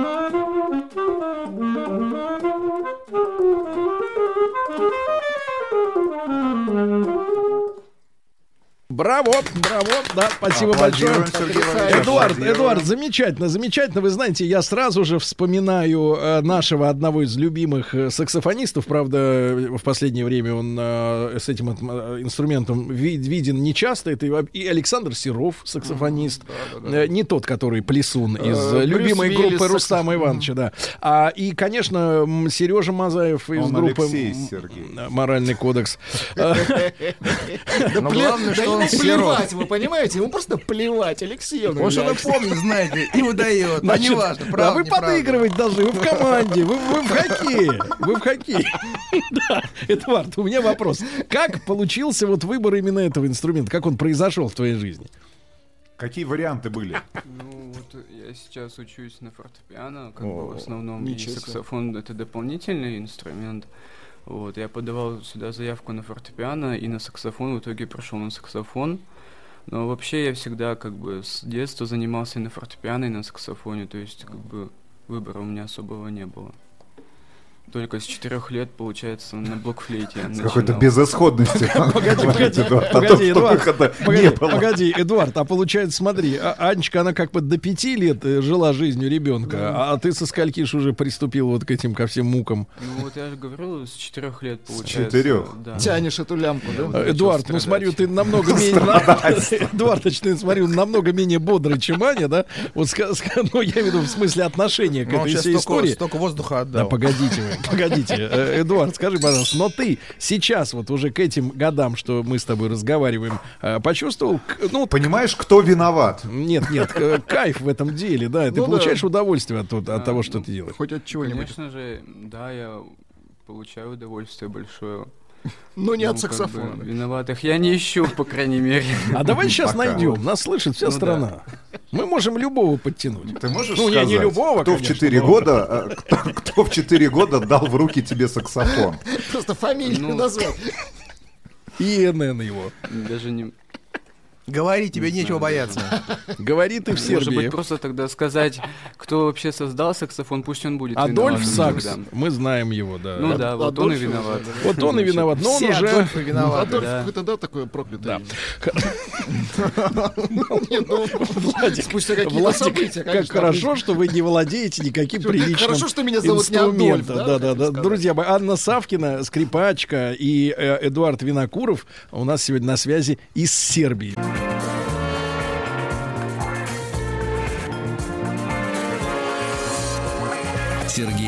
you. Браво, браво, да, спасибо большое. Эдуард. Эдуард, замечательно, замечательно. Вы знаете, я сразу же вспоминаю э, нашего одного из любимых э, саксофонистов. Правда, в последнее время он э, с этим инструментом ви- виден нечасто. Это и Александр Серов, саксофонист. Э, Не тот, который плесун из Брюс любимой группы саксофон. Рустама Ивановича, да. А, и, конечно, Сережа Мазаев из Он группы Алексей «Моральный кодекс». <laughs> Да, Но <laughs> главное, да что ему он плевать, вы понимаете? Ему просто плевать, Алексей. Он что-то помнит, знаете, и выдает. А Значит, неважно, а правда, вы неправда. подыгрывать должны, вы в команде, вы, вы в хоккее, вы в хоккее. <laughs> Да, Эдуард, у меня вопрос. Как получился вот выбор именно этого инструмента? Как он произошел в твоей жизни? Какие варианты были? Ну, вот я сейчас учусь на фортепиано, как бы О, в основном, и саксофон это дополнительный инструмент. Вот, я подавал сюда заявку на фортепиано и на саксофон, в итоге прошел на саксофон. Но вообще я всегда как бы с детства занимался и на фортепиано, и на саксофоне, то есть как бы выбора у меня особого не было. Только с четырех лет, получается, на блокфлейте С какой-то безысходности. <laughs> Погоди, погоди, Эдуард, погоди, Эдуард, выхода погоди, не было. погоди, Эдуард, а получается, смотри, а- Анечка, она как бы до пяти лет э, жила жизнью ребенка, а ты со скольки ж уже приступил вот к этим ко всем мукам? Ну вот я же говорил, с четырех лет получается. четырех? Да. Тянешь эту лямку, да? Э, Эдуард, ну смотрю, ты намного менее... <laughs> Эдуардович, ты, смотрю, намного менее бодрый, чем Аня, да? Вот, ну, я имею в виду в смысле отношения к Ну, этой всей истории. столько воздуха Да, отдал. погодите вы, <laughs> погодите. Э, Эдуард, скажи, пожалуйста, но ты сейчас вот уже к этим годам, что мы с тобой разговариваем, э, почувствовал, ну, Понимаешь, кто виноват? нет, нет, э, кайф в этом деле, да, ты Ну да. получаешь удовольствие от, от А, того, что ну, ты делаешь. Хоть от чего-нибудь. Конечно же, да, я получаю удовольствие большое. Но не от Ну, как бы, саксофона. Виноватых я не ищу, по крайней мере. А давай сейчас Пока. найдем. Нас слышит вся Ну да. страна. Мы можем любого подтянуть. Ты можешь ну, сказать, не, не любого, кто в конечно, 4 но- года, э, кто, кто в 4 года дал в руки тебе саксофон? Просто фамилию Ну. назвать. ИНН его. Даже не... Говори, тебе Не нечего знаю бояться. Говори ты в Может Сербии. быть, просто тогда сказать, кто вообще создал саксофон, пусть он будет Адольф виноватым Сакс. Мы знаем его, да. Ну да, вот он и виноват. Вот он и виноват. Но он уже... Виноваты. Адольф это да, такое проклятое. Да. имя. <laughs> Нет, ну, Владик, спустя какие-то Владик, события, как хорошо, что вы не владеете никаким приличным Хорошо, что меня зовут не Адольф, инструментом. да, Да, да. Друзья мои, Анна Савкина, скрипачка и э, Эдуард Винокуров у нас сегодня на связи из Сербии.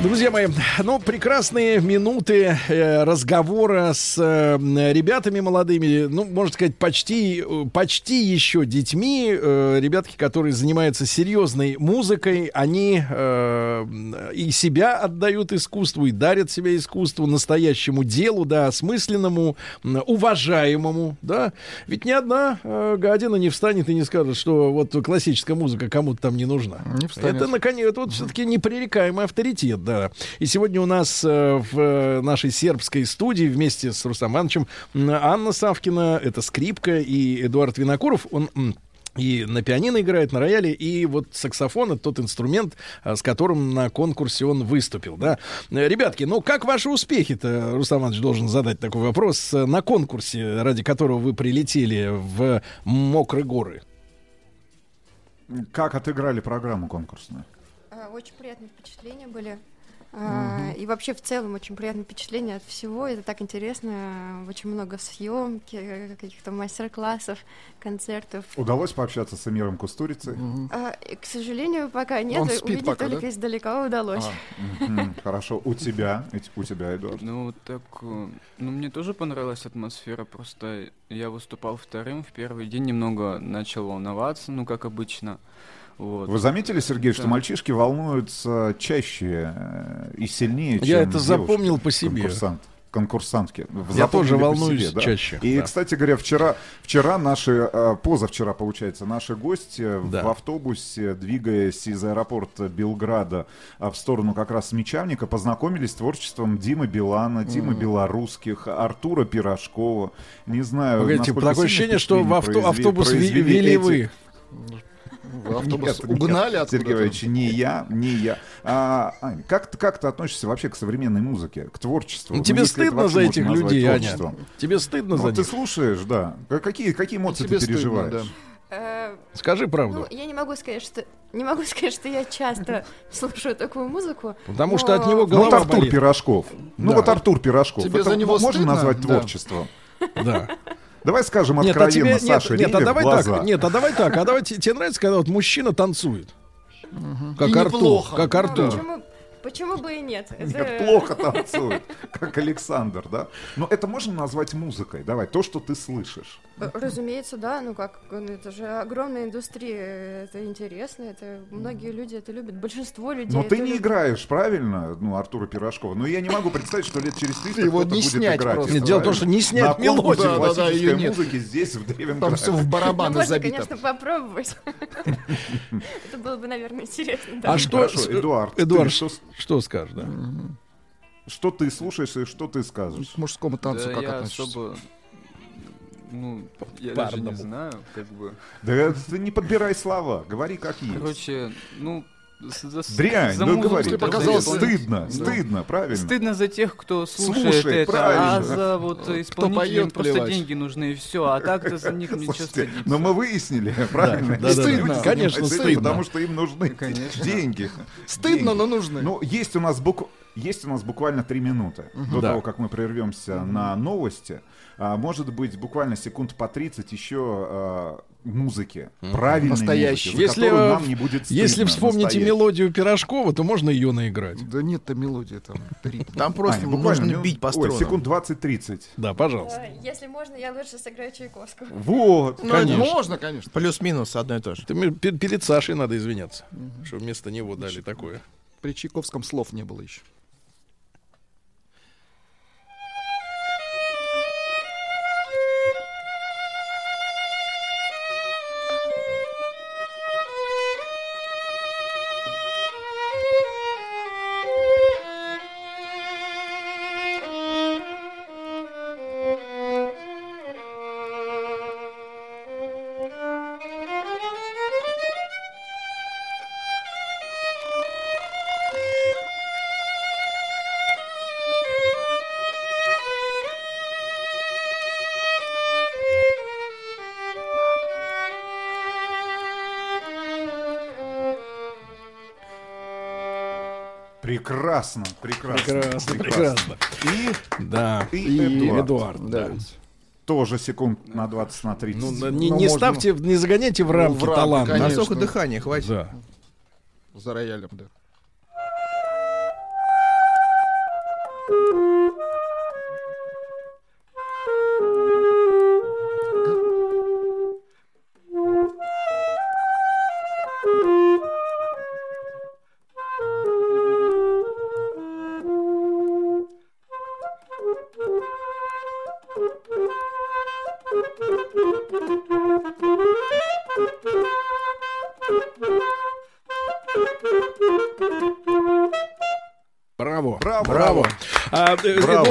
Друзья мои, ну, прекрасные минуты э, разговора с э, ребятами молодыми, ну, можно сказать, почти, почти еще детьми. Э, ребятки, которые занимаются серьезной музыкой, они э, и себя отдают искусству, и дарят себя искусству, настоящему делу, да, осмысленному, уважаемому, да. Ведь ни одна э, гадина не встанет и не скажет, что вот классическая музыка кому-то там не нужна. Не встанет. Это, наконец, это вот все-таки непререкаемый авторитет, да. И сегодня у нас э, в э, нашей сербской студии вместе с Рустам Ивановичем Анна Савкина, это скрипка, и Эдуард Винокуров, он... и на пианино играет, на рояле, и вот саксофон это тот инструмент, а, с которым на конкурсе он выступил, да. Э, Ребятки, ну как ваши успехи-то, Рустам Иванович должен задать такой вопрос, э, на конкурсе, ради которого вы прилетели в Мокрые горы? Как отыграли программу конкурсную? Очень приятные впечатления были. А, И вообще в целом очень приятные впечатления от всего. Это так интересно. Очень много съемки, э, каких-то мастер-классов, концертов. Удалось пообщаться с Эмиром Кустурицей? А, К сожалению, пока нет. Он спит Увидеть пока, только да? издалека удалось. Мгм, <laughs> Хорошо. У тебя? Эти- У тебя, Эдуард? Ну, так, э, ну, мне тоже понравилась атмосфера, просто я выступал вторым, в первый день немного начал волноваться, ну, как обычно. Вот. Вы заметили, Сергей, что Да. мальчишки волнуются чаще э, и сильнее, чем Я это девушки, запомнил по себе. Конкурсант, конкурсантки. Вы Я тоже волнуюсь себе, да? чаще, И, да. кстати говоря, вчера, вчера наши, э, позавчера, получается, наши гости Да. в автобусе, двигаясь из аэропорта Белграда а, в сторону как раз Мечавника, познакомились с творчеством Димы Билана, Димы Мгм. Белорусских, Артура Пирожкова. Не знаю, Погодите, такое ощущение, что в авто- автобус вели эти- вы. Автобус Нет, угнали откуда-то. Сергей Иванович, не я, не я. А, Ань, как, ты- как ты относишься вообще к современной музыке, к творчеству? Ну, тебе если это стыдно за этих людей, Аня? творчеством? Тебе стыдно Ну, за ты них? слушаешь, да. Какие, какие эмоции Тебе ты стыдно, переживаешь? Э, Скажи правду. Ну, я не могу сказать, что не могу <laughs> сказать, что я часто слушаю такую музыку. Потому что от но- него Ну, вот голова Артур болит. Пирожков. Ну, Да. вот Артур Пирожков. Тебе Это за него можно стыдно? назвать Да. творчеством? Да. Давай скажем Нет, а тебе, откровенно, нет, Саша нет, а давай глаза. так, нет, а давай так, а давай те- тебе нравится, когда вот мужчина танцует, как И Артур, неплохо. как Ну, Артур. Почему, бы и нет? Нет, Это- плохо танцует, как Александр, да? Но это можно назвать музыкой. Давай, то, что ты слышишь. Э, Разумеется, да, ну как, ну, это же огромная индустрия, это интересно, это многие люди это любят, большинство людей. Но ты не любят. играешь, правильно, ну, Артура Пирожкова. Но я не могу представить, что лет через 300 Его не будет снять играть. просто. Нет, дело в том, что не снять мелодию. Да, да, да, классической её нет. музыки здесь, в Древнем Там все в Ну, барабаны можно, забито. конечно, попробовать. <laughs> Это было бы, наверное, интересно. да. А что, Эдуард, Эдуард, ты что, что- скажешь, да? Что ты слушаешь и что ты скажешь? К мужскому танцу Да как я относишься? особо, ну, я даже не знаю, как бы. Да ты не подбирай слова, говори как есть. Короче, ну, за, Дрянь, за ну музыку говори. показалось Стыдно, Да. стыдно, правильно. Стыдно за тех, кто слушает Слушает, это, правильно. а за вот исполнителям просто плевать. деньги нужны и все, а так-то за них ничего Слушайте, стыдиться. но мы выяснили, правильно? да, да, да. Стыдно. Конечно, занимаются этим, стыдно. Потому что им нужны Конечно. деньги. Стыдно, Деньги. но нужны. Ну, есть у нас букв... Есть у нас буквально три минуты Мгм. до Да. того, как мы прервемся на новости. А, может быть, буквально секунд по 30 еще а, музыки. Правильной Настоящей. музыки, за Если, которую э, нам не будет стыдно. если вспомните Настоящей. мелодию Пирожкова, то можно ее наиграть. Да нет, там мелодия там. <laughs> Там просто Аня, буквально нужно бить по ой, струнам. секунд 20-30. Да, пожалуйста. Э, Если можно, я лучше сыграю Чайковского. Вот. Ну, Конечно. Можно, конечно. Плюс-минус одно и то же. Перед Сашей надо извиняться, что вместо него дали такое. При Чайковском слов не было еще. Прекрасно, прекрасно. Прекрасно, прекрасно. И, Да. и, И Эдуард. Эдуард, да. Тоже секунд на 20 на 30. Ну, на- не, Ну, не можно. ставьте, не загоняйте в рамки в рамки, таланта. конечно. Насколько дыхания хватит? Да. За роялем, да.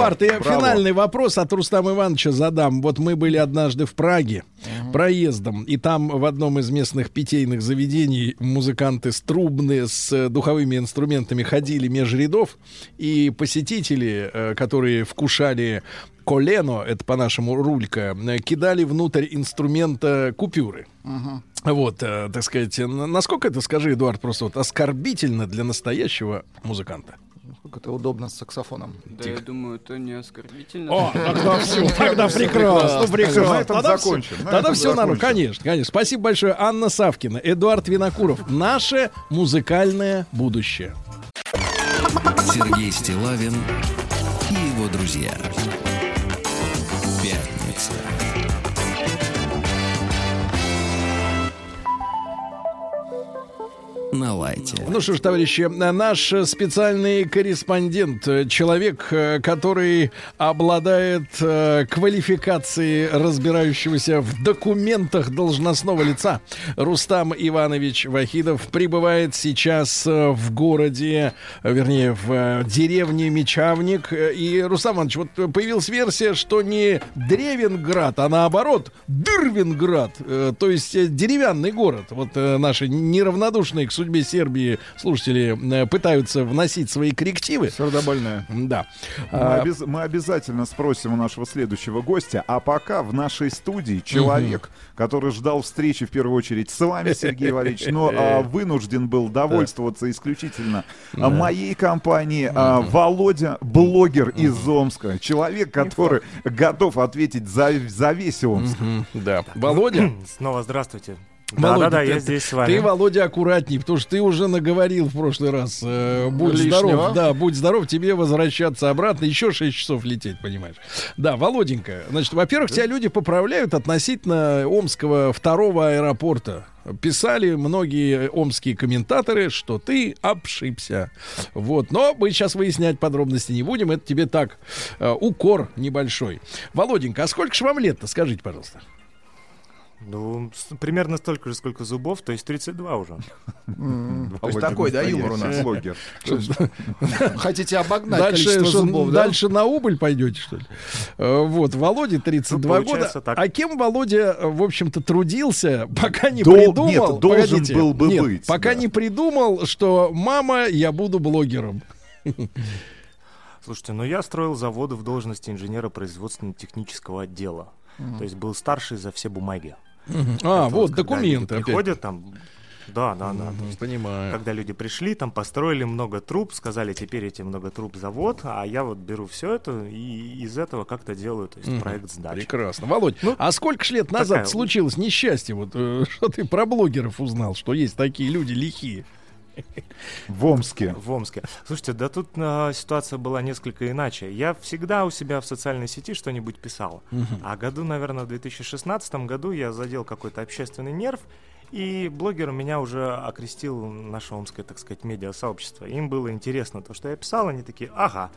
Эдуард, я Браво. финальный вопрос от Рустама Ивановича задам. Вот мы были однажды в Праге проездом, и там в одном из местных питейных заведений музыканты с э, духовыми инструментами ходили меж рядов, и посетители, э, которые вкушали колено, это по-нашему рулька, э, кидали внутрь инструмента купюры. Вот, э, так сказать, насколько это, скажи, Эдуард, просто вот оскорбительно для настоящего музыканта? Как это удобно с саксофоном. Да, я думаю, это не оскорбительно. О, тогда <laughs> все, тогда прекрасно, На прекрасно. этом Тогда закончим, на Тогда этом все нормально, конечно, конечно. Спасибо большое, Анна Савкина, Эдуард Винокуров. Наше музыкальное будущее. Сергей Стилавин и его друзья. На лайте. Ну что ж, товарищи, наш специальный корреспондент, э, человек, э, который обладает э, квалификацией разбирающегося в документах должностного лица, Рустам Иванович Вахидов, прибывает сейчас э, в городе, э, вернее, в э, деревне Мечавник. Э, И, Рустам Иванович, вот появилась версия, что не Древенград, а наоборот, Дырвинград, э, то есть э, деревянный город. Вот э, наши неравнодушные к судьбе Сербии слушатели э, пытаются вносить свои коррективы. Сердобольная. Да. Мы, А, обяз- мы обязательно спросим у нашего следующего гостя. А пока в нашей студии человек, который ждал встречи в первую очередь с вами, Сергей Валерьевич, но а, <laughs> вынужден был довольствоваться исключительно а, Да. моей компанией. а, Володя, блогер из Омска. Человек, который готов ответить за, за весь Омск. Да. Володя? Снова здравствуйте. Володя, Да-да-да, ты- я здесь с вами. Ты, Володя, аккуратней, потому что ты уже наговорил в прошлый раз. Э, будь Лишнего. здоров, да, будь здоров, тебе возвращаться обратно, еще 6 часов лететь, понимаешь. Да, Володенька, значит, во-первых, тебя люди поправляют относительно Омского второго аэропорта. Писали многие омские комментаторы, что ты обшибся. Вот, но мы сейчас выяснять подробности не будем, это тебе так, э, укор небольшой. Володенька, а сколько ж вам лет-то, скажите, пожалуйста? Ну, с- примерно столько же, сколько зубов, то есть 32 уже. <laughs> То есть такой, да, юмор у нас? Блогер. <laughs> <laughs> Хотите обогнать Дальше, количество что, зубов, да? дальше на убыль пойдете, что ли? Э, Вот, Володе 32 Ну, года. получается так. А кем Володя, в общем-то, трудился, пока не придумал... нет, должен был бы быть, Пока не придумал, что «мама, я буду блогером». Слушайте, ну я строил заводы в должности инженера производственно-технического отдела. То есть был старший за все бумаги. А, Это вот, когда документы опять. Приходят там, Да, да, да. То есть, Понимаю. Когда люди пришли, там построили много труб, сказали, теперь эти много труб завод, а я вот беру все это и из этого как-то делаю, то есть Мгм. проект сдачи. Прекрасно. Володь, а сколько ж лет назад такая- случилось несчастье? Вот э, <laughs> что ты про блогеров узнал, что есть такие люди лихие? В Омске. В Омске. Слушайте, да тут а, ситуация была несколько иначе. Я всегда у себя в социальной сети что-нибудь писал. Мгм. А году, наверное, в 2016 году я задел какой-то общественный нерв, и блогер меня уже окрестил наше омское, так сказать, медиа-сообщество. Им было интересно то, что я писал, они такие, ага,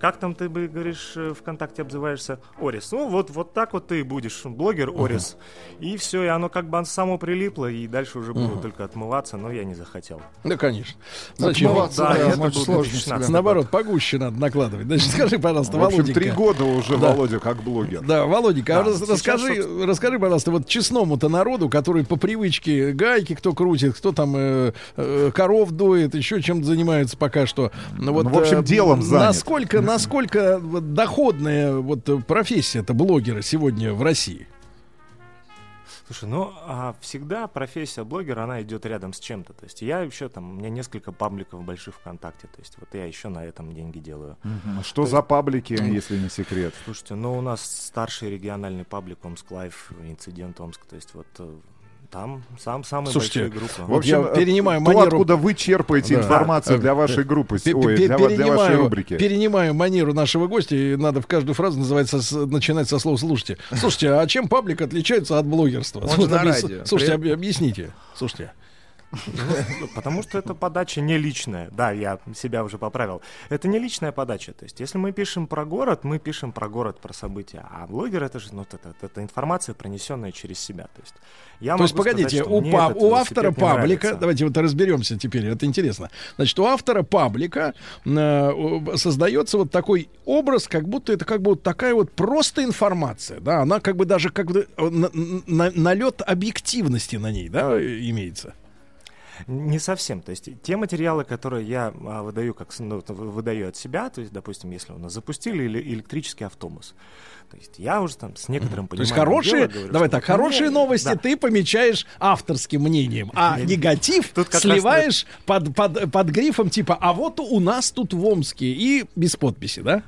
как там ты, бы, говоришь, э, ВКонтакте обзываешься? Орис. Ну, вот, вот так вот ты и будешь, блогер Орис. И все, и оно как бы само прилипло, и дальше уже буду Мгм. только отмываться, но я не захотел. Да, конечно. Отмываться, да, это очень был сложно 2016 всегда. Наоборот, погуще надо накладывать. Значит, <laughs> скажи, пожалуйста, В общем, Володенька. три года уже Да. Володя как блогер. Да, Володенька, Да, а рас- сейчас, расскажи, собственно- расскажи, пожалуйста, вот честному-то народу, который по привычке гайки кто крутит, кто там э, э, коров доит, еще чем-то занимается пока что. Ну, вот, Ну, в общем, э, делом занят. Насколько, насколько доходная вот э, профессия-то блогера сегодня в России? Слушай, ну а всегда профессия блогера, она идет рядом с чем-то. То есть я еще там, у меня несколько пабликов больших ВКонтакте, то есть вот я еще на этом деньги делаю. Мгм. Что То за есть- паблики, если не секрет? Слушайте, ну у нас старший региональный паблик Омск Life, инцидент Омск, то есть вот э, там сам самые Слушайте, большие группы. вот я перенимаю то, манеру- откуда вы черпаете Да. информацию Э, для вашей э, группы, ой, для, для вашей рубрики. перенимаю манеру нашего гостя, и надо в каждую фразу называется, с- начинать со слова «слушайте». Слушайте, а чем паблик отличается от блогерства? Он же на объяс- радио. Слушайте, объясните. Слушайте. Ну, Потому что это подача не личная. Да, я себя уже поправил. Это не личная подача. То есть, если мы пишем про город, мы пишем про город, про события. А блогер это же, ну, это, это, информация, пронесенная через себя. То есть, я То есть, сказать, погодите, что у, мне па- этот у автора паблика, давайте вот разберемся теперь, это интересно. Значит, у автора паблика э, создается вот такой образ, как будто это как бы вот такая вот просто информация, да, она как бы даже как бы э, на- на- налет объективности на ней, да, имеется. Не совсем. То есть те материалы, которые я а, выдаю, как ну, выдаю от себя, то есть, допустим, если у нас запустили или электрический автобус, то есть я уже там с некоторым То есть пониманием хорошие, дела говорю, давай так, хорошие не, новости да. ты помечаешь авторским мнением, а негатив Тут как раз сливаешь под, под, под грифом типа, а вот у нас тут в Омске и без подписи, да?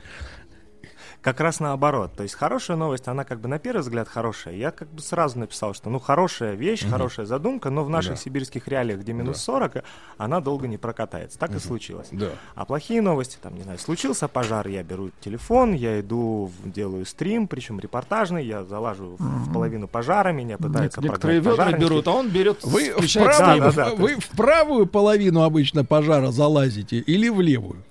Как раз наоборот. То есть хорошая новость, она как бы на первый взгляд хорошая. Я как бы сразу написал, что ну хорошая вещь, Мгм. хорошая задумка, но в наших Да. сибирских реалиях, где минус Да. 40, она долго не прокатается. Так и Мгм. случилось. Да. А плохие новости, там, не знаю, случился пожар, я беру телефон, я иду, делаю стрим, причем репортажный, я залажу в, в половину пожара, меня пытаются Некоторые ведра берут, а он берет, Вы в, правую, Да, да, да, вы в правую половину обычно пожара залазите или в левую?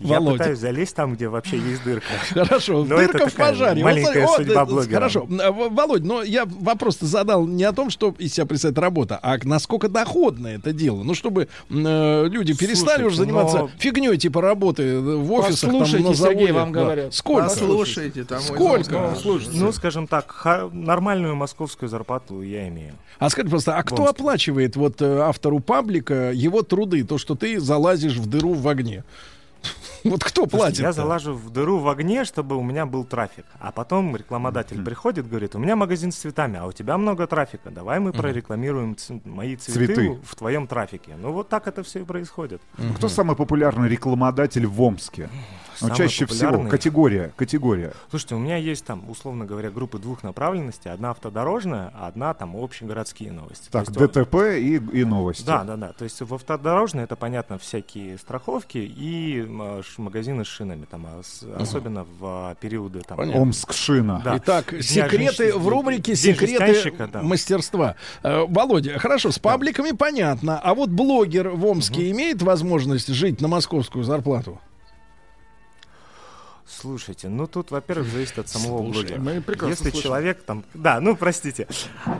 Я Володя. пытаюсь залезть там, где вообще есть дырка. <laughs> Хорошо, Но это дырка в пожаре. Маленькая вот, судьба э, блогера. Хорошо, В- Володь, но я вопрос задал не о том, что из себя представляет работа, а насколько доходное это дело. Ну, чтобы э, люди перестали Слушайте, уже заниматься но- фигней типа работы э, в офисах, там, Послушайте, на заводе. Сергей, вам Да. говорят. Сколько? Послушайте, там Сколько? ну, Ну, скажем так, нормальную московскую зарплату я имею. А скажи просто, а кто оплачивает вот э, автору паблика его труды, то, что ты залазишь в дыру в огне? Вот кто платит? Я залажу в дыру в огне, чтобы у меня был трафик. А потом рекламодатель приходит, говорит, у меня магазин с цветами, а у тебя много трафика. Давай мы прорекламируем мои цветы, Цветы. в твоем трафике. Ну вот так это все и происходит. Кто самый популярный рекламодатель в Омске? Ну, Самый чаще всего. Категория. Категория. Слушайте, у меня есть там, условно говоря, группы двух направленностей. Одна автодорожная, а одна там общегородские новости. То Так, есть, ДТП и, и новости. Да, да, да. То есть в автодорожной это понятно всякие страховки и ш- магазины с шинами, там а, с- особенно в а, периоды там. Понятно. Омск шина. Да. Итак, Дня секреты женщин- в рубрике «Секреты да. мастерства». Э, Володя, хорошо, с пабликами понятно. А вот блогер в Омске имеет возможность жить на московскую зарплату? Слушайте, ну тут, во-первых, зависит от самого Слушай, блогера. мы прекрасно Если слышим. человек там, да, ну простите.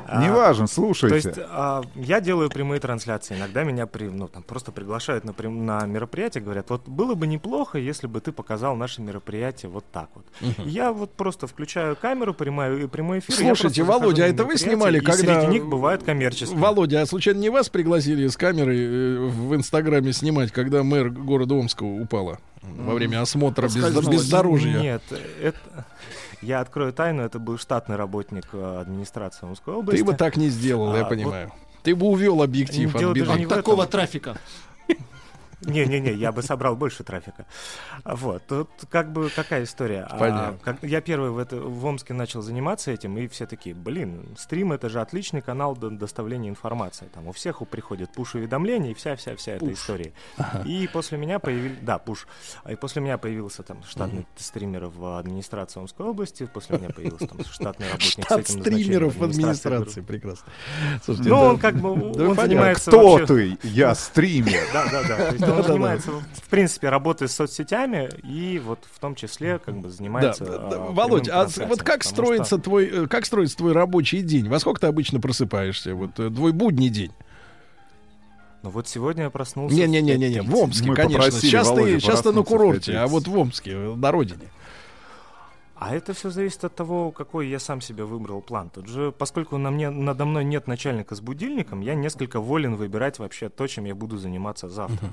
А, Неважно, слушайте. То есть а, я делаю прямые трансляции. Иногда меня при, ну, там, просто приглашают на, прям- на мероприятие, говорят, вот было бы неплохо, если бы ты показал наше мероприятие вот так вот. И Я вот просто включаю камеру, прямой, прямой эфир. Слушайте, Володя, а это вы снимали, когда... среди них бывают коммерческие. Володя, а случайно не вас пригласили с камерой э, в Инстаграме снимать, когда мэр города Омска упала во время осмотра без, бездорожья? Нет, это... Я открою тайну, это был штатный работник э, администрации Омской области. Ты бы так не сделал, я А, понимаю. вот Ты бы увел объектив Дело от От такого трафика. Не-не-не, я бы собрал больше трафика. Вот, тут как бы какая история. А, Понятно. как- я первый в, это, в Омске начал заниматься этим, и все такие, блин, стрим это же отличный канал до- доставления информации. Там у всех приходят пуш-уведомления и вся-вся-вся эта история. Ага. И после меня появился, да, пуш. А И после меня появился там штатный Мгм. стример в администрации Омской области, после меня появился там штатный <laughs> работник Штат с этим стримеров в администрации. Прекрасно. Слушайте, Ну, да. он как бы, Да, он понятно. занимается Кто вообще- ты? Я стример. <laughs> Да, да, он да, занимается, да. в принципе, работой с соцсетями и вот в том числе как бы занимается. да, а, да. прямым Володь, а вот как строится что- твой, э, как строится твой рабочий день? Во сколько ты обычно просыпаешься? Вот э, твой будний день. Ну вот сегодня я проснулся. Не, не, не, не, не, в Омске, конечно. Сейчас ты, сейчас ты на курорте, а вот в Омске, э, на родине. А это все зависит от того, какой я сам себе выбрал план. Тут же, поскольку на мне, надо мной нет начальника с будильником, я несколько волен выбирать вообще то, чем я буду заниматься завтра.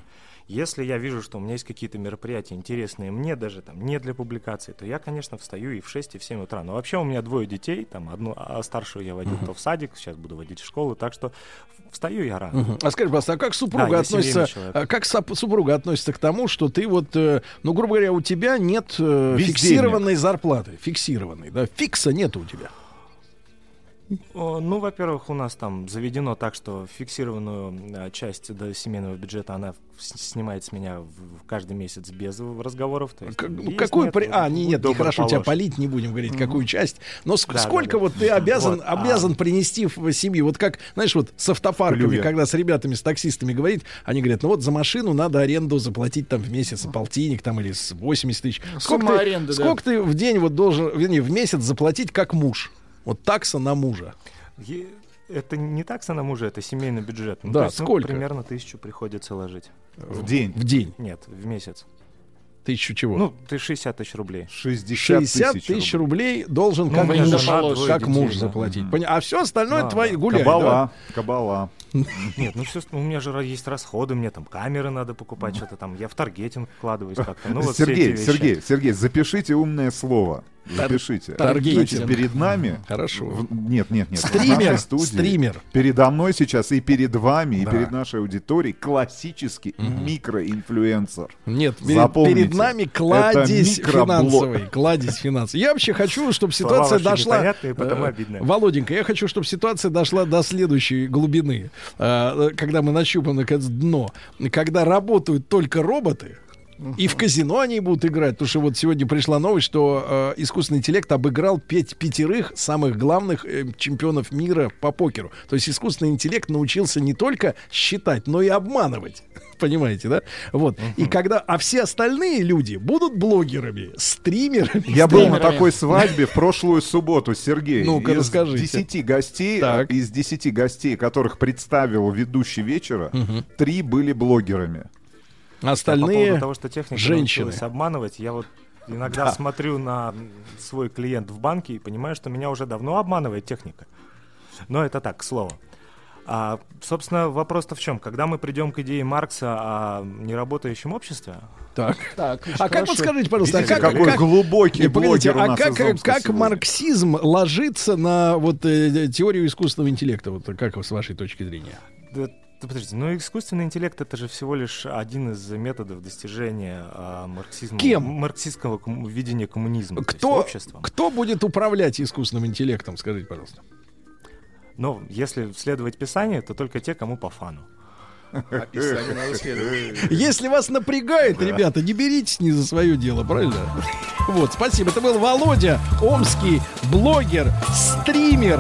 Если я вижу, что у меня есть какие-то мероприятия интересные мне даже там не для публикации, то я, конечно, встаю и в 6, и в 7 утра. Но вообще у меня двое детей, там одну, а старшую я водил то в садик, сейчас буду водить в школу, так что встаю я рано. Мгм. А скажи, пожалуйста, а как супруга Да, относится, а как соп- супруга относится к тому, что ты вот, э, ну, грубо говоря, у тебя нет э, Бездельник. фиксированной зарплаты, фиксированной, да, фикса нет у тебя. Ну, во-первых, у нас там заведено так, что фиксированную а, часть до семейного бюджета она снимает с меня в, каждый месяц без разговоров. То есть, Как- ну, есть, какую нет, при- А, не, нет, добр, нехорошо тебя положь. полить, не будем говорить, какую часть. Но ск- Да, да, сколько да. вот ты обязан, Вот, а- обязан принести в семью? Вот как, знаешь, вот с автопарками, Клюя. когда с ребятами, с таксистами говорит, они говорят, ну вот за машину надо аренду заплатить там в месяц полтинник там или с 80 тысяч. Сколько, Сумма ты, аренды, да. сколько ты в день вот должен, вернее, в месяц заплатить как муж? Вот такса на мужа. Е- Это не такса на мужа, это семейный бюджет. Ну, Да, то есть, ну, сколько? примерно тысячу приходится ложить. В день. В день. Нет, в месяц. Тысячу чего? Ну, ты 60 тысяч рублей. 60 60 тысяч рублей должен как Ну, мне муж, жена, как детей, муж да. заплатить. Поня- А все остальное Да, твои да. гуляй. Кабала. Кабала. Нет, ну все, у меня же есть расходы, мне там камеры надо покупать, что-то там, я в таргетинг вкладываюсь как-то. Ну, вот Сергей. Сергей, Сергей, запишите умное слово. Запишите. Таргетинг. Значит, перед нами... Хорошо. в- Нет, нет, нет. Стример, студии, стример. Передо мной сейчас и перед вами, и Да. перед нашей аудиторией классический микроинфлюенсер. Нет, Запомните, перед нами кладезь финансовый. Кладезь финансовый. Я вообще хочу, чтобы ситуация дошла... э. Володенька, я хочу, чтобы ситуация дошла до следующей глубины. Э, Когда мы нащупаем, наконец, дно. Когда работают только роботы, и в казино они будут играть, потому что вот сегодня пришла новость, что э, искусственный интеллект обыграл пять, пятерых самых главных э, чемпионов мира по покеру. То есть искусственный интеллект научился не только считать, но и обманывать. <laughs> Понимаете, да? Вот. И когда, а все остальные люди будут блогерами, стримерами. Я был на такой свадьбе в <laughs> прошлую субботу, Сергей. Ну-ка, из расскажите. 10 гостей, Так. из 10 гостей, которых представил ведущий вечера, три были блогерами. А по Остальные поводу того, что техника женщины. обманывать, я вот иногда Да. смотрю на свой клиент в банке и понимаю, что меня уже давно обманывает техника. Но это так, к слову. А, собственно, вопрос-то в чем? Когда мы придем к идее Маркса о неработающем обществе, Так. Так, А как вот скажите, пожалуйста, а Видите, как, какой как- глубокий Не, погодите, блогер у а нас как, как сегодня? марксизм ложится на вот э, теорию искусственного интеллекта? Вот как с вашей точки зрения? Да подождите, ну искусственный интеллект это же всего лишь один из методов достижения а, марксизма, Кем? марксистского ком- видения коммунизма, то есть Кто, кто будет управлять искусственным интеллектом, скажите, пожалуйста? Но если следовать Писанию, то только те, кому по фану. Следовать. Если вас напрягает, ребята, не беритесь не за свое дело, правильно? Вот, спасибо. Это был Володя, омский блогер, стример.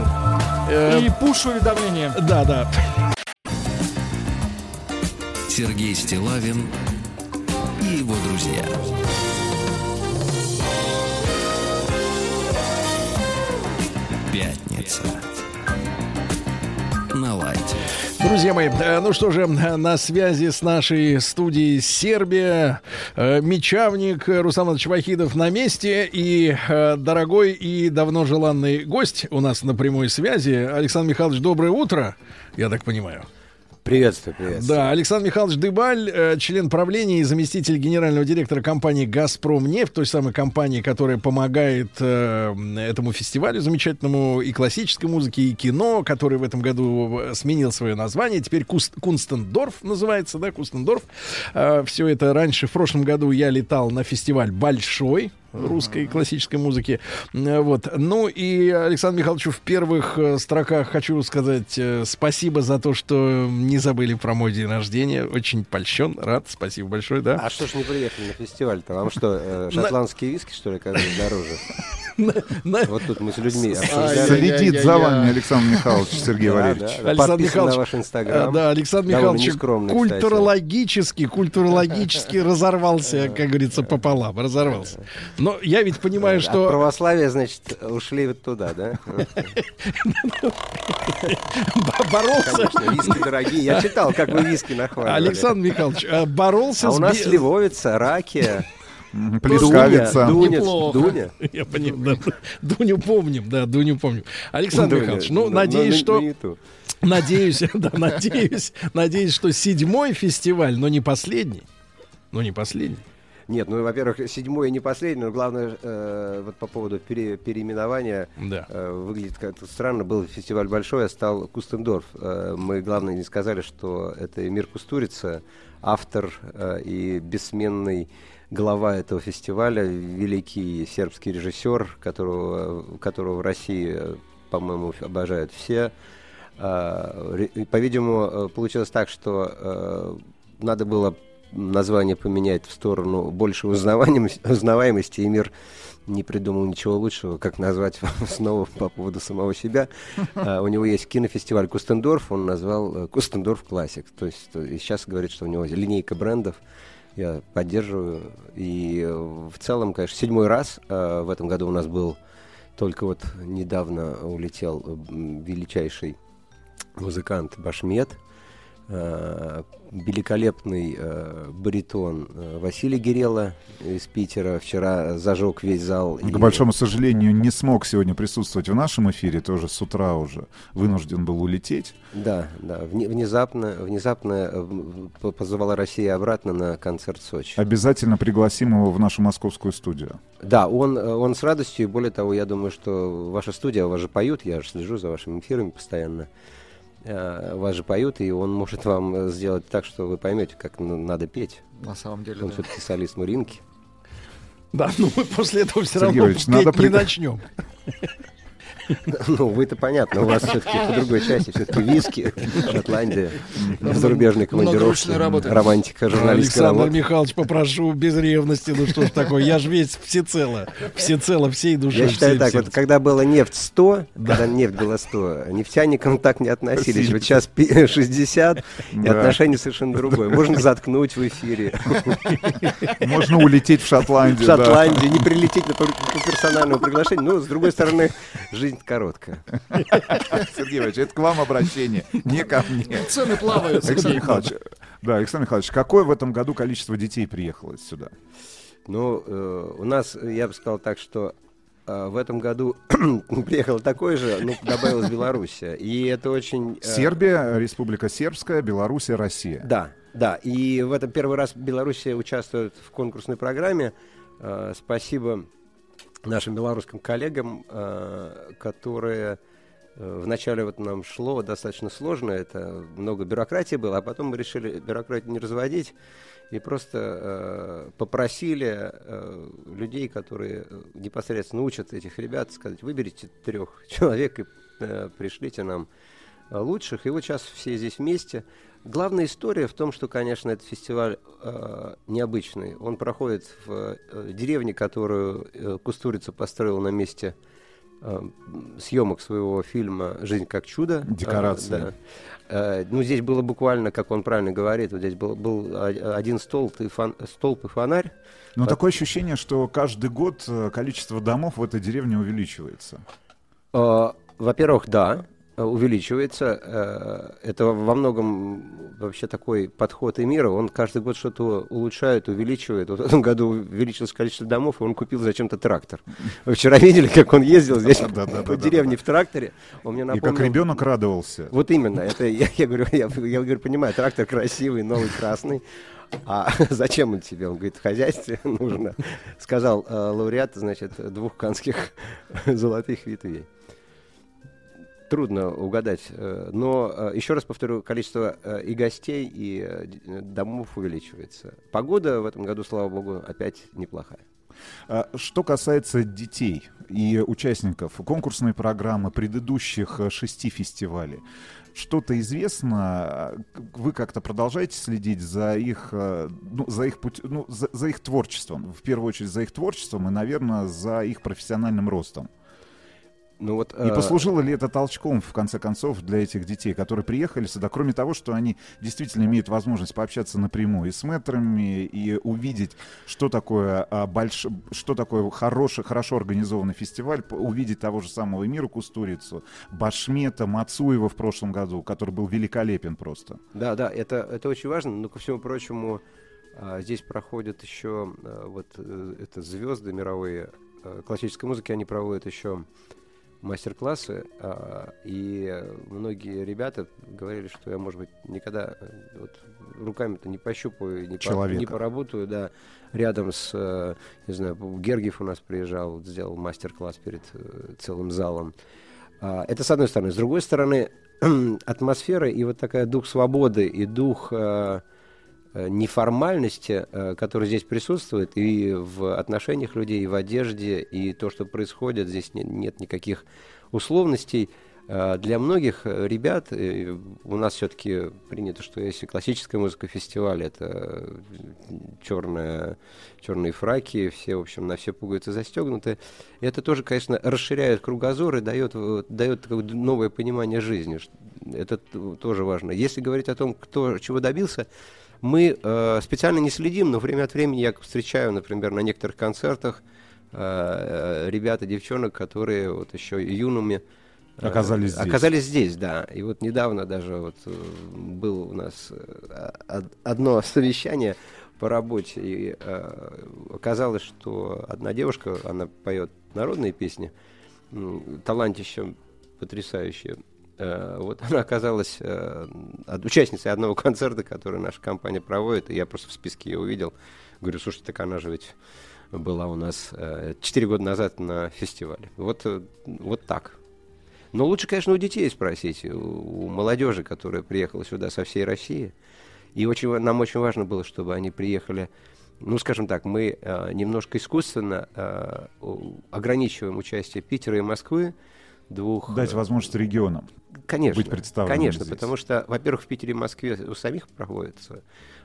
Э, И пуш-уведомления. Да, да. Сергей Стилавин и его друзья. Пятница. На лайте. Друзья мои, э, ну что же, на связи с нашей студией Сербия, э, мечавник Руслан Вахидов на месте и э, дорогой и давно желанный гость у нас на прямой связи. Александр Михайлович, доброе утро, я так понимаю. Приветствую, приветствую. Да, Александр Михайлович Дыбаль, э, член правления и заместитель генерального директора компании «Газпром нефть», той самой компании, которая помогает э, этому фестивалю замечательному и классической музыке, и кино, который в этом году э, сменил свое название. Теперь Куст, Кунстендорф называется, да, Кунстендорф. Все это раньше, в прошлом году я летал на фестиваль «Большой», русской классической музыки. Э, Вот. Ну и Александру Михайловичу в первых э, строках хочу сказать э, спасибо за то, что не забыли про мой день рождения. Очень польщен, рад. Спасибо большое, да. А что ж не приехали на фестиваль-то? Вам что, шотландские виски, что ли, оказались дороже? Вот тут мы с людьми. Следит за вами Александр Михайлович Сергей Валерьевич. Александр Михайлович, на ваш инстаграм. а, да, Александр Михайлович культурологически, культурологически <laughs> разорвался, как говорится, пополам, разорвался. Но я ведь понимаю, От что... православия, значит, ушли вот туда, да? боролся. Виски дорогие. Я читал, как вы виски нахваливали. Александр Михайлович а, боролся А с... у нас сливовица, ракия. Плескавица. Дуня. Дуня. Я понимаю, да. Дуню помним, да, Дуню помним. Александр Дуня, Михайлович, ну, но- надеюсь, но- что... но. Надеюсь, <laughs> да, надеюсь, надеюсь, что седьмой фестиваль, но не последний. Ну, не последний. Нет, ну, во-первых, седьмой не последний, но главное, э, вот по поводу пере- переименования, Да. э, выглядит как-то странно. Был фестиваль большой, а стал Кустендорф. Э, мы, главное, не сказали, что это Эмир Кустурица, автор э, и бессменный глава этого фестиваля, великий сербский режиссер, которого, которого в России, по-моему, обожают все. А, По-видимому, получилось так, что э, надо было название поменять в сторону большей <laughs> узнаваемости, и мир не придумал ничего лучшего, как назвать <laughs> снова по поводу самого себя. А, у него есть кинофестиваль Кустендорф, он назвал э, Кустендорф Классик. То есть э, сейчас говорит, что у него линейка брендов. Я поддерживаю. И э, в целом, конечно, седьмой раз э, в этом году у нас был только вот недавно улетел величайший музыкант Башмет, великолепный э, баритон э, Василий Гирелла из Питера вчера зажег весь зал. К большому сожалению, не смог сегодня присутствовать в нашем эфире, тоже с утра уже вынужден был улететь. Да, да, вне- внезапно, внезапно э, позвала Россия обратно на концерт в Сочи. Обязательно пригласим его в нашу московскую студию. Да, он, э, он с радостью, и более того, я думаю, что ваша студия, вас же поют, я же слежу за вашими эфирами постоянно, Э, вас же поют, и он может вам э, сделать так, что вы поймете, как надо петь. На самом деле, Он да. все-таки солист Муринки. Да, <laughs> ну мы после этого все Сергей равно Ильич, петь надо не при- начнем. <laughs> Ну, вы-то понятно, у вас все-таки по другой части, все-таки виски, Шотландия, зарубежные командировки, романтика, журналистская Александр. Михайлович, попрошу без ревности, ну что ж такое, я же весь всецело, всецело, всей душой. Я считаю так, вот когда была нефть 100, когда нефть была 100, нефтяникам так не относились. Вот сейчас пи- <laughs> 60, и отношение совершенно другое. Можно заткнуть в эфире. Можно улететь в Шотландию, В да. Шотландию, не прилететь на пер- по персональному приглашению. Но, с другой стороны, жизнь короткая. <laughs> Сергей Иванович, это к вам обращение, не ко мне. Цены плавают, Александр. Михайлович, да, Александр Михайлович, какое в этом году количество детей приехало сюда? Ну, э, у нас, я бы сказал так, что э, в этом году <clears throat> приехало такое же, ну, добавилась Белоруссия. И это очень... э, Сербия, Республика Сербская, Белоруссия, Россия. Да, да. И в этом первый раз Белоруссия участвует в конкурсной программе. Э, Спасибо нашим белорусским коллегам, э, которые э, вначале вот нам шло достаточно сложно, это много бюрократии было, а потом мы решили бюрократию не разводить и просто э, попросили людей, которые непосредственно учат этих ребят, сказать, выберите трех человек и пришлите нам лучших. И вот сейчас все здесь вместе. Главная история в том, что, конечно, этот фестиваль э, необычный. Он проходит в э, деревне, которую э, Кустурица построил на месте э, съемок своего фильма «Жизнь как чудо». Э, Декорации. да. Э, ну, здесь было буквально, как он правильно говорит, вот здесь был, был один столб и, фон- столб и фонарь. Но По- такое ощущение, что каждый год э, количество домов в этой деревне увеличивается. Э, Во-первых, да. Э, увеличивается. Э, Это во многом вообще такой подход Эмира. Он каждый год что-то улучшает, увеличивает. Вот в этом году увеличилось количество домов, и он купил зачем-то трактор. Вы вчера видели, как он ездил здесь по деревне в тракторе? Он мне И как ребенок радовался. Вот именно. Это я, говорю, я, говорю, понимаю, трактор красивый, новый, красный. А <laughs> зачем он тебе? Он говорит, в хозяйстве нужно. Сказал э, лауреат, значит, двух канских <laughs> золотых ветвей. Трудно угадать. э, Но, э, еще раз повторю, количество э, и гостей, и домов увеличивается. Погода в этом году, слава богу, опять неплохая. А, Что касается детей и участников конкурсной программы предыдущих шести фестивалей, что-то известно? Вы как-то продолжаете следить за их, ну, за их, путь, ну, за, за их творчеством? В первую очередь за их творчеством и, наверное, за их профессиональным ростом. Ну вот, И э, послужило ли это толчком, в конце концов, для этих детей, которые приехали сюда, кроме того, что они действительно имеют возможность пообщаться напрямую и с мэтрами, и увидеть, что такое, а, больш... что такое хороший, хорошо организованный фестиваль, увидеть того же самого Эмира Кустурицу, Башмета, Мацуева в прошлом году, который был великолепен просто. Да, да, это, это очень важно, но ко всему прочему, а, здесь проходят еще а, вот э, это звезды мировые э, классической музыки, они проводят еще мастер-классы, а, и многие ребята говорили, что я, может быть, никогда э, вот, руками-то не пощупаю, не, по- не поработаю, да, рядом с, э, не знаю, Гергиев у нас приезжал, сделал мастер-класс перед э, целым залом. А, Это с одной стороны. С другой стороны, <clears throat> атмосфера и вот такая дух свободы и дух неформальности, э, который здесь присутствует и в отношениях людей, и в одежде, и то, что происходит, здесь не- нет никаких условностей. Э, Для многих э, ребят, э, у нас все-таки принято, что если классическая музыка фестиваль, это черная, черные фраки, все, в общем, на все пуговицы застегнуты. И это тоже, конечно, расширяет кругозор и дает, дает новое понимание жизни. Это тоже важно. Если говорить о том, кто чего добился, мы э, специально не следим, но время от времени я встречаю, например, на некоторых концертах э, э, ребят и девчонок, которые вот еще юными э, Оказались здесь. Оказались здесь, да. И вот недавно даже вот э, было у нас од- одно <laughs> совещание по работе, и оказалось, что одна девушка, она поет народные песни, талантище потрясающее. Э, Вот <laughs> она оказалась э, участницей одного <laughs> концерта, который наша компания проводит, и я просто в списке ее увидел. Говорю, слушай, так она же ведь была у нас э, четыре года назад на фестивале. Вот, э, вот так. Но лучше, конечно, у детей спросить, у, молодежи, которая приехала сюда со всей России. И очень, нам очень важно было, чтобы они приехали, ну, скажем так, мы э, немножко искусственно э, ограничиваем участие Питера и Москвы, двух... Дать э, возможность регионам Конечно, быть представленными конечно, здесь. потому что, во-первых, в Питере и Москве у самих проводятся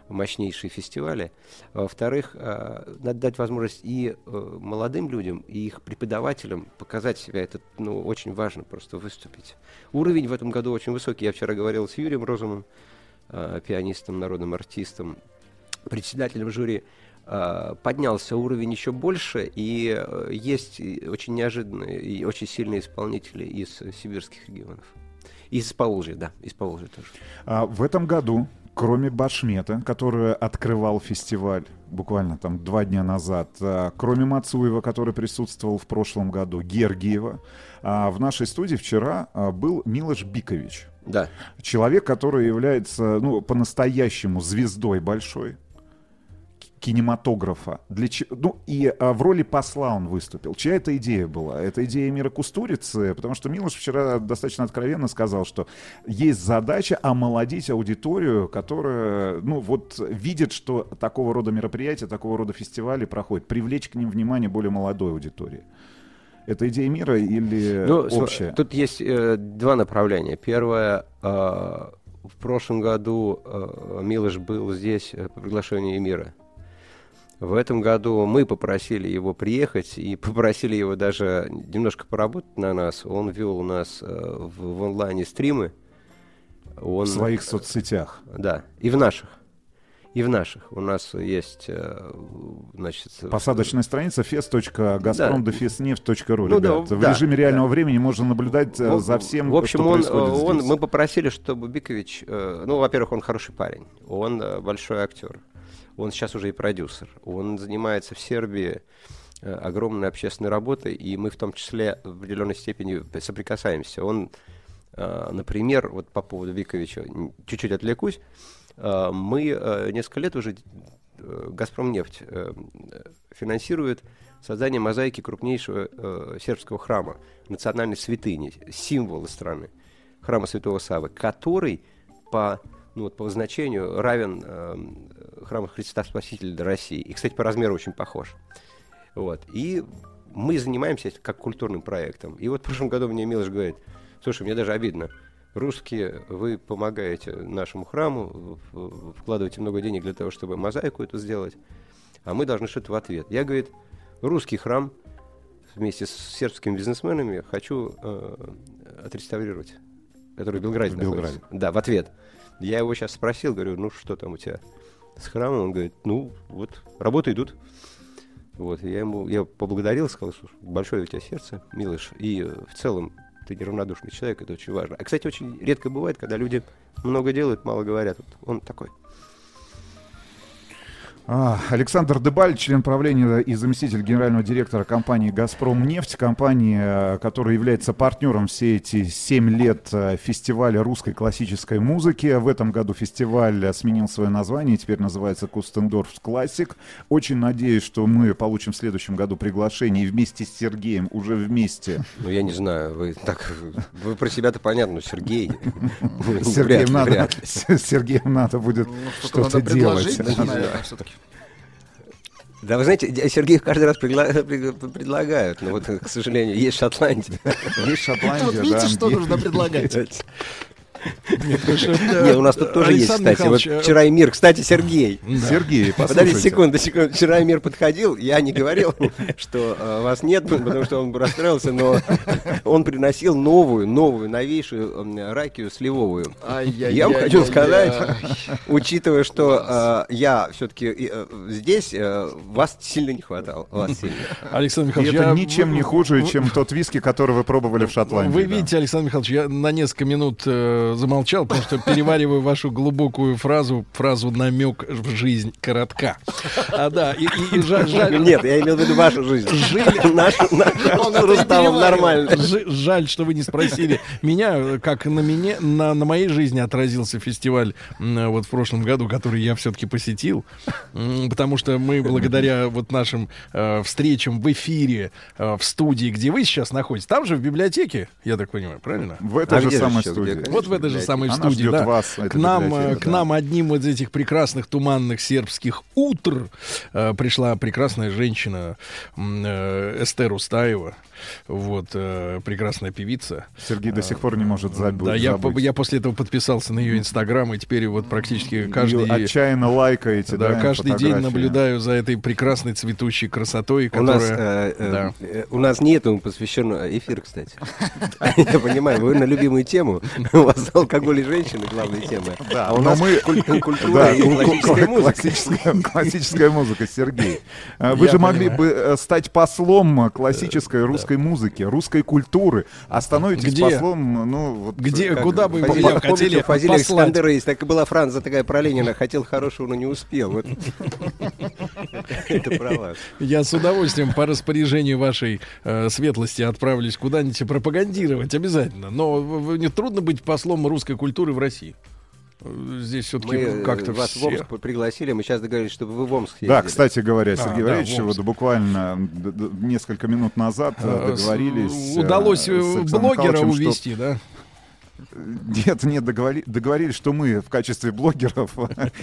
мощнейшие фестивали. А Во-вторых, э, надо дать возможность и э, молодым людям, и их преподавателям показать себя. Это ну, очень важно просто выступить. Уровень в этом году очень высокий. Я вчера говорил с Юрием Розумом, пианистом, народным артистом, председателем жюри. Э, Поднялся уровень еще больше, и э, есть очень неожиданные и очень сильные исполнители из сибирских регионов. Из Поволжья, да, из Поволжья тоже. А в этом году, кроме Башмета, который открывал фестиваль буквально там два дня назад, а, кроме Мацуева, который присутствовал в прошлом году, Гергиева, а, в нашей студии вчера а, был Милош Бикович. Да. Человек, который является ну, по-настоящему звездой большой кинематографа. Для че- Ну, и а, в роли посла он выступил. Чья это идея была? Это идея Мира Кустурицы, потому что Милош вчера достаточно откровенно сказал, что есть задача омолодить аудиторию, которая, ну, вот видит, что такого рода мероприятия, такого рода фестивали проходят, привлечь к ним внимание более молодой аудитории. Это идея мира или Ну, общая? Тут есть э, два направления. Первое, э, в прошлом году э, Милош был здесь э, по приглашению мира. В этом году мы попросили его приехать и <laughs> попросили его даже немножко поработать на нас. Он вел у нас э, в, в онлайне стримы. Он, В своих соцсетях. Да, и в наших. и в наших. У нас есть, э, значит... Посадочная страница fest.газпром.дефиснефть.ру, Ну да, ребят. в да, режиме реального времени можно наблюдать э, В- за всем, В общем, что он, он- здесь. мы попросили, чтобы Бикович, э, ну, во-первых, он хороший парень, он э, большой актер, он сейчас уже и продюсер, он занимается в Сербии э, огромной общественной работой, и мы в том числе в определенной степени соприкасаемся. Он, э, например, вот по поводу Биковича, н- чуть-чуть отвлекусь, э, мы несколько лет уже, Газпромнефть финансирует создание мозаики крупнейшего сербского храма, национальной святыни, символа страны, храма Святого Савы, который по, ну, вот, по значению равен э, храму Христа Спасителя России. И, кстати, по размеру очень похож. Вот. И мы занимаемся этим как культурным проектом. И вот в прошлом году мне Милош говорит, слушай, мне даже обидно, русские, вы помогаете нашему храму, вкладываете много денег для того, чтобы мозаику эту сделать, а мы должны что-то в ответ. Я, говорит, русский храм вместе с сербскими бизнесменами хочу э, отреставрировать, который в Белграде В находится. Белграде. Да, в ответ. Я его сейчас спросил, говорю, ну что там у тебя с храмом? Он говорит, ну вот, работы идут. Вот, я ему я поблагодарил, сказал, что большое у тебя сердце, Милыш, и э, в целом ты неравнодушный человек, это очень важно. А, кстати, очень редко бывает, когда люди много делают, мало говорят. Вот он такой. А, Александр Дебаль, член правления и заместитель генерального директора компании «Газпром нефть», компании, э, которая является партнером все эти семь лет э, фестиваля русской классической музыки. В этом году фестиваль сменил свое название, и теперь называется «Кустендорф Классик». Очень надеюсь, что мы получим в следующем году приглашение и вместе с Сергеем, уже вместе. Ну, я не знаю, вы так, вы про себя-то понятно, но Сергей. <laughs> ну, Сергеем надо, Сергеем надо будет что-то что-то делать. Да. вы знаете, Сергеев каждый раз пригла- <laughs> приг- предлагают, но вот, к сожалению, есть Шотландия. Есть Шотландия, Вот видите, что нужно предлагать? Не, у нас тут тоже есть, кстати. Вот э, вчера и мир. Кстати, Сергей. Сергей, Подождите послушайте. секунду, секунду. Вчера и мир подходил, я не говорил, <laughs> что э, вас нет, потому что он бы расстроился, но <laughs> он приносил новую, новую, новейшую ракию сливовую. Я вам хочу сказать, учитывая, что э, я все-таки здесь, вас сильно не хватало. Вас сильно. <laughs> Александр Михайлович, это ничем не хуже, чем тот виски, который вы пробовали в Шотландии. Вы видите, Александр Михайлович, я на несколько минут э, замолчал, потому что перевариваю вашу глубокую фразу, фразу намек в жизнь коротка. А да, и, и- и жаль, жаль- Нет, я имел в виду вашу жизнь. Жили- <laughs> Нашу, нашу переваривал. нормально. Ж- Жаль, что вы не спросили меня, как на меня, на, на моей жизни отразился фестиваль вот в прошлом году, который я все-таки посетил, потому что мы благодаря вот нашим э, встречам в эфире э, в студии, где вы сейчас находитесь, там же в библиотеке, я так понимаю, правильно? В этой А же самой студии. Вот в этой же самой Она студии, да. вас, к нам, э, к да. нам одним из этих прекрасных туманных сербских утр э, пришла прекрасная женщина э, Эстер Устаева, вот э, прекрасная певица. Сергей до сих пор не может забыть. Да, я, забыть. я после этого подписался на ее инстаграм и теперь вот практически каждый отчаянно лайкаете, да, да, каждый день фотографии. наблюдаю за этой прекрасной цветущей красотой, У нас, которая э, э, да. э, у нас не этому посвящен эфир, кстати. <laughs> Я понимаю, вы на любимую тему. <laughs> У вас алкоголь и женщины главная тема. Да, а у нас мы... куль- <laughs> культура и классическая музыка. классическая- музыка, Сергей. А Вы же могли бы стать послом классической русской музыки, русской культуры, а становитесь Где? послом, ну, вот... Где, как- куда бы вы хотели Фазиля послать? Искандера есть так была фраза такая про Ленина хотел хорошего, но не успел. <laughs> Это про вас. Я с удовольствием по распоряжению вашей э, светлости отправлюсь куда-нибудь пропагандировать обязательно. Но не трудно быть послом русской культуры в России. Здесь все-таки Мы э, как-то вас все- в Омск пригласили, мы сейчас договорились, чтобы вы в Омск Да, ездили. кстати говоря, А, Сергей да, Валерьевич, в вот буквально несколько минут назад э, с- договорились... Удалось э, блогера Михайловичем, что- увести, да? Нет, нет, договори- договорились, что мы в качестве блогеров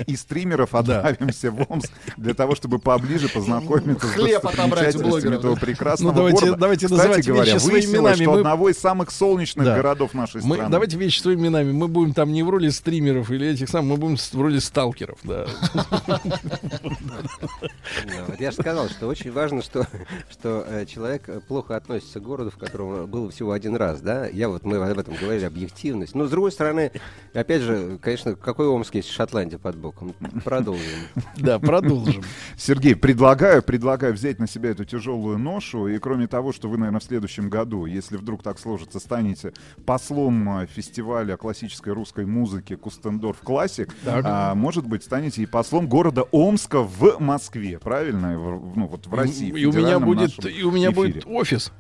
и стримеров отправимся в Омск для того, чтобы поближе познакомиться с Хлеб отобрать у достопримечательностями этого прекрасного Ну, давайте- города. давайте Кстати называть говоря, вещи своими выяснилось, именами. что Мы- одного из самых солнечных Да. городов нашей Мы, страны. давайте вещи своими именами. Мы будем там не в роли стримеров или этих самых, мы будем с- в роли сталкеров, да. Я же сказал, что очень важно, что, что э, человек э, плохо относится к городу, в котором был всего один раз, да. Я вот мы об этом говорили объективно. Активность. Но, с другой стороны, опять же, конечно, какой Омск есть Шотландия под боком? Продолжим. <laughs> Да, продолжим. Сергей, предлагаю, предлагаю взять на себя эту тяжелую ношу. И кроме того, что вы, наверное, в следующем году, если вдруг так сложится, станете послом э, фестиваля классической русской музыки Кустендорф Классик, а, может быть, станете и послом города Омска в Москве, правильно? В- ну, вот в России. И у меня будет, нашем и у меня эфире. будет офис.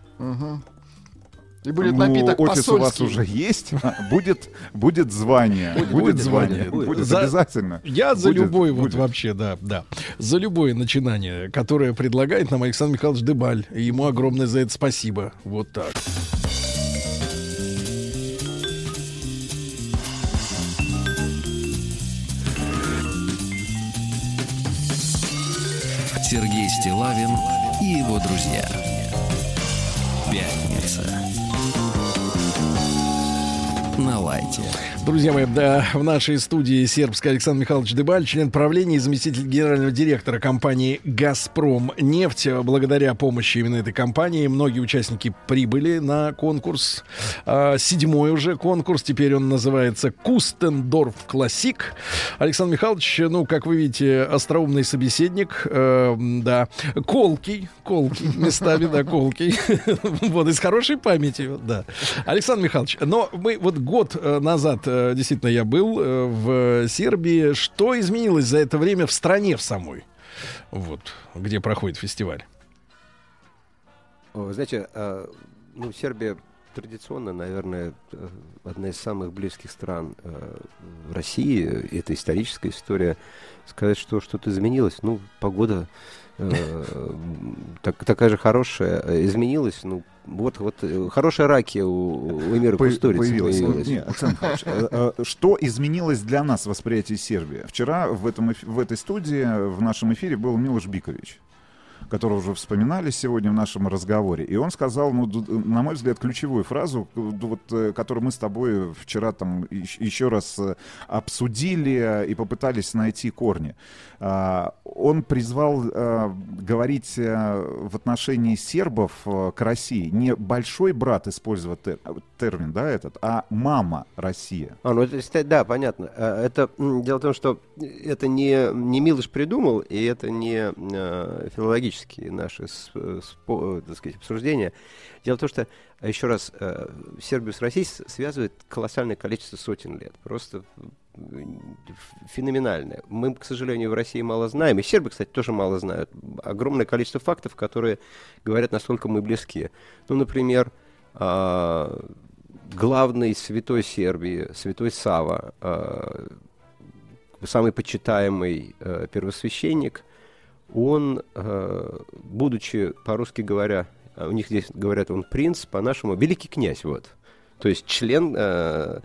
И будет Ну, напиток офис у вас посольский. уже есть, <laughs> будет, будет звание. Будет, будет звание. Будет За- обязательно. Я за Будет, любой вот будет. вообще, да, да. За любое начинание, которое предлагает нам Александр Михайлович Дебаль. И ему огромное за это спасибо. Вот так. Сергей Стилавин и его друзья. Пятница. На лайте. Друзья мои, да, в нашей студии сербский Александр Михайлович Дебаль, член правления и заместитель генерального директора компании «Газпром нефть». Благодаря помощи именно этой компании многие участники прибыли на конкурс. А, Седьмой уже конкурс, теперь он называется «Кустендорф Классик». Александр Михайлович, ну, как вы видите, остроумный собеседник, э, да, колкий, колкий, местами, да, колкий. <laughs> Вот, из хорошей памяти, да. Александр Михайлович, но мы вот год э, назад, э, действительно, я был э, в Сербии. Что изменилось за это время в стране в самой? Вот, где проходит фестиваль. Знаете, а, ну, Сербия традиционно, наверное, э, одна из самых близких стран э, России. Это историческая история. Сказать, что что-то изменилось, ну, погода э, так- такая же хорошая. Э, Изменилась, ну, вот, вот э, хорошая ракия у, у Эмира По- Кустурицы появилась. появилась. Не, Александр Михайлович, э, э, что изменилось для нас в восприятии Сербии? Вчера в, этом, в этой студии, в нашем эфире был Милош Бикович которого уже вспоминали сегодня в нашем разговоре. И он сказал, ну, на мой взгляд, ключевую фразу, э, вот, э, которую мы с тобой вчера там ещ- еще раз э, обсудили и попытались найти корни. А, Он призвал э, говорить э, в отношении сербов э, к России не большой брат использовать тер- термин, да, этот, а мама Россия. А, ну это, да, понятно. Это дело в том, что это не, не Милыш придумал, и это не филологические наши так сказать, обсуждения. Дело в том, что, еще раз, Сербию с Россией связывает колоссальное количество сотен лет. Просто ф- феноменальное. Мы, к сожалению, в России мало знаем, и сербы, кстати, тоже мало знают. Огромное количество фактов, которые говорят, насколько мы близки. Ну, например, а, главный святой Сербии, святой Сава, э, самый почитаемый э, первосвященник, он, будучи, по-русски говоря, а у них здесь говорят, он принц, по-нашему, великий князь, вот. То есть член э,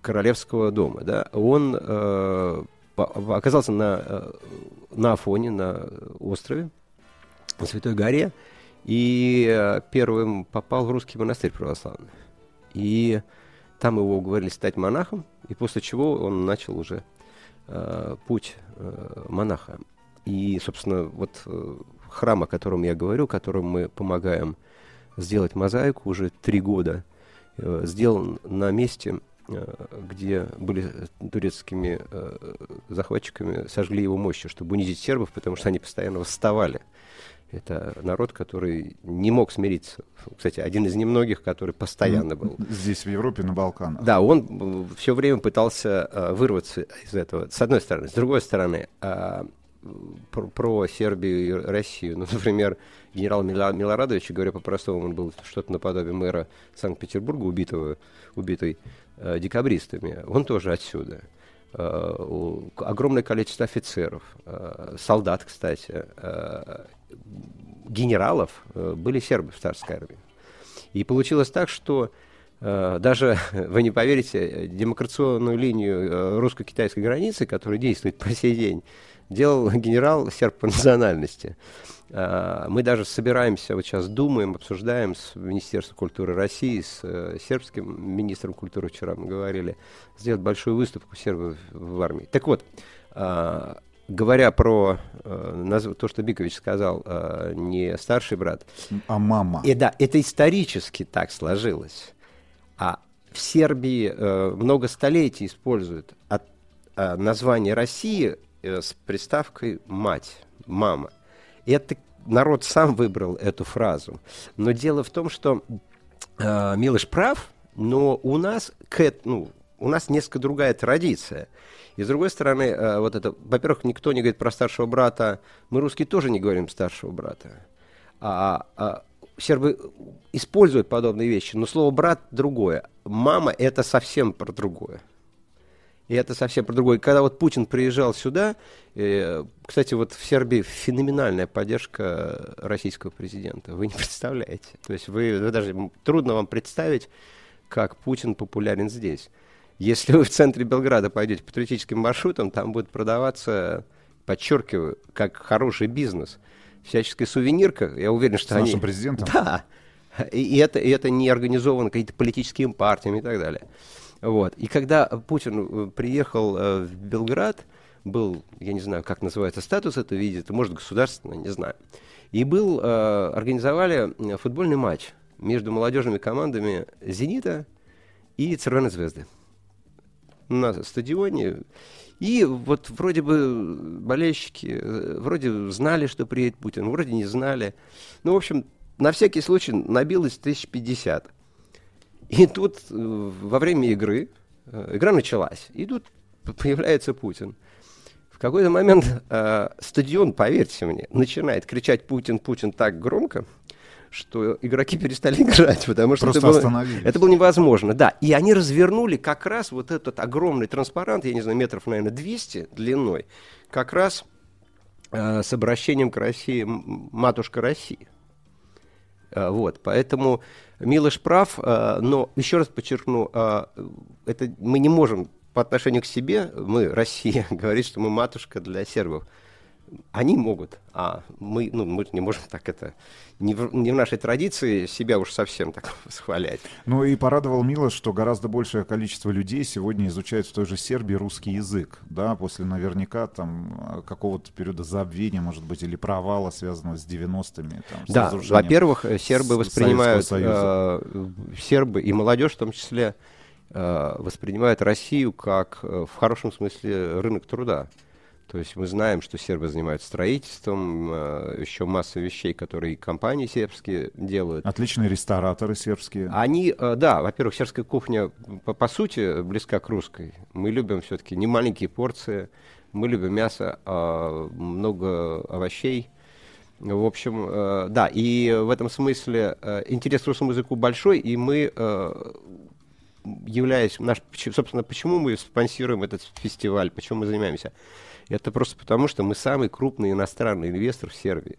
королевского дома, да, он э, оказался на, э, на Афоне, на острове, на Святой горе, и э, первым попал в русский монастырь православный. И там его уговорили стать монахом, и после чего он начал уже э, путь э, монаха. И, собственно, вот э, храм, о котором я говорю, которым мы помогаем сделать мозаику уже три года, э, сделан на месте, э, где были турецкими э, захватчиками, сожгли его мощи, чтобы унизить сербов, потому что они постоянно восставали. Это народ, который не мог смириться. Кстати, один из немногих, который постоянно был. Здесь, в Европе, на Балканах. Да, он все время пытался э, вырваться из этого. С одной стороны. С другой стороны, а, про, про Сербию и Россию. <laughs> Ну, например, генерал Милорадович, говоря по-простому, он был что-то наподобие мэра Санкт-Петербурга, убитого, убитый э, декабристами. Он тоже отсюда. Э, огромное количество офицеров, э, солдат, кстати, э, генералов э, были сербы в царской армии. И получилось так, что э, даже, <laughs> вы не поверите, демократическую линию э, русско-китайской границы, которая действует по сей день, делал <laughs> генерал серб по национальности. Э, Мы даже собираемся, вот сейчас думаем, обсуждаем с Министерством культуры России, с э, сербским министром культуры, вчера мы говорили, сделать большую выставку сербов в армии. Так вот, э, говоря про э, то, что Бикович сказал, э, не старший брат, А мама. и да, это исторически так сложилось. А в Сербии э, много столетий используют от, э, название России с приставкой «мать», «мама». Это народ сам выбрал эту фразу. Но дело в том, что э, Милош прав, но у нас, к, ну, у нас несколько другая традиция. И с другой стороны, э, вот это, во-первых, никто не говорит про старшего брата, мы русские тоже не говорим старшего брата. А, а сербы используют подобные вещи, но слово брат другое. Мама это совсем про другое. И это совсем про другое. Когда вот Путин приезжал сюда, э, кстати, вот в Сербии феноменальная поддержка российского президента. Вы не <laughs> представляете. То есть вы, вы даже трудно вам представить, как Путин популярен здесь. Если вы в центре Белграда пойдете по туристическим маршрутам, там будет продаваться, подчеркиваю, как хороший бизнес. Всяческая сувенирка, я уверен, что С они... нашим президентом? <laughs> Да. И, и это, и это не организовано какими-то политическими партиями и так далее. Вот. И когда Путин э, приехал э, в Белград, был, я не знаю, как называется статус это видит, может, государственный, не знаю. И был, э, организовали футбольный матч между молодежными командами «Зенита» и «Цервеной звезды» на стадионе. И вот вроде бы болельщики вроде знали, что приедет Путин, вроде не знали. Ну, в общем, на всякий случай набилось 1050. И тут э, во время игры, э, игра началась, и тут появляется Путин. В какой-то момент э, стадион, поверьте мне, начинает кричать «Путин, Путин» так громко, что игроки перестали <laughs> играть, потому что Просто это было, это было невозможно. Да, и они развернули как раз вот этот огромный транспарант, я не знаю, метров, наверное, 200 длиной, как раз э, с обращением к России «Матушка России». Э, Вот, поэтому Милош прав, э, но еще раз подчеркну, э, это мы не можем по отношению к себе, мы, Россия, <laughs> говорить, что мы матушка для сербов. Они могут, а мы, ну, мы не можем так это, не в, не в нашей традиции себя уж совсем так <laughs> восхвалять. Ну и порадовал Милош, что гораздо большее количество людей сегодня изучают в той же Сербии русский язык, да, после наверняка там э, какого-то периода забвения, может быть, или провала, связанного с 90-ми. там, с Да, во-первых, э, сербы воспринимают, э, сербы и молодежь в том числе э, воспринимают Россию как э, в хорошем смысле рынок труда. То есть мы знаем, что сербы занимаются строительством, э, еще масса вещей, которые компании сербские делают. Отличные рестораторы сербские. Они, э, да, во-первых, сербская кухня по, по сути близка к русской. Мы любим все-таки не маленькие порции, мы любим мясо, а много овощей. В общем, э, да, и в этом смысле интерес к русскому языку большой, и мы, являясь, наш, собственно, почему мы спонсируем этот фестиваль, почему мы занимаемся? Это просто потому, что мы самый крупный иностранный инвестор в Сербии.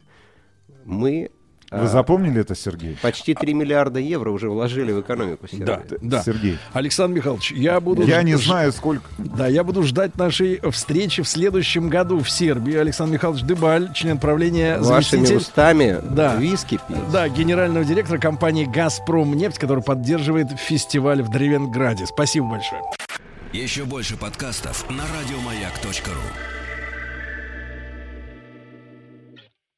Мы Вы а, запомнили это, Сергей? Почти 3 миллиарда евро уже вложили в экономику Сербии. Да, да. Сергей. Александр Михайлович, я буду... Я не знаю, сколько... Да, я буду ждать нашей встречи в следующем году в Сербии. Александр Михайлович Дебаль, член правления, Вашими заместитель... устами Да. виски пить. Да, генерального директора компании «Газпром нефть», который поддерживает фестиваль в Древенграде. Спасибо большое. Еще больше подкастов на радиомаяк.ру.